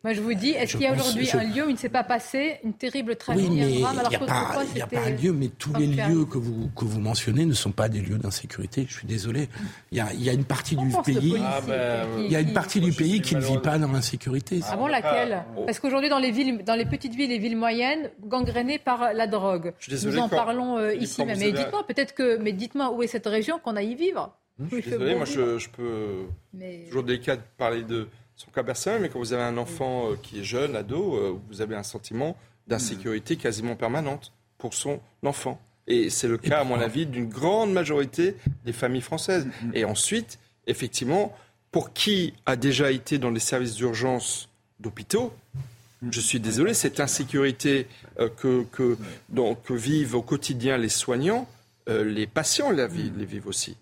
Speaker 1: Moi, je vous dis, est-ce qu'il y a aujourd'hui un lieu où il ne s'est pas passé une terrible tragédie,
Speaker 11: oui, mais
Speaker 1: un drame, alors
Speaker 11: il n'y a, pas un lieu, mais tous les lieux que vous, que vous mentionnez ne sont pas des lieux d'insécurité. Je suis désolé. Il y a, il y a une partie du pays, ah ben, il y a une partie du pays qui ne vit pas dans l'insécurité.
Speaker 1: Ah bon, laquelle Parce qu'aujourd'hui, dans les villes, dans les petites villes et villes moyennes, gangrénées par la drogue. Nous en parlons euh, ici même. Mais dites-moi, peut-être que, mais dites-moi où est cette région qu'on a y vivre.
Speaker 24: Je suis désolé, moi je, je peux toujours délicat de parler de son cas personnel, mais quand vous avez un enfant euh, qui est jeune, ado, euh, vous avez un sentiment d'insécurité quasiment permanente pour son enfant. Et c'est le cas, à mon avis, d'une grande majorité des familles françaises. Mm-hmm. Et ensuite, effectivement, pour qui a déjà été dans les services d'urgence d'hôpitaux, je suis désolé, cette insécurité euh, que, que, que, vivent au quotidien les soignants, les patients la vivent, les vivent aussi.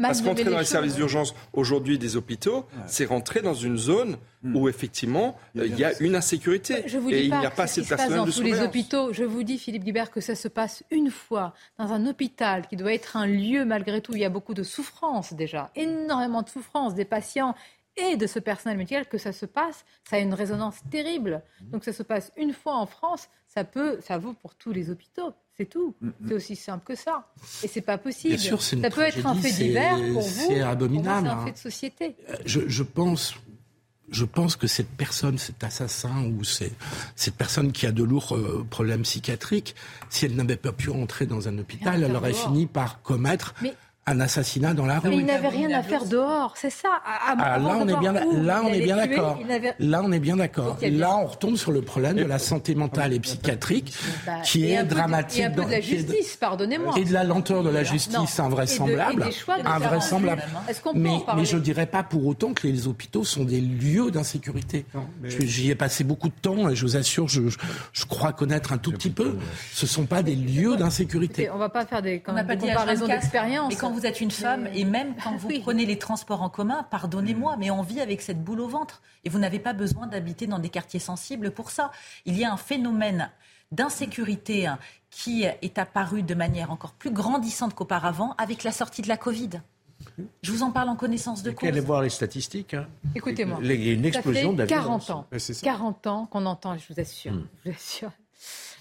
Speaker 24: Parce qu'entrer dans les services d'urgence aujourd'hui des hôpitaux, c'est rentrer dans une zone hmm. où effectivement il y a une insécurité
Speaker 1: et il n'y a pas assez de personnel dans tous les hôpitaux. Je vous dis, Philippe Guibert, que ça se passe une fois dans un hôpital qui doit être un lieu malgré tout. Il y a beaucoup de souffrance déjà, énormément de souffrance des patients et de ce personnel médical que ça se passe, ça a une résonance terrible. Hmm. Donc ça se passe une fois en France, ça peut, ça vaut pour tous les hôpitaux. C'est tout. Mm, mm. C'est aussi simple que ça. Et c'est pas possible.
Speaker 11: Sûr,
Speaker 1: ça
Speaker 11: peut
Speaker 1: être un fait divers pour vous.
Speaker 11: C'est abominable.
Speaker 1: C'est un fait de société.
Speaker 11: Euh, je, pense. Je pense que cette personne, cet assassin ou cette personne qui a de lourds euh, problèmes psychiatriques, si elle n'avait pas pu rentrer dans un hôpital, elle aurait fini par commettre un assassinat dans la rue.
Speaker 1: Mais il n'avait rien à faire dehors, c'est ça.
Speaker 11: Ah, là, on est bien, là, on est bien d'accord. Là, on est bien d'accord. Là, on retombe sur le problème de la santé mentale et psychiatrique, qui est dramatique. Et
Speaker 1: un peu de la justice, pardonnez-moi.
Speaker 11: Et de la lenteur de la justice invraisemblable. Invraisemblable. Mais, mais je ne dirais pas pour autant que les hôpitaux sont des lieux d'insécurité. J'y ai passé beaucoup de temps et je vous assure, je, je crois connaître un tout petit peu. Ce ne sont pas des lieux d'insécurité.
Speaker 1: On ne va pas faire des, comparaisons d'expérience
Speaker 15: vous êtes une femme et même quand vous prenez les transports en commun, pardonnez-moi, mais on vit avec cette boule au ventre. Et vous n'avez pas besoin d'habiter dans des quartiers sensibles pour ça. Il y a un phénomène d'insécurité hein, qui est apparu de manière encore plus grandissante qu'auparavant avec la sortie de la Covid. Je vous en parle en connaissance de cause.
Speaker 10: Allez voir les statistiques. Hein.
Speaker 1: Écoutez-moi.
Speaker 10: Il y a une explosion
Speaker 1: de 40 ans. 40 ans qu'on entend, je vous assure. Je vous assure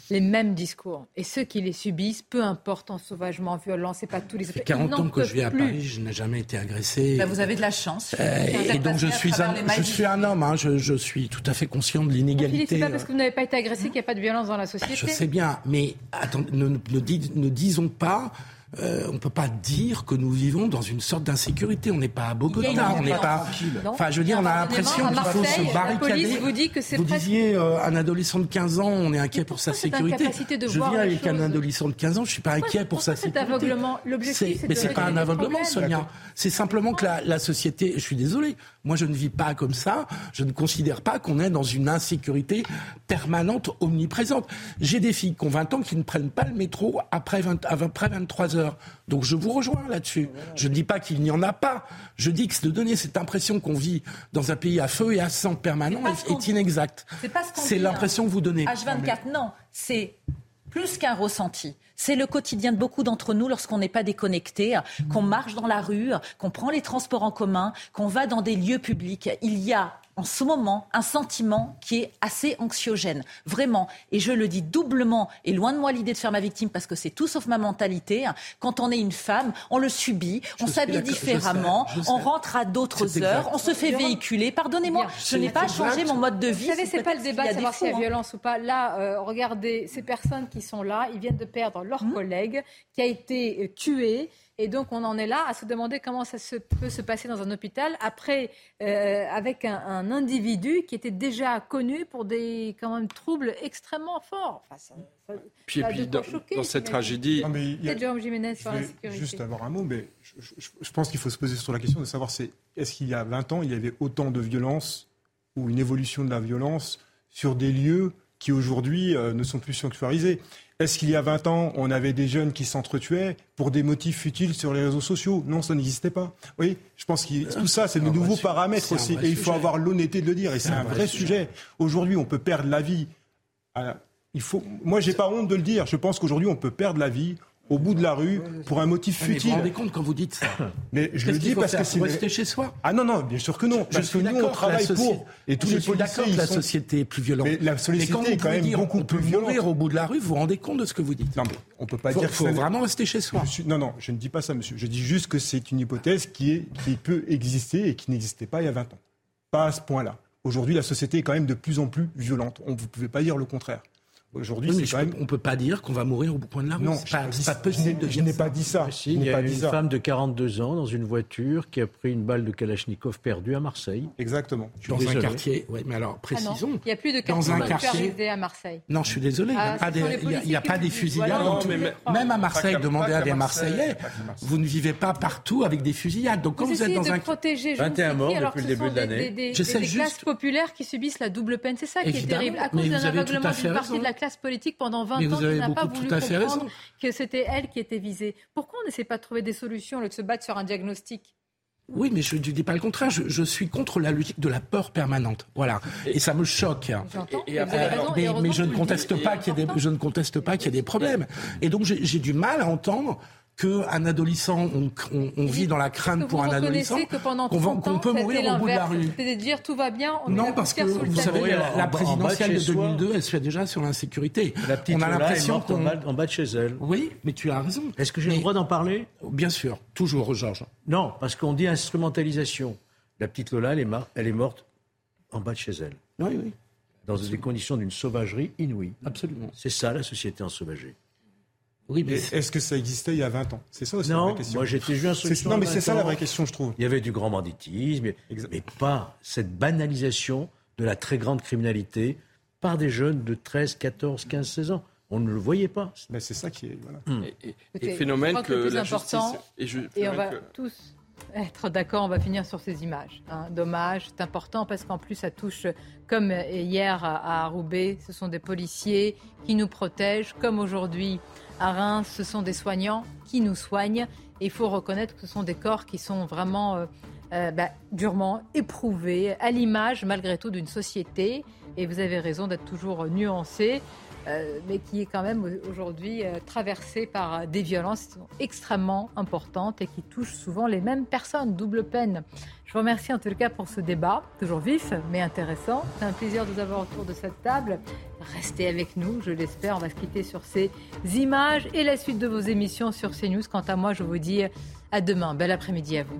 Speaker 1: les mêmes discours. Et ceux qui les subissent, peu importe en sauvagement, violent, c'est pas tous les... Ça
Speaker 11: fait 40 ans que je vis à Paris, je n'ai jamais été agressé.
Speaker 15: Bah, vous avez de la chance.
Speaker 11: Euh, et donc je suis, un, je suis un homme, hein, je, je, suis tout à fait conscient de l'inégalité.
Speaker 1: C'est pas parce que vous n'avez pas été agressé qu'il n'y a pas de violence dans la société.
Speaker 11: Je sais bien, mais attends, ne, ne, ne disons pas euh, on ne peut pas dire que nous vivons dans une sorte d'insécurité. On n'est pas à Bogota, on n'est pas. Enfin, je veux dire, on a l'impression qu'il faut se barricader.
Speaker 1: vous dit que
Speaker 11: c'est. Vous disiez, euh, un adolescent de 15 ans, on est inquiet pour sa sécurité. je viens avec un adolescent de 15 ans, je suis pas inquiet pour sa sécurité.
Speaker 1: aveuglement, l'objectif,
Speaker 11: Mais c'est pas un aveuglement, Sonia. C'est simplement que la, la société. Je suis désolé. Moi, je ne vis pas comme ça. Je ne considère pas qu'on est dans une insécurité permanente, omniprésente. J'ai des filles qui ont 20 ans qui ne prennent pas le métro après, 20, après 23 heures. Donc je vous rejoins là-dessus. Je ne dis pas qu'il n'y en a pas. Je dis que de donner cette impression qu'on vit dans un pays à feu et à sang permanent est, inexact. C'est l'impression hein. que vous donnez.
Speaker 15: H24, non. C'est plus qu'un ressenti. C'est le quotidien de beaucoup d'entre nous lorsqu'on n'est pas déconnecté, qu'on marche dans la rue, qu'on prend les transports en commun, qu'on va dans des lieux publics. Il y a en ce moment un sentiment qui est assez anxiogène, vraiment. Et je le dis doublement, et loin de moi l'idée de faire ma victime, parce que c'est tout sauf ma mentalité. Quand on est une femme, on le subit, on s'habille différemment, on rentre à d'autres heures, on se fait véhiculer. Pardonnez-moi, je n'ai pas changé mon mode de vie.
Speaker 1: Vous savez, c'est pas le débat de savoir s'il y a hein. violence ou pas. Là, euh, regardez, ces personnes qui sont là, ils viennent de perdre leur mmh. collègue qui a été euh, tué. Et donc, on en est là à se demander comment ça se, peut se passer dans un hôpital après, euh, avec un, individu qui était déjà connu pour des quand même troubles extrêmement forts. Enfin,
Speaker 24: puis, puis dans, cette tragédie.
Speaker 1: Peut-être Jiménez sur la
Speaker 14: sécurité. Juste avoir un mot, mais je, pense qu'il faut se poser sur la question de savoir est-ce qu'il y a 20 ans, il y avait autant de violence ou une évolution de la violence sur des lieux qui aujourd'hui euh, ne sont plus sanctuarisés? Est-ce qu'il y a 20 ans, on avait des jeunes qui s'entretuaient pour des motifs futiles sur les réseaux sociaux? Non, ça n'existait pas. Oui, je pense que tout ça, c'est de nouveaux paramètres aussi. Et il faut avoir l'honnêteté de le dire. Et c'est un, vrai sujet. Aujourd'hui, on peut perdre la vie. Il faut... Moi, j'ai pas honte de le dire. Je pense qu'aujourd'hui, on peut perdre la vie au bout de la rue pour un motif
Speaker 11: Mais vous
Speaker 14: futile.
Speaker 11: vous rendez compte quand vous dites ça
Speaker 14: Mais je le dis
Speaker 11: faut
Speaker 14: parce
Speaker 11: faire
Speaker 14: que c'est
Speaker 11: Faut rester chez soi.
Speaker 14: Ah non non, bien sûr que non.
Speaker 11: Je
Speaker 14: parce
Speaker 11: suis
Speaker 14: que nous on travaille pour et tous
Speaker 11: je
Speaker 14: les
Speaker 11: suis
Speaker 14: policiers
Speaker 11: d'accord que la société est plus violente.
Speaker 14: Mais la société
Speaker 11: quand vous
Speaker 14: est quand même
Speaker 11: dire
Speaker 14: beaucoup
Speaker 11: on peut
Speaker 14: plus violente.
Speaker 11: mourir au bout de la rue, vous vous rendez compte de ce que vous dites
Speaker 14: Non mais on peut pas
Speaker 11: faut,
Speaker 14: dire que
Speaker 11: faut vraiment rester chez soi.
Speaker 14: Suis- Non non, je ne dis pas ça monsieur. Je dis juste que c'est une hypothèse qui est qui peut exister et qui n'existait pas il y a 20 ans. Pas à ce point-là. Aujourd'hui, la société est quand même de plus en plus violente. On, vous pouvez pas dire le contraire. Aujourd'hui,
Speaker 11: Oui, je
Speaker 14: quand
Speaker 11: peux-
Speaker 14: même.
Speaker 11: on peut pas dire qu'on va mourir au point de la rue.
Speaker 14: Non,
Speaker 11: c'est
Speaker 14: je
Speaker 11: pas,
Speaker 14: n'ai
Speaker 11: possible de
Speaker 14: je
Speaker 11: dire
Speaker 14: n'ai
Speaker 11: ça.
Speaker 14: pas dit ça.
Speaker 10: Si,
Speaker 14: Je
Speaker 10: il
Speaker 14: n'ai
Speaker 10: y a une femme de 42 ans dans une voiture qui a pris une balle de Kalachnikov perdue à Marseille.
Speaker 14: Exactement.
Speaker 10: Je suis
Speaker 11: Dans un quartier, oui, mais alors
Speaker 1: Ah
Speaker 11: précisons.
Speaker 1: il n'y a plus de
Speaker 11: Dans un
Speaker 1: quartier à Marseille.
Speaker 11: Non, je suis désolé, il n'y
Speaker 1: Ah,
Speaker 11: a, pas des- il a- pas fusillades.
Speaker 1: Voilà,
Speaker 11: dans
Speaker 1: non, mais-
Speaker 11: même à Marseille, demandez à des Marseillais. Vous ne vivez pas partout avec des fusillades. Donc quand
Speaker 1: Vous
Speaker 11: vous êtes dans un
Speaker 1: protéger je
Speaker 10: 21
Speaker 1: ne sais
Speaker 10: morts depuis le début de
Speaker 1: des-
Speaker 10: l'année.
Speaker 1: Des, classes populaires qui subissent la double peine. C'est ça qui est terrible. À cause d'un aveuglement d'une partie de la classe politique pendant 20
Speaker 11: Mais
Speaker 1: ans qui n'a pas voulu comprendre
Speaker 11: raison.
Speaker 1: que c'était elle qui était visée. Pourquoi on n'essaie pas de trouver des solutions au lieu de se battre sur un diagnostic?
Speaker 11: Oui, mais je ne dis pas le contraire. Je, je suis contre la logique de la peur permanente. Voilà. Et, ça me choque. Et-
Speaker 1: et raison,
Speaker 11: mais, mais je ne conteste pas qu'il y ait des, je ne conteste pas qu'il y ait des problèmes. Et donc j'ai du mal à entendre qu'un adolescent, on, on- on vit dans la crainte
Speaker 1: que
Speaker 11: pour un adolescent,
Speaker 1: que pendant
Speaker 11: qu'on va-
Speaker 1: 30
Speaker 11: qu'on
Speaker 1: ans,
Speaker 11: peut mourir au bout de la rue.
Speaker 1: C'est de dire tout va bien, on
Speaker 11: Non, parce que vous savez, la,
Speaker 10: de
Speaker 11: présidentielle de
Speaker 10: chez soi.
Speaker 11: 2002, elle se fait déjà sur l'insécurité.
Speaker 10: La petite
Speaker 11: On a
Speaker 10: Lola est
Speaker 11: l'impression
Speaker 10: morte en
Speaker 11: qu'on.
Speaker 10: bas, en bas de chez elle.
Speaker 11: Oui, mais tu as raison.
Speaker 10: Est-ce que j'ai
Speaker 11: Mais-
Speaker 10: le droit d'en parler?
Speaker 11: Bien sûr, toujours, Georges.
Speaker 10: Non, parce qu'on dit instrumentalisation. La petite Lola, elle est, mar- elle est morte en bas de chez elle.
Speaker 11: Oui, oui.
Speaker 10: Dans des conditions d'une sauvagerie inouïe.
Speaker 11: Absolument.
Speaker 10: C'est ça la société ensauvagée.
Speaker 11: Oui,
Speaker 14: Mais Est-ce que ça existait il y a 20 ans? C'est ça aussi la vraie question.
Speaker 10: moi j'étais juge
Speaker 14: C'est-
Speaker 10: d'instruction.
Speaker 14: Non, mais c'est ça
Speaker 10: 20
Speaker 14: la vraie question, je trouve.
Speaker 10: Il y avait du grand banditisme, mais, mais pas cette banalisation de la très grande criminalité par des jeunes de 13, 14, 15, 16 ans. On ne le voyait pas.
Speaker 14: Mais c'est ça qui est. Voilà.
Speaker 24: Et, et
Speaker 1: Écoutez,
Speaker 24: phénomène
Speaker 1: je crois
Speaker 24: que,
Speaker 1: que le plus
Speaker 24: la
Speaker 1: important,
Speaker 24: justice et, je,
Speaker 1: Et on va
Speaker 24: que-
Speaker 1: tous être d'accord, on va finir sur ces images. hein. Dommage, c'est important parce qu'en plus ça touche, comme hier à Roubaix, ce sont des policiers qui nous protègent, comme aujourd'hui à Reims, ce sont des soignants qui nous soignent. Et il faut reconnaître que ce sont des corps qui sont vraiment euh, euh, bah, durement éprouvés, à l'image malgré tout d'une société. Et vous avez raison d'être toujours nuancé. Euh, mais qui est quand même au- aujourd'hui euh, traversée par euh, des violences qui sont extrêmement importantes et qui touchent souvent les mêmes personnes, double peine. Je vous remercie en tout cas pour ce débat, toujours vif mais intéressant. C'est un plaisir de vous avoir autour de cette table. Restez avec nous, je l'espère. On va se quitter sur ces images et la suite de vos émissions sur CNews. Quant à moi, je vous dis à demain. Bel après-midi à vous.